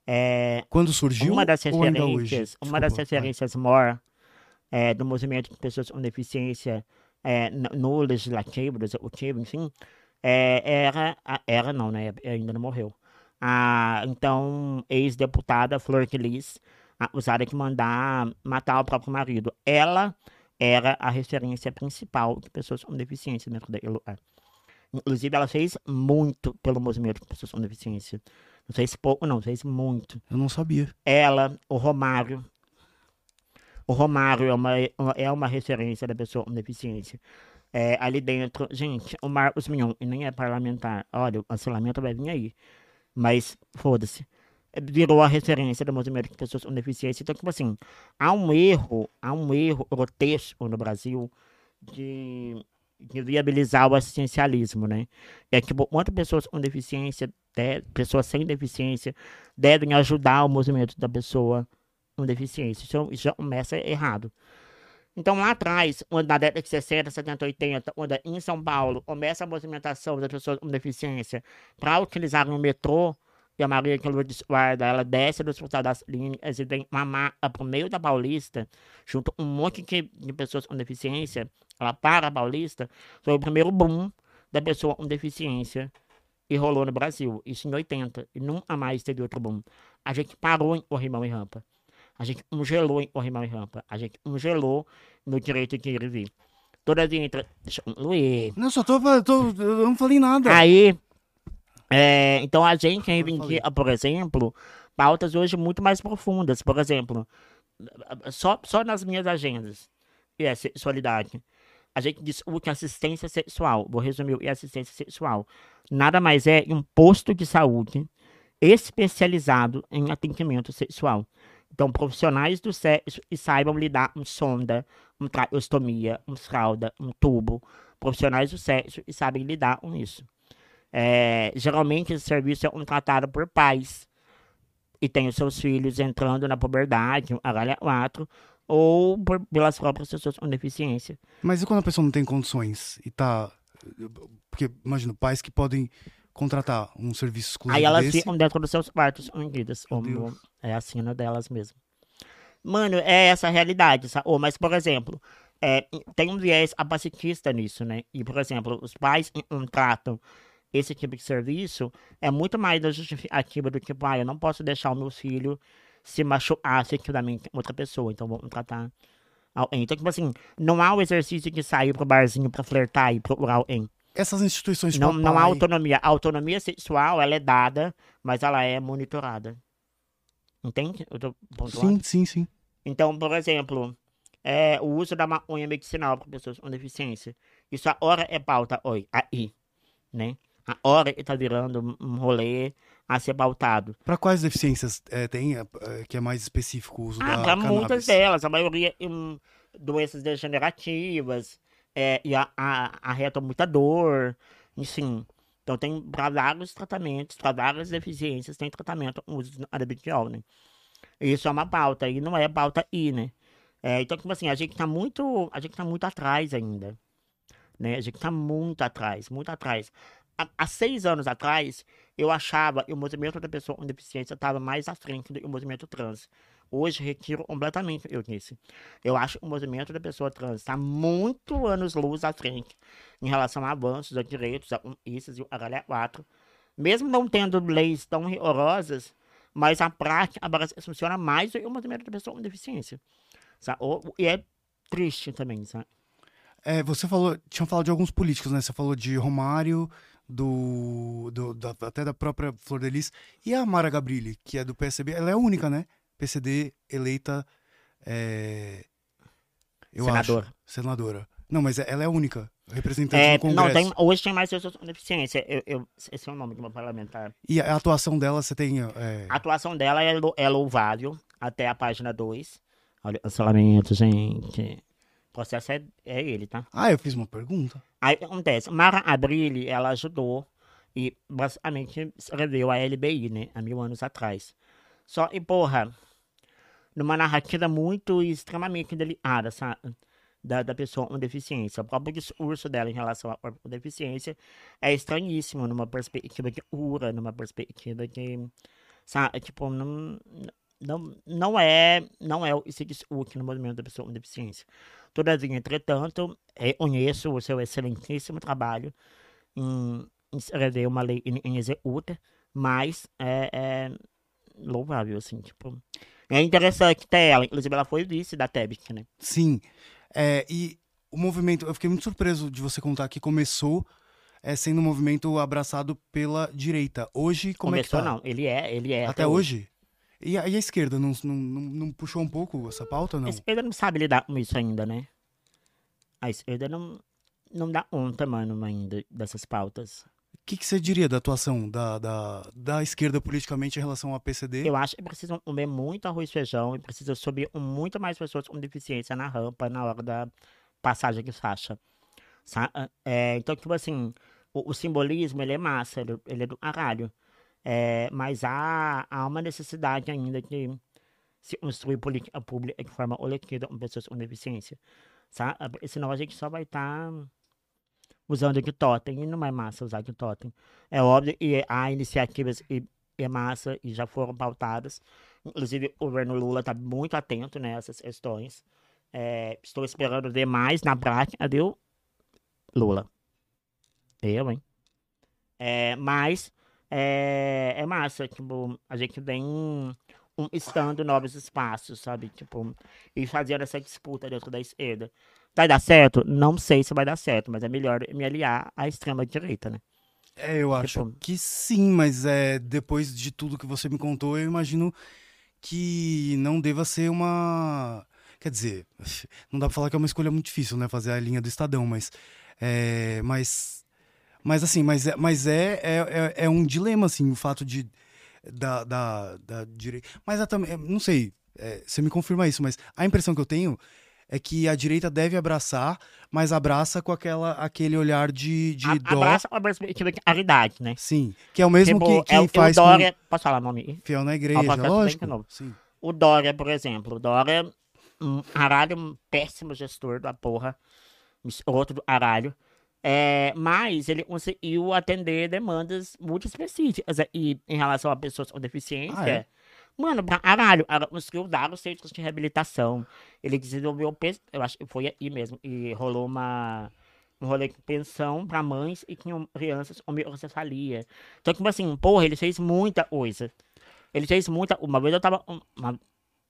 É, Quando surgiu uma das referências, uma das referências maior é, do movimento de pessoas com deficiência é, no, legislativo, no executivo, enfim, é, era, era não, né, ainda não morreu. A, então, ex-deputada Flor de Lis, acusada de mandar matar o próprio marido. Ela era a referência principal de pessoas com deficiência dentro daquele lugar. Inclusive, ela fez muito pelo movimento de pessoas com deficiência. Não fez pouco, não, fez muito Eu não sabia. ela, o Romário. O Romário é uma, é uma referência da pessoa com deficiência. É, ali dentro, gente, o Marcos Mignon, e nem é parlamentar. Olha, o cancelamento vai vir aí. Mas, foda-se. Virou a referência do movimento de pessoas com deficiência. Então, tipo assim, há um erro, há um erro grotesco no Brasil de, de viabilizar o assistencialismo, né? É tipo, quantas pessoas com deficiência, de- pessoas sem deficiência, devem ajudar o movimento da pessoa com deficiência. Isso, isso já começa errado. Então, lá atrás, na década de 60, 70, 80, quando em São Paulo começa a movimentação das pessoas com deficiência para utilizar o metrô, e a Maria que Lourdes guarda, ela desce do Hospital das Clínicas e vem uma maca pro meio da Paulista, junto com um monte de, de pessoas com deficiência, ela para a Paulista, foi o primeiro boom da pessoa com deficiência e rolou no Brasil. Isso em 80. E nunca mais teve outro boom. A gente parou em corrimão e rampa. A gente congelou em corrimão e rampa. A gente congelou no direito de ir e vir. Toda a entra. Concluir. Não, só tô, tô. Eu não falei nada. Aí, é, então a gente reivindica, por exemplo, pautas hoje muito mais profundas. Por exemplo, só, só nas minhas agendas, e é sexualidade. A gente discute assistência sexual. Vou resumir que é assistência sexual. Nada mais é um posto de saúde especializado em atendimento sexual. Então, profissionais do sexo e saibam lidar com sonda, um traqueostomia, um fralda, um tubo. Profissionais do sexo e sabem lidar com isso. É, geralmente, esse serviço é contratado por pais e tem os seus filhos entrando na puberdade, a 4, ou por, pelas próprias pessoas com deficiência. Mas e quando a pessoa não tem condições e tá. Porque, imagina, pais que podem contratar um serviço exclusivo. Aí elas desse. ficam dentro dos seus quartos unidas. Como é a sina delas mesmo. Mano, é essa a realidade, sabe? Ô, mas, por exemplo, é, tem um viés apacitista nisso, né? E, por exemplo, os pais contratam esse tipo de serviço é muito mais da justificativa do tipo, ah, eu não posso deixar o meu filho se machucar sexualmente com outra pessoa, então vou contratar alguém. Então, tipo assim, não há o exercício de sair pro barzinho pra flertar e procurar alguém. Essas instituições Não, não há autonomia. A autonomia sexual, ela é dada, mas ela é monitorada. Entende? Eu tô pontuando? Sim, sim, sim. Então, por exemplo, é, o uso da maconha medicinal para pessoas com deficiência. Isso a hora é pauta, oi, aí, né? A hora está virando um rolê a ser pautado. Pra quais deficiências é, tem é, que é mais específico o uso Ah, da para cannabis? muitas delas, a maioria em doenças degenerativas, é, e a, a, arreta muita dor, enfim. Então tem para vários tratamentos, para várias deficiências, tem tratamento com uso de anabidiol, né? Isso é uma pauta, e não é pauta I, né? É, então, tipo assim, a gente tá muito, a gente tá muito atrás ainda, né? A gente tá muito atrás, muito atrás. Há, há seis anos atrás, eu achava que o movimento da pessoa com deficiência estava mais à frente do que o movimento trans. Hoje, retiro completamente, eu disse. Eu acho que o movimento da pessoa trans está muito anos-luz à frente em relação a avanços, a direitos, a conquistas e o caralho 4. Mesmo não tendo leis tão rigorosas, mas a prática que funciona mais do que o movimento da pessoa com deficiência. E é triste também, sabe? É, você falou, tinha falado de alguns políticos, né? Você falou de Romário, do, do- da- até da própria Flor de Lis. E a Mara Gabrilli, que é do PSB, ela é única, né? PCD eleita, é, eu Senadora. acho, senadora. Não, mas é- ela é a única representante É, no Congresso. não, tem, hoje tem mais pessoas com deficiência. Eu, eu- esse é o nome de uma parlamentar. E a atuação dela, você tem... é, A atuação dela é, é louvável até a página 2. Olha, cancelamento, gente. O processo é, é ele, tá? Ah, eu fiz uma pergunta. Aí acontece? Mara Abrilli, ela ajudou e basicamente escreveu a LBI, né? Há mil anos atrás. Só, e porra, numa narrativa muito extremamente delicada, sabe? Da, da pessoa com deficiência. O próprio discurso dela em relação à com deficiência é estranhíssimo numa perspectiva de cura, numa perspectiva de. Sabe? Tipo, não, não, não é não é esse discurso no movimento da pessoa com deficiência. Todavia, entretanto, reconheço o seu excelentíssimo trabalho em escrever uma lei em, em executa, mas é, é louvável, assim, tipo. É interessante ter ela, inclusive ela foi vice da TEBIC, né? Sim. É, e o movimento, eu fiquei muito surpreso de você contar que começou é, sendo um movimento abraçado pela direita. Hoje, como Começou é que tá? não, ele é, ele é. Até hoje? E a, e a esquerda não, não, não, não puxou um pouco essa pauta, não? A esquerda não sabe lidar com isso ainda, né? A esquerda não, não dá conta, mano, ainda dessas pautas. Que, que você diria da atuação da, da, da esquerda politicamente em relação ao PCD? Eu acho que precisam comer muito arroz e feijão e precisa subir muito mais pessoas com deficiência na rampa na hora da passagem de faixa. Sa- É, então, tipo assim, o, o simbolismo, ele é massa, ele, ele é do caralho. É, mas há, há uma necessidade ainda de se construir política pública de forma coletiva com pessoas com deficiência. Sabe? Senão a gente só vai estar usando de totem, e não é massa usar de totem. É óbvio que há iniciativas e é massa e já foram pautadas. Inclusive, o governo Lula está muito atento nessas questões. É, estou esperando ver mais na prática, viu, Lula? Eu, hein? É, mas é, é massa, tipo, a gente vem um, estando novos espaços, sabe? Tipo, e fazendo essa disputa dentro da esquerda. Vai dar certo? Não sei se vai dar certo, mas é melhor me aliar à extrema-direita, né? É, eu acho Tipo- que sim, mas é, depois de tudo que você me contou, eu imagino que não deva ser uma. Quer dizer, não dá pra falar que é uma escolha muito difícil, né? Fazer a linha do Estadão, mas. É, mas. Mas assim, mas é, mas é, é, é, é um dilema, assim, o fato de da, da, da direita. Mas é também, é, não sei, é, você me confirma isso, mas a impressão que eu tenho é que a direita deve abraçar, mas abraça com aquela, aquele olhar de, de A- dó. Abraça uma perspectiva de caridade, né? Sim, que é o mesmo Tipo, que, que é o- faz o com Dória. Posso falar o nome? fiel na Ah, igreja, falar lógico. Sim. O Dória, por exemplo. O Dória, um aralho, um péssimo gestor da porra. Outro aralho. É, mas ele conseguiu atender demandas muito específicas. é, E em relação a pessoas com deficiência. Ah, é? Mano, pra caralho, ela conseguiu dar os centros de reabilitação. Ele desenvolveu, eu acho que foi aí mesmo, e rolou uma, um rolê com pensão pra mães e tinham crianças com microcefalia. Então, tipo assim, porra, ele fez muita coisa. Ele fez muita. Uma vez eu tava. uma-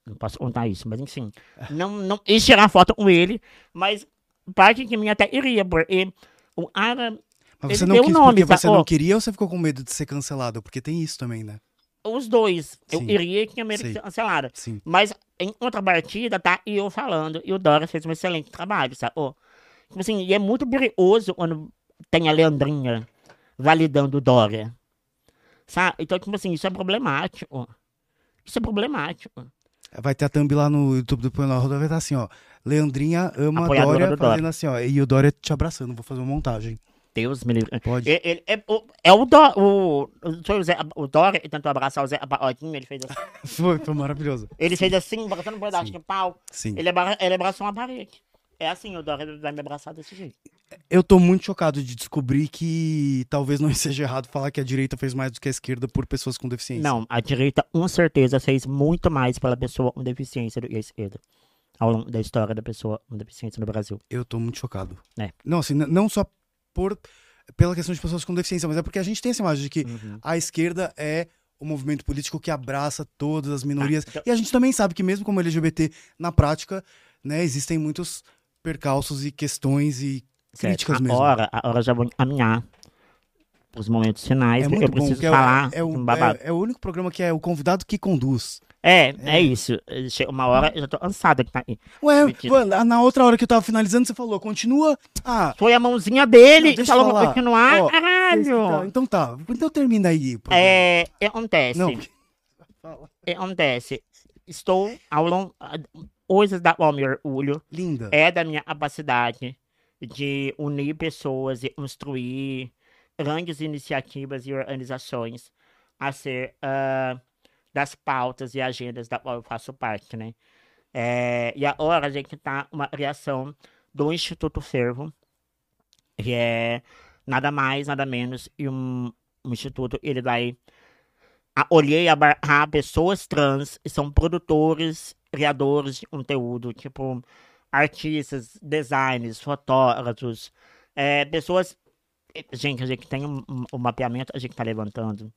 não posso contar isso, mas enfim. Não, não ia tirar foto com ele, mas parte de mim até iria, porque o cara. Mas você não deu quis nome, porque tá? você não Ó. queria ou você ficou com medo de ser cancelado? Porque tem isso também, né? Os dois. Eu Sim. iria que a América cancelada. Sim. Mas em contrapartida, tá e eu falando, e o Dória fez um excelente trabalho, sabe? Ó, tipo assim, e é muito perigoso quando tem a Leandrinha validando o Dória. Sabe? Então, tipo assim, isso é problemático. Isso é problemático. Vai ter a thumb lá no YouTube do Põe na Roda, vai estar assim, ó. Leandrinha ama Apoiadora Dória, do Dória. fazendo assim, ó. E o Dória te abraçando. Vou fazer uma montagem. Deus me livre. Pode. Ele, ele- é, o, é o, Dó, o, o, Zé, o Dória tentou abraçar o Zé Pagodinho, ele fez assim. Foi, foi maravilhoso. Ele fez assim, abraçando um pedaço Sim. de pau. Sim. Ele, abra, ele abraçou uma parede. É assim, o Dória vai me abraçar desse jeito. Eu tô muito chocado de descobrir que talvez não seja errado falar que a direita fez mais do que a esquerda por pessoas com deficiência. Não, a direita com certeza fez muito mais pela pessoa com deficiência do que a esquerda. Ao longo da história da pessoa com deficiência no Brasil. Eu tô muito chocado. É. Não, assim, não só por pela questão de pessoas com deficiência, mas é porque a gente tem essa imagem de que a esquerda é o movimento político que abraça todas as minorias. então- E a gente também sabe que mesmo como LGBT, na prática, né, existem muitos percalços e questões e críticas a mesmo. hora, a hora já vou encaminhar os momentos finais. É porque eu bom, preciso que é, falar é, o, um é, é o único programa que é o convidado que conduz. É, é, isso. Chega uma hora, eu já tô cansada de estar aí. Ué, na outra hora que eu tava finalizando, você falou, continua. Ah, Foi a mãozinha dele Não, que falou pra continuar, Ó, caralho. então tá. Então termina aí. programa. É, acontece. Não, Acontece. Estou ao longo. Coisas da qual me orgulho linda. é da minha capacidade de unir pessoas e construir grandes iniciativas e organizações a ser ah, das pautas e agendas da qual eu faço parte, né? É, e agora a gente tá uma criação do Instituto Fervo, que é nada mais, nada menos, e um, um instituto, ele vai e abarcar pessoas trans que são produtores, criadores de conteúdo, tipo artistas, designers, fotógrafos, é, pessoas. Gente, a gente tem um, um- mapeamento, a gente tá levantando.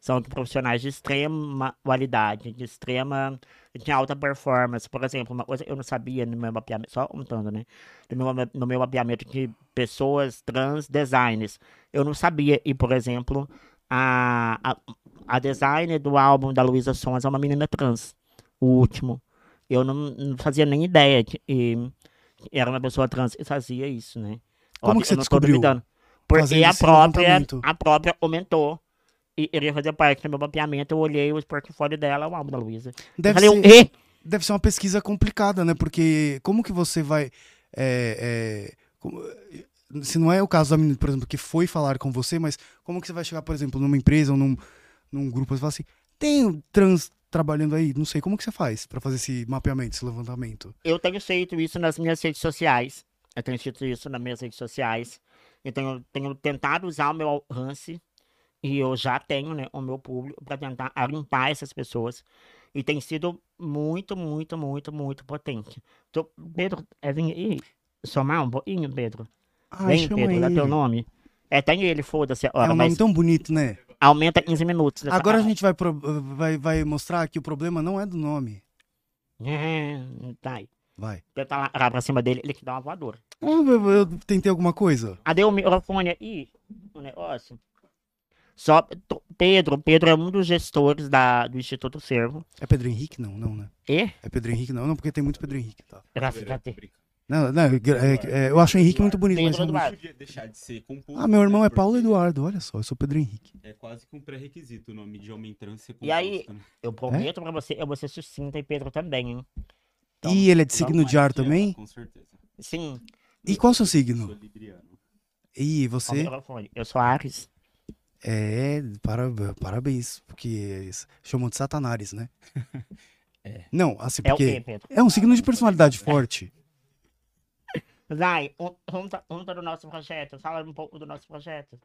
São profissionais de extrema qualidade, de extrema. de alta performance. Por exemplo, uma coisa que eu não sabia no meu mapeamento, só contando, né? No meu, no meu mapeamento de pessoas trans designers. Eu não sabia, e por exemplo, a, a, a designer do álbum da Luísa Sons é uma menina trans, o último. Eu não, não fazia nem ideia que que era uma pessoa trans e fazia isso, né? Como Óbvio, que você descobriu? Porque a própria, a própria aumentou e iria fazer parte do meu mapeamento. Eu olhei o portfólio dela, o álbum da Luísa. Deve falei, ser, deve ser uma pesquisa complicada, né? Porque como que você vai. é, é, como- se não é o caso da menina, por exemplo, que foi falar com você, mas como que você vai chegar, por exemplo, numa empresa ou num, num grupo e falar assim: tem trans trabalhando aí? Não sei, como que você faz pra fazer esse mapeamento, esse levantamento? Eu tenho feito isso nas minhas redes sociais. Eu tenho feito isso nas minhas redes sociais. Eu tenho, tenho tentado usar o meu alcance. E eu já tenho né, o meu público para tentar limpar essas pessoas. E tem sido muito, muito, muito, muito potente. Pedro, é vir aí somar um pouquinho, Pedro? Ah, Vem, Pedro, dá ele. teu nome. É, tem ele, foda-se É um nome mas tão bonito, né? aumenta 15 minutos. Agora a gente vai, pro- vai, vai mostrar que o problema não é do nome. É, tá aí. Vai. Tenta lá, lá pra cima dele, ele que dá uma voadora. Eu, eu- eu tentei alguma coisa? Cadê o microfone aí? O negócio? Só, Pedro, Pedro é um dos gestores da, do Instituto Servo. É Pedro Henrique? Não, não, né? E? É Pedro Henrique? Não, não, porque tem muito Pedro Henrique, tá? Graças a Deus. Não, não, é- é- eu acho o Henrique muito bonito, mas Pedro realmente- Eduardo. Não podia deixar de ser composto. Ah, meu irmão né, é Paulo Eduardo, olha só, eu sou Pedro Henrique. É quase que um pré-requisito o nome de homem trans ser composto. E aí- né? Eu prometo pra você, eu vou ser sucinta e Pedro também, hein? Então, e ele é de Logo signo de ar também? Com certeza. Sim. E qual é o seu Eu signo? sou libriano. E o você? microfone. Eu sou Ares. É, para, parabéns, porque chamam de Satanares, né? É. Não, assim, É o quê, porque Pedro? é um signo de personalidade forte. Vai, um- conta, conta do nosso projeto. Fala um pouco do nosso projeto.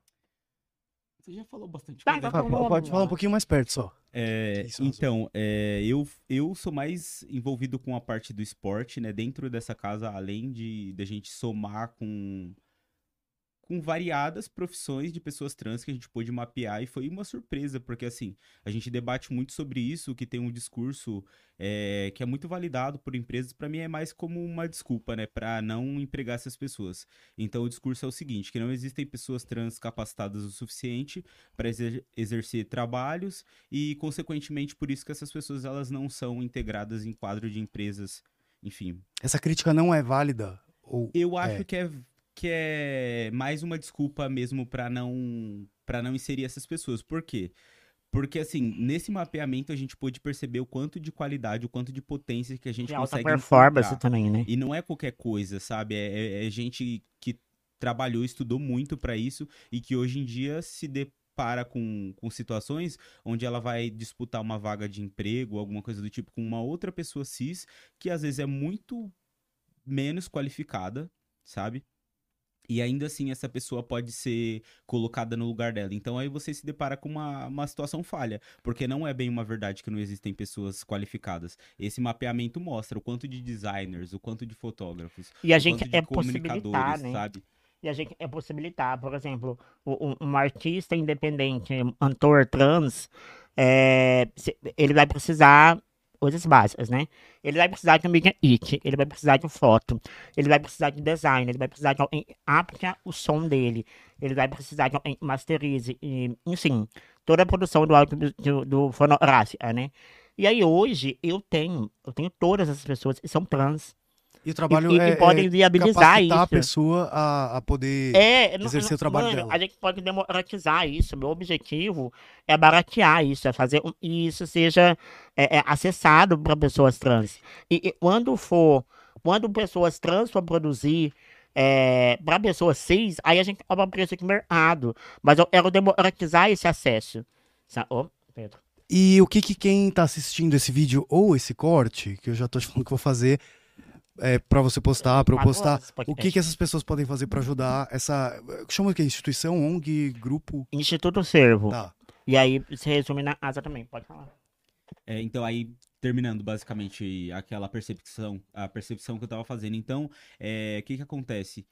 Você já falou bastante Tá, coisa. tá Fa- bom, Pode falar um pouquinho mais perto só. É, Isso, então, é, eu, eu sou mais envolvido com a parte do esporte, né? Dentro dessa casa, além de da gente somar com, com variadas profissões de pessoas trans que a gente pôde mapear e foi uma surpresa, porque assim, a gente debate muito sobre isso, que tem um discurso é, que é muito validado por empresas, para mim é mais como uma desculpa, né? Para não empregar essas pessoas. Então o discurso é o seguinte, que não existem pessoas trans capacitadas o suficiente para exercer trabalhos e consequentemente por isso que essas pessoas elas não são integradas em quadro de empresas, enfim. Essa crítica não é válida? Ou Eu acho É. que é que é mais uma desculpa mesmo para não para não inserir essas pessoas. Por quê? Porque assim, nesse mapeamento a gente pôde perceber o quanto de qualidade, o quanto de potência que a gente alta consegue performance encontrar. também, né? E não é qualquer coisa, sabe? É, é- é gente que trabalhou, estudou muito para isso e que hoje em dia se depara com, com situações onde ela vai disputar uma vaga de emprego, alguma coisa do tipo, com uma outra pessoa cis que às vezes é muito menos qualificada, sabe? E ainda assim essa pessoa pode ser colocada no lugar dela. Então aí você se depara com uma, uma situação falha. Porque não é bem uma verdade que não existem pessoas qualificadas. Esse mapeamento mostra o quanto de designers, o quanto de fotógrafos, E a o gente quanto de é possibilitar, comunicadores, né? sabe? E a gente é possibilitar, por exemplo, um, um artista independente, um cantor trans, é, ele vai precisar coisas básicas, né? Ele vai precisar de um media kit, ele vai precisar de foto, ele vai precisar de design, ele vai precisar de alguém que o som dele, ele vai precisar de alguém que masterize, e, enfim, toda a produção do áudio do, do, do fonográfica, né? E aí hoje eu tenho, eu tenho todas essas pessoas que são trans. E o trabalho e, e é, podem é viabilizar capacitar a isso. pessoa a, a poder... É, exercer não- o trabalho mano, dela. A gente pode democratizar isso. Meu objetivo é baratear isso, é fazer um- que isso seja é, é, acessado para pessoas trans. E, e quando for, quando pessoas trans for produzir para pessoas cis, aí a gente cobra preço de mercado. Mas eu quero democratizar esse acesso. Sa- Ô, Pedro. E o que, que quem tá assistindo esse vídeo ou esse corte, que eu já te falando que vou fazer, é, para você postar, para eu postar, o que, que essas pessoas podem fazer para ajudar essa. Chama o que? Instituição, ONG, grupo? Instituto Servo. Tá. E aí se resume na asa também, pode falar. É, então aí terminando basicamente aquela percepção, a percepção que eu tava fazendo. Então, é, o que que acontece?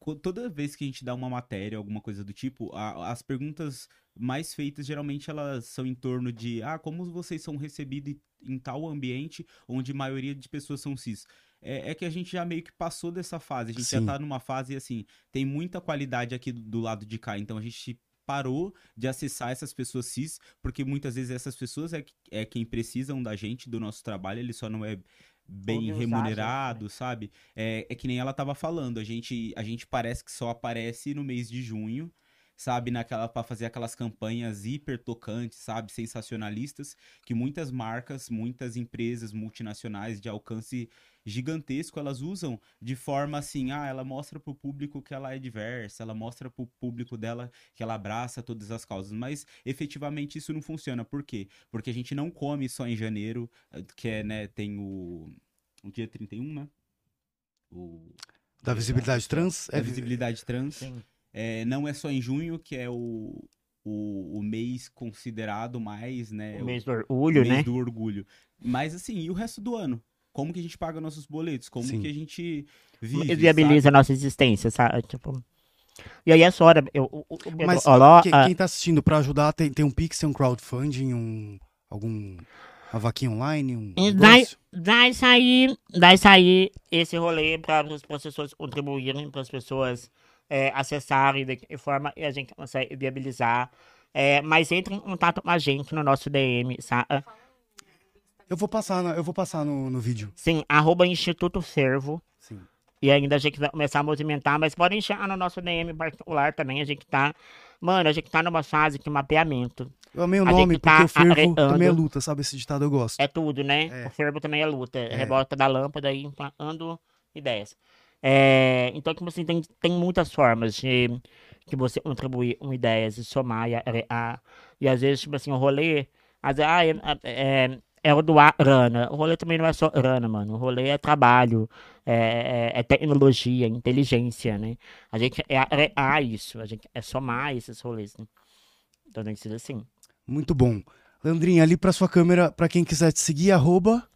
Co- Toda vez que a gente dá uma matéria, alguma coisa do tipo, a- as perguntas mais feitas geralmente elas são em torno de ah, como vocês são recebidos em em tal ambiente onde a maioria de pessoas são cis. É, é que a gente já meio que passou dessa fase, a gente já Sim. tá numa fase assim, tem muita qualidade aqui do, do lado de cá, então a gente parou de acessar essas pessoas cis, porque muitas vezes essas pessoas é, é quem precisam da gente, do nosso trabalho, ele só não é bem remunerado, sabe? É, é que nem ela tava falando, a gente, a gente parece que só aparece no mês de junho, sabe, naquela para fazer aquelas campanhas hiper tocantes, sabe, sensacionalistas, que muitas marcas, muitas empresas multinacionais de alcance gigantesco, elas usam de forma assim, ah, ela mostra pro público que ela é diversa, ela mostra pro público dela que ela abraça todas as causas, mas efetivamente isso não funciona. Por quê? Porque a gente não come só em janeiro, eh, que é, né, tem o, o dia 31, né? O Da visibilidade trans? da visibilidade trans. Sim. É, não é só em junho que é o, o, o mês considerado mais, né? O mês do orgulho, mês né? do orgulho. Mas assim, e o resto do ano? Como que a gente paga nossos boletos? Como Sim. que a gente vive? viabiliza sabe? a nossa existência, sabe? Tipo... E aí essa hora, eu, o, o Pedro Mas que- ah, quem tá assistindo para ajudar, tem, tem um Pix, tem um crowdfunding, um. algum. Uma vaquinha online, um. E negócio? vai sair, vai sair esse rolê para as pessoas contribuírem, para as pessoas é, acessarem de forma e a gente consegue viabilizar. É, mas entre em contato com a gente no nosso DM, sabe? Eu vou passar, eu vou passar no, no vídeo. Sim, arroba Instituto Servo. Sim. E ainda a gente vai começar a movimentar, mas podem chegar no nosso DM particular também. A gente tá. Mano, a gente tá numa fase de mapeamento. Eu amei o A nome, porque tá o fervo areando. também é luta, sabe? Esse ditado eu gosto. É tudo, né? É. O fervo também é luta. É. Rebota da lâmpada e implantando ideias. É, então, tipo assim, tem, tem muitas formas de que você contribuir com ideias e somar e, a, e às vezes, tipo assim, o rolê, às vezes, ah, é, é, é o doar grana. O rolê também não é só grana, mano. O rolê é trabalho, é, é- é tecnologia, inteligência, né? A gente é agregar isso, a gente é somar esses rolês, né? Então tem que ser assim. Muito bom. Leandrinha, ali pra sua câmera, pra quem quiser te seguir, arroba.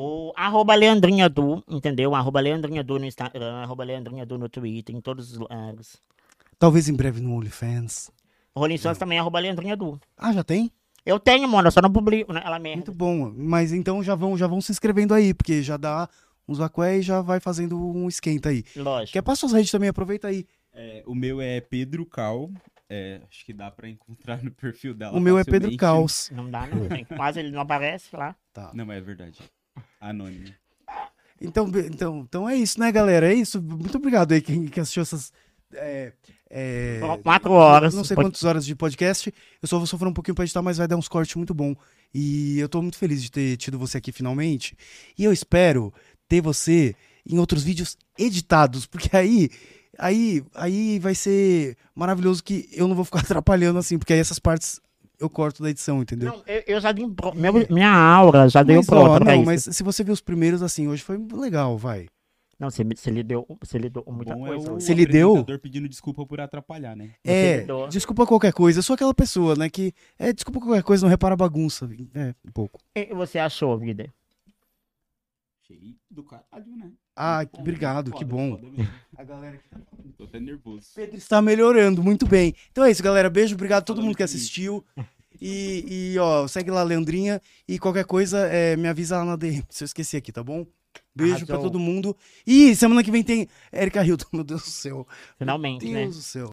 O arroba Leandrinha Du, entendeu? Arroba Leandrinha Du no Instagram, arroba Leandrinha Du no Twitter, em todos os lugares. Talvez em breve no OnlyFans. O Rolling Stones também é arroba Leandrinha Du. Ah, já tem? Eu tenho, mano, eu só não publico, né? Ela Muito merda. bom. Mas então já vão, já vão se inscrevendo aí, porque já dá uns vacué e já vai fazendo um esquenta aí. Lógico. Quer passar suas redes também? Aproveita aí. É, o meu é Pedro Cal. É, acho que dá pra encontrar no perfil dela. o meu é Pedro facilmente. Caos. Não dá, não. Quase ele não aparece lá. Tá. Não, mas é verdade. Anônimo. Então, então, então é isso, né, galera? É isso. Muito obrigado aí quem, quem assistiu essas. é, é, quatro horas. Não sei Pode- quantas horas de podcast. Eu só vou sofrer um pouquinho pra editar, mas vai dar uns cortes muito bom. E eu tô muito feliz de ter tido você aqui finalmente. E eu espero ter você em outros vídeos editados, porque aí. Aí, aí vai ser maravilhoso que eu não vou ficar atrapalhando assim, porque aí essas partes eu corto da edição, entendeu? Não, eu, eu já dei pro... meu- minha aura já deu pronto ó, pra não, isso. mas se você viu os primeiros assim, hoje foi legal, vai. Não, você, você lhe deu, você lhe deu muita Bom é coisa. o. Você lhe deu? pedindo desculpa por atrapalhar, né? É, desculpa qualquer coisa. Eu sou aquela pessoa, né, que é desculpa qualquer coisa, não repara a bagunça. É, um pouco. O que você achou, vida? Achei do caralho, né? Ah, obrigado, foda, que bom. A galera Tô até nervoso. Pedro está melhorando, muito bem. Então é isso, galera. Beijo, obrigado a todo mundo que assistiu. E, e, ó, segue lá, Leandrinha. E qualquer coisa, é, me avisa lá na DM, se eu esquecer aqui, tá bom? Beijo pra todo mundo. E semana que vem tem Erika Hilton, meu Deus do céu. Finalmente, Meu né? Deus do céu.